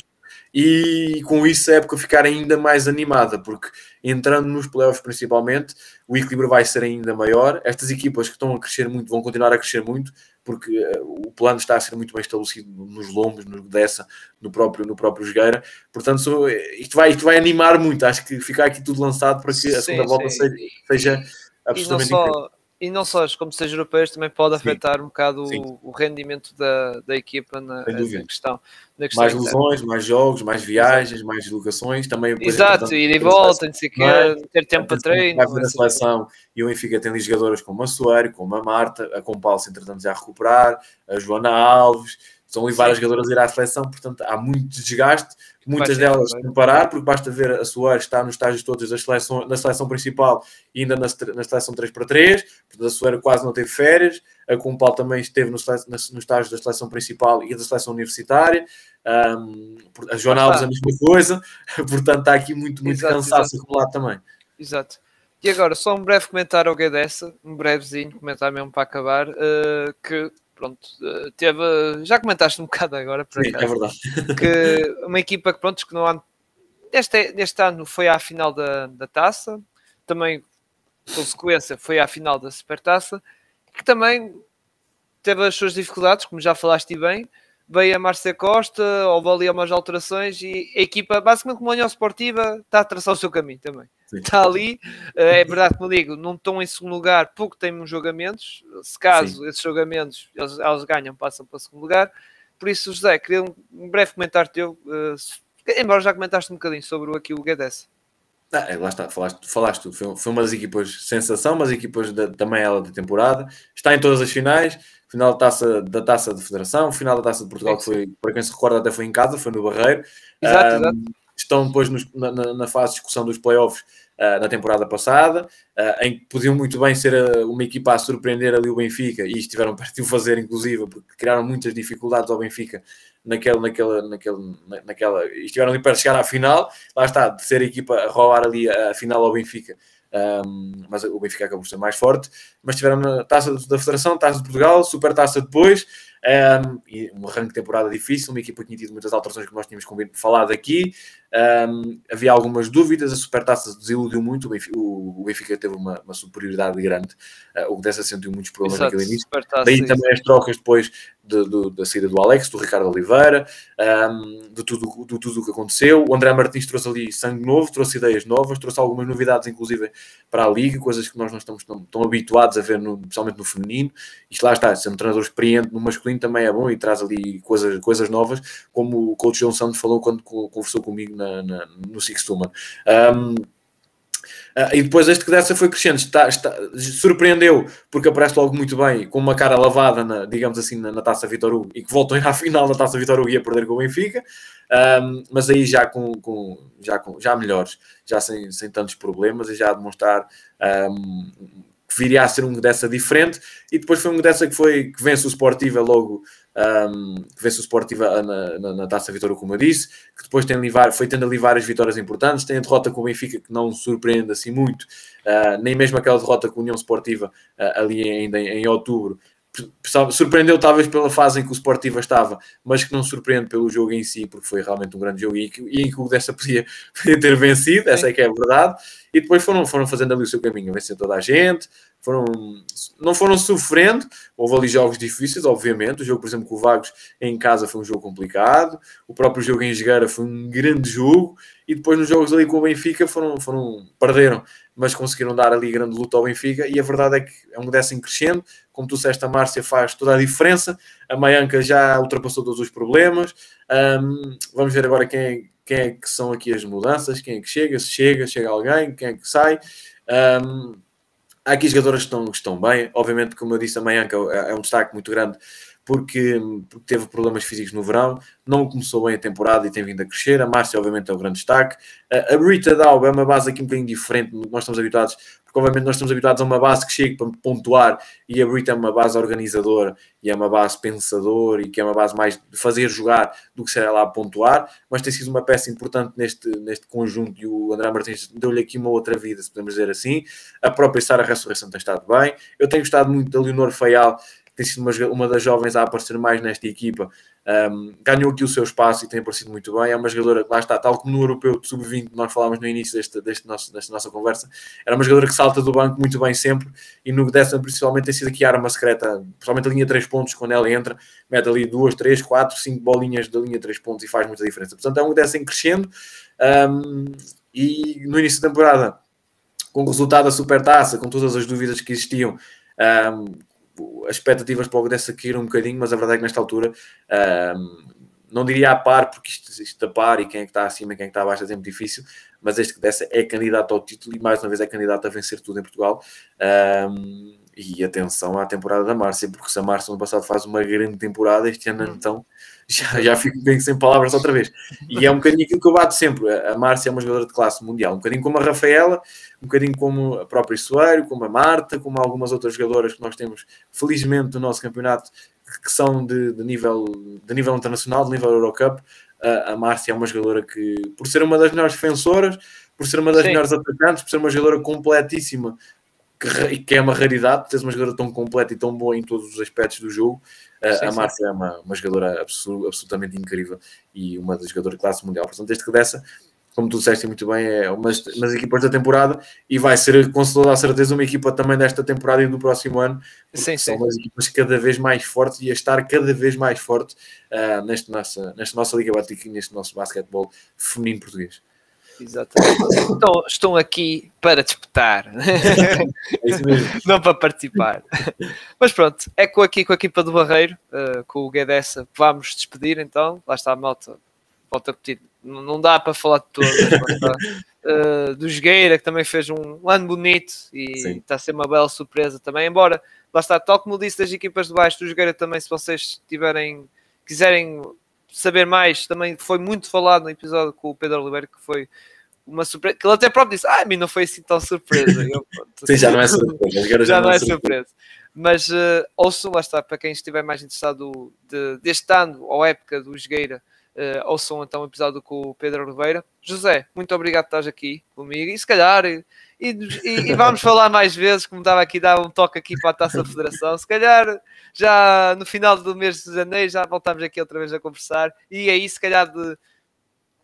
e com isso a época ficar ainda mais animada, porque entrando nos playoffs principalmente, o equilíbrio vai ser ainda maior. Estas equipas que estão a crescer muito vão continuar a crescer muito, porque uh, o plano está a ser muito bem estabelecido nos lombos, no dessa, no próprio, no próprio Jogueira. Portanto, so, isto, vai, isto vai animar muito. Acho que ficar aqui tudo lançado para que a segunda sim, volta sim. seja, seja absolutamente e não, só, e não só as competições europeias também pode afetar um bocado o, o, rendimento da, da equipa na, na questão, na, questão. Mais lesões, mais jogos, mais viagens, Exato. mais deslocações. Também, Exato, ir e volta, não sei que, ter tempo para treino. Vai a seleção e o Benfica tem ali jogadoras como a Soares, como a Marta, a Compalse, entretanto, já a recuperar, a Joana Alves são ali várias jogadoras a ir à seleção, portanto há muito desgaste, muitas delas vão parar, porque basta ver a Soares está nos estágios todos da seleção, na seleção principal e ainda na, na seleção 3x3, portanto a Soares quase não teve férias, a Compal também esteve no, no, no estágio da seleção principal e da seleção universitária, um, a Joana Alves a mesma coisa, portanto está aqui muito, muito exato, cansaço acumulado também. Exato. E agora, só um breve comentário ao Guedessa, um brevezinho, comentário mesmo para acabar, uh, que pronto, eh, teve, já comentaste um bocado agora, Sim, é verdade. que uma equipa que, pronto, que não há, este, este ano foi à final da, da taça, também, consequência, foi à final da supertaça, que também teve as suas dificuldades, como já falaste bem, veio a Márcia Costa, houve ali umas alterações e a equipa, basicamente como a União Esportiva, está a traçar o seu caminho também. Sim. Está ali, eh, é verdade que me digo, não estão em segundo lugar porque têm uns jogamentos, se caso Sim. esses jogamentos eles, eles, ganham, passam para o segundo lugar. Por isso, José, queria um, breve comentário teu, uh, embora já comentaste um bocadinho sobre aqui o Guedes. Ah, é, lá está, falaste, falaste. Foi, foi uma das equipas sensação, umas equipas da, também ela da temporada. Está em todas as finais, final da taça, da taça de federação, final da taça de Portugal, que foi, para quem se recorda, até foi em casa, foi no Barreiro. Exato, um, exato. Estão depois nos, na, na, fase de discussão dos playoffs uh, na temporada passada, uh, em que podiam muito bem ser uh, uma equipa a surpreender ali o Benfica, e estiveram perto de o fazer, inclusive, porque criaram muitas dificuldades ao Benfica naquela, naquela, naquela, naquela, e estiveram ali para chegar à final, lá está, de ser a equipa a roubar ali a, a final ao Benfica. Um, mas o Benfica acabou por ser mais forte. Mas tiveram na taça da Federação, taça de Portugal, super taça depois, um, e um arranque de temporada difícil, uma equipa que tinha tido muitas alterações que nós tínhamos falado aqui. Um, havia algumas dúvidas, a Supertaça desiludiu muito, o Benfica, o Benfica teve uma, uma, superioridade grande, uh, o dessa sentiu muitos problemas Exato, naquele início. Daí também as trocas depois de, de, da saída do Alex, do Ricardo Oliveira, um, de tudo o tudo que aconteceu. O André Martins trouxe ali sangue novo, trouxe ideias novas, trouxe algumas novidades, inclusive para a Liga, coisas que nós não estamos tão, tão habituados a ver, no, especialmente no feminino. Isto lá está, ser um treinador experiente no masculino também é bom e traz ali coisas, coisas novas, como o coach João Santos falou quando conversou comigo na, na, no Six Tuman. Um, Uh, e depois este que dessa foi crescendo, está, está, surpreendeu porque aparece logo muito bem, com uma cara lavada, na, digamos assim, na, na Taça Vitor Hugo e que voltou à final da Taça Vitor Hugo e a perder com o Benfica, um, mas aí já com, com, já, com já melhores, já sem, sem tantos problemas e já a demonstrar um, que viria a ser um dessa diferente. E depois foi um dessa que foi que vence o Sportiva logo um, que vence o Sportiva na, na, na Taça Vitória, como eu disse, que depois tem livar, foi tendo ali várias vitórias importantes, tem a derrota com o Benfica, que não surpreende assim muito, uh, nem mesmo aquela derrota com a União Sportiva uh, ali ainda em, em outubro, surpreendeu talvez pela fase em que o Sportiva estava, mas que não surpreende pelo jogo em si, porque foi realmente um grande jogo e, e em que o dessa podia, podia ter vencido, essa é que é a verdade, e depois foram, foram fazendo ali o seu caminho, vencer toda a gente, foram, não foram sofrendo, houve ali jogos difíceis, obviamente, o jogo, por exemplo, com o Vagos em casa foi um jogo complicado, o próprio jogo em Jogueira foi um grande jogo, e depois nos jogos ali com o Benfica foram, foram perderam, mas conseguiram dar ali grande luta ao Benfica, e a verdade é que é um décimo crescendo, como tu disseste, a Márcia faz toda a diferença, a Maianca já ultrapassou todos os problemas, um, vamos ver agora quem é, quem é que são aqui as mudanças, quem é que chega, se chega, chega alguém, quem é que sai, um, há aqui jogadoras que estão, que estão bem, obviamente, como eu disse, a Maianca é, é um destaque muito grande, porque, porque, teve problemas físicos no verão, não começou bem a temporada e tem vindo a crescer. A Márcia, obviamente, é o grande destaque. A Brita Dalba é uma base aqui um bocadinho diferente do que nós estamos habituados, porque, obviamente, nós estamos habituados a uma base que chega para pontuar e a Brita é uma base organizadora e é uma base pensadora e que é uma base mais de fazer jogar do que ser lá pontuar. Mas tem sido uma peça importante neste, neste conjunto e o André Martins deu-lhe aqui uma outra vida, se podemos dizer assim. A própria Sara Ressurreição tem estado bem. Eu tenho gostado muito da Leonor Feial tem sido uma, uma das jovens a aparecer mais nesta equipa. Um, ganhou aqui o seu espaço e tem aparecido muito bem. É uma jogadora que lá está, tal como no europeu de sub-20, nós falámos no início deste, deste nosso, desta nossa conversa. Era uma jogadora que salta do banco muito bem sempre e no décimo principalmente tem sido aqui a arma secreta, principalmente a linha 3 pontos, quando ela entra, mete ali 2, 3, 4, 5 bolinhas da linha 3 pontos e faz muita diferença. Portanto, é um décimo crescendo um, e no início da temporada, com o resultado da supertaça, com todas as dúvidas que existiam. Um, as expectativas para o dessa caíram um bocadinho, mas a verdade é que nesta altura não diria a par, porque isto, isto a par e quem é que está acima e quem é que está abaixo é sempre difícil, mas este que dessa é candidato ao título e mais uma vez é candidato a vencer tudo em Portugal. Um, e atenção à temporada da Márcia, porque se a Márcia no passado faz uma grande temporada, este ano hum. então já, já fico bem sem palavras outra vez. E é um bocadinho aquilo que eu bato sempre. A Márcia é uma jogadora de classe mundial, um bocadinho como a Rafaela, um bocadinho como a própria Soeiro, como a Marta, como algumas outras jogadoras que nós temos, felizmente, no nosso campeonato, que são de, de nível, de nível internacional, de nível Eurocup. A, a Márcia é uma jogadora que, por ser uma das melhores defensoras, por ser uma das Sim. melhores atacantes, por ser uma jogadora completíssima, que, que é uma raridade, teres uma jogadora tão completa e tão boa em todos os aspectos do jogo. Sim, a Márcia é uma, uma jogadora absolutamente incrível e uma das jogadoras de classe mundial. Portanto, este que dessa, como tu disseste muito bem, é uma das equipas da temporada e vai ser com toda a certeza uma equipa também desta temporada e do próximo ano. Sim, são sim. as equipas cada vez mais fortes e a estar cada vez mais forte uh, neste nossa, nesta nossa Liga Batica e neste nosso basquetebol feminino português. Exatamente. Então, estão aqui para disputar, é não para participar. Mas pronto, é com aqui com a equipa do Barreiro, uh, com o Guedessa, vamos despedir então. Lá está a malta, volta a repetir, não dá para falar de todas. uh, do Jogueira, que também fez um, um ano bonito e Sim. está a ser uma bela surpresa também. Embora, lá está, tal como disse das equipas de baixo, do Jogueira também, se vocês tiverem, quiserem saber mais, também foi muito falado no episódio com o Pedro Oliveira, que foi uma surpresa, que ele até próprio disse, ah, a mim não foi assim tão surpresa. Eu, pronto, Sim, já não é surpresa. Já, já, não é, é surpresa. surpresa. Mas uh, ouçam, lá está, para quem estiver mais interessado de, deste ano, ou época do Jogueira, uh, ouçam então o episódio com o Pedro Oliveira. José, muito obrigado por estás aqui comigo, e se calhar... E, e, e, vamos falar mais vezes, como estava aqui, dar um toque aqui para a Taça Federação. Se calhar já no final do mês de janeiro já voltamos aqui outra vez a conversar. E aí, se calhar, de,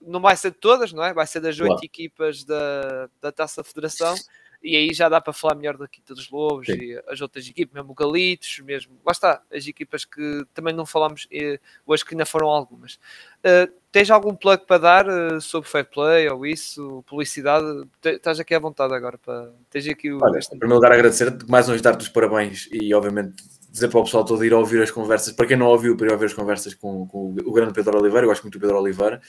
não vai ser de todas, não é? Vai ser das oito claro. equipas da, da Taça Federação e aí já dá para falar melhor da Quinta dos Lobos Sim. e as outras equipas, mesmo o Galitos, mesmo, lá está, as equipas que também não falámos eh, hoje que ainda foram algumas. Uh, tens algum plug para dar uh, sobre fair play ou isso, publicidade? Estás aqui à vontade agora para. Tens aqui o. Olha, em primeiro lugar, agradecer mais uma vez dar-te os parabéns e, obviamente, dizer para o pessoal todo ir ouvir as conversas, para quem não ouviu, para ir ouvir as conversas com, com o grande Pedro Oliveira, eu gosto muito do Pedro Oliveira,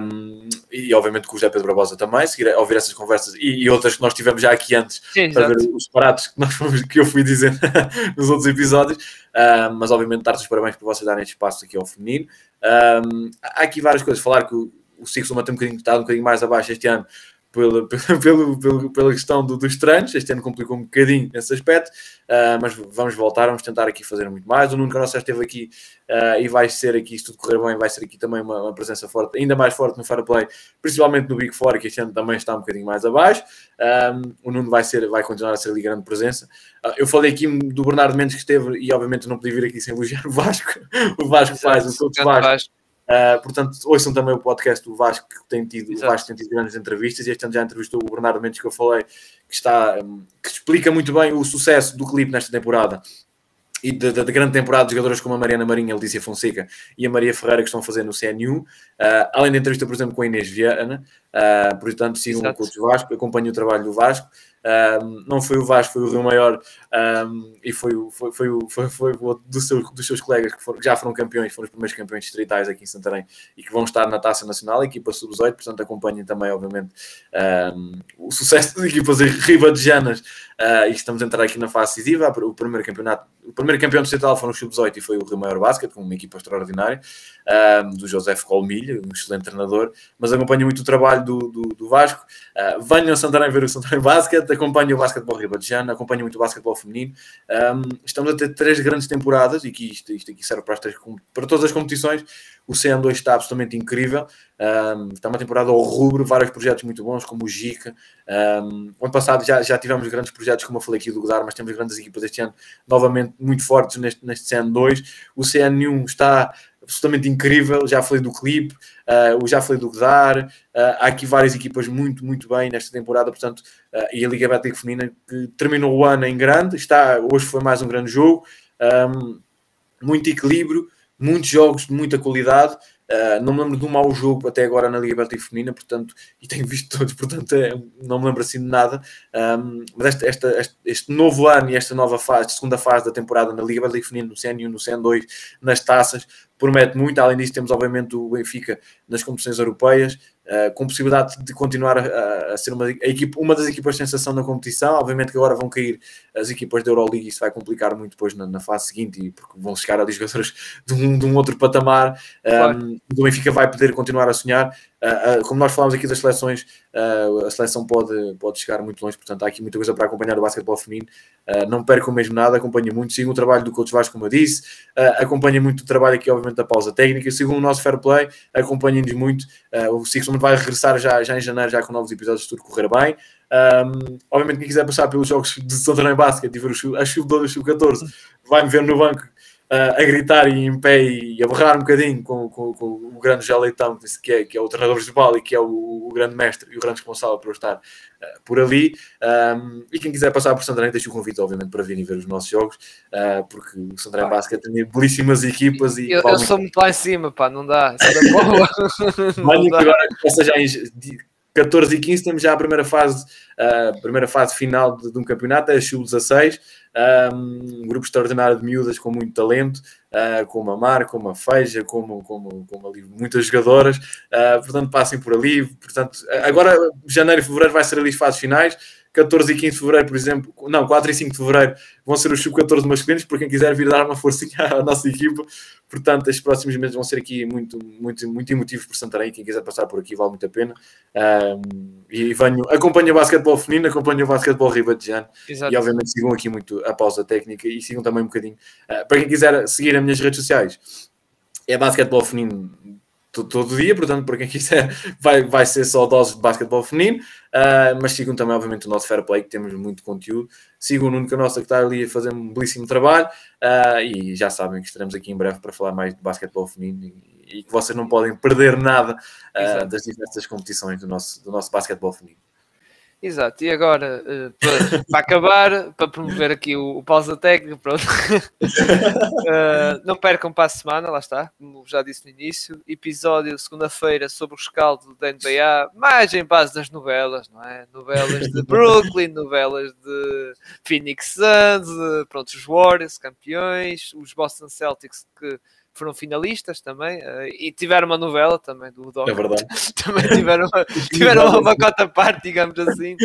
um, e obviamente com o José Pedro Barbosa também, seguir a ouvir essas conversas e, e, outras que nós tivemos já aqui antes, Sim, para ver os parados que, nós fomos, que eu fui dizendo nos outros episódios, um, mas obviamente dar-te os parabéns por vocês darem espaço aqui ao feminino. Um, há aqui várias coisas, falar que o, o Sixto tem um bocadinho, está um bocadinho mais abaixo este ano, pela, pela, pela, pela questão do, dos treinos. Este ano complicou um bocadinho esse aspecto, uh, mas vamos voltar, vamos tentar aqui fazer muito mais. O Nuno Canossa esteve aqui uh, e vai ser aqui, se tudo correr bem, vai ser aqui também uma, uma, presença forte, ainda mais forte no Fair Play, principalmente no Big Four, que este ano também está um bocadinho mais abaixo. Um, ah, o Nuno vai, ser, vai continuar a ser ali grande presença. Uh, eu falei aqui do Bernardo Mendes que esteve, e obviamente não podia vir aqui sem elogiar o Vasco. O Vasco faz o seu Vasco. Uh, portanto, ouçam também o podcast do Vasco, que tem tido, o Vasco tem tido grandes entrevistas, e este ano já entrevistou o Bernardo Mendes, que eu falei, que, está, um, que explica muito bem o sucesso do clipe nesta temporada e da, da, grande temporada de jogadores como a Mariana Marinha, a Letícia Fonseca e a Maria Ferreira que estão fazer no CNU, uh, além da entrevista, por exemplo, com a Inês Viana, uh, portanto, sigam Exato. o Coach Vasco, acompanhem o trabalho do Vasco, um, não foi o Vasco, foi o Rio Maior um, e foi, foi, foi, foi, foi, foi do seu, dos seus colegas que, foram, já foram campeões, foram os primeiros campeões distritais aqui em Santarém e que vão estar na Taça Nacional, equipa sub-18, portanto acompanhem também, obviamente, um, o sucesso das equipas ribadejanas uh, e estamos a entrar aqui na fase decisiva. O primeiro campeonato, o primeiro campeão distrital foram os sub-18 e foi o Rio Maior Basket, com uma equipa extraordinária, do José Colmilha, um excelente treinador, mas acompanho muito o trabalho do, do, do Vasco. Uh, venham a Santarém ver o Santarém Basket, acompanho o basquetebol ribadejano, acompanho muito o basquetebol feminino. Um, estamos a ter três grandes temporadas e que isto, isto aqui serve para, três, para todas as competições. O CN2 está absolutamente incrível. Um, está uma temporada ao rubro, vários projetos muito bons, como o Gica. Um, ano passado já, já tivemos grandes projetos, como eu falei aqui do Godar, mas temos grandes equipas este ano, novamente muito fortes neste, neste CN2. O CN1 está absolutamente incrível. Já falei do clipe, uh, já falei do Godar. Uh, há aqui várias equipas muito, muito bem nesta temporada, portanto, uh, e a Liga Betclic Feminina que terminou o ano em grande. Está, hoje foi mais um grande jogo, um, muito equilíbrio, muitos jogos de muita qualidade. Uh, não me lembro de um mau jogo até agora na Liga Betclic Feminina, portanto, e tenho visto todos, portanto, é, não me lembro assim de nada. Um, mas esta, esta, este, este, novo ano e esta nova fase, segunda fase da temporada na Liga Betclic Feminina, no CN1, no CN2, nas taças, promete muito. Além disso, temos obviamente o Benfica nas competições europeias, uh, com possibilidade de continuar a, a ser uma, a equipa, uma das equipas de sensação na competição. Obviamente que agora vão cair as equipas da Euroleague, isso vai complicar muito depois na, na fase seguinte, porque vão chegar ali jogadores de um, de um outro patamar. Claro. Um, o Benfica vai poder continuar a sonhar. Uh, uh, como nós falámos aqui das seleções, uh, a seleção pode, pode chegar muito longe, portanto há aqui muita coisa para acompanhar o basquetebol feminino. não percam mesmo nada, acompanhem muito, sigam o trabalho do Coach Vasco, como eu disse, acompanhem muito o trabalho aqui, obviamente, da pausa técnica, sigam o nosso fair play, acompanhem-nos muito. o Sixon vai regressar já, já em janeiro, já com novos episódios, se tudo correr bem. Um, obviamente, quem quiser passar pelos jogos de Santarém Basket e ver as sub-12 sub-14, vai-me ver no banco uh, a gritar e em pé e a berrar um bocadinho com, com, com o grande José Leitão, que é, que é o treinador principal e que é o, o, grande mestre e o grande responsável por eu estar uh, por ali. Um, e quem quiser passar por Santarém, deixo o convite, obviamente, para virem ver os nossos jogos, uh, porque o Santarém ah. Basket tem belíssimas equipas. E eu, eu sou muito lá em cima, pá, não dá. Manho que agora, ou seja, 14 e 15 temos já a primeira fase, a primeira fase final de, de um campeonato, é a Sub-16, um, grupo extraordinário de miúdas com muito talento, uh, como a Mar, como a Feija, como, como, como ali muitas jogadoras, uh, portanto passem por ali, portanto, agora janeiro e fevereiro vai ser ali as fases finais, 14 e 15 de fevereiro, por exemplo, não, 4 e 5 de fevereiro vão ser os sub-14 masculinos, por quem quiser vir dar uma forcinha à nossa equipa. Portanto, estes próximos meses vão ser aqui muito, muito, muito emotivos por Santarém. Quem quiser passar por aqui vale muito a pena. Um, e venho, acompanho o basquetebol feminino, acompanho o basquetebol ribadejano e obviamente sigam aqui muito a pausa técnica e sigam também um bocadinho. Uh, para quem quiser seguir as minhas redes sociais, é basquetebol feminino todo dia, portanto, para quem quiser, vai, vai ser só doses de basquetebol feminino, uh, mas sigam também, obviamente, o nosso Fair Play, que temos muito conteúdo. Sigam o Nuno Canossa, que está ali a fazer um belíssimo trabalho, uh, e já sabem que estaremos aqui em breve para falar mais de basquetebol feminino e, e que vocês não podem perder nada uh, das diversas competições do nosso, do nosso basquetebol feminino. Exato, e agora, uh, para, para, acabar, para promover aqui o, o pausa técnico, pronto. uh, não percam para a semana, lá está, como já disse no início, episódio segunda-feira sobre o escaldo da NBA, mais em base das novelas, não é? Novelas de Brooklyn, novelas de Phoenix Suns, pronto, os Warriors, campeões, os Boston Celtics que foram finalistas também uh, e tiveram uma novela também do Doc. É verdade. também tiveram uma, tiveram uma cota parte, digamos assim,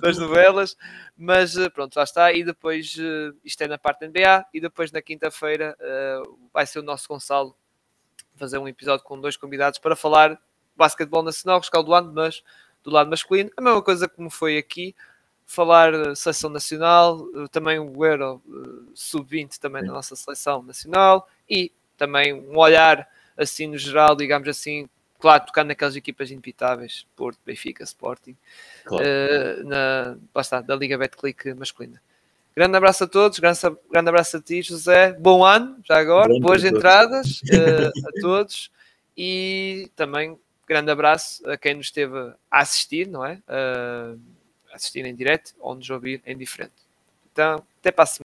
das novelas. Mas uh, pronto, lá está. E depois, uh, isto é na parte da NBA. E depois na quinta-feira vai ser o nosso Gonçalo fazer um episódio com dois convidados para falar basquetebol nacional, rescaldoando, mas do lado masculino. A mesma coisa como foi aqui falar seleção nacional, também o Euro sub-20 também da nossa seleção nacional e também um olhar assim no geral, digamos assim, claro, tocando naquelas equipas inevitáveis, Porto, Benfica, Sporting, claro. uh, na, basta, da Liga Betclic masculina. Grande abraço a todos, grande, grande abraço a ti, José. Bom ano, já agora, boas entradas uh, a todos e também grande abraço a quem nos esteve a assistir, não é? Uh, assistir em direto ou nos ouvir em diferente. Então, até para a semana.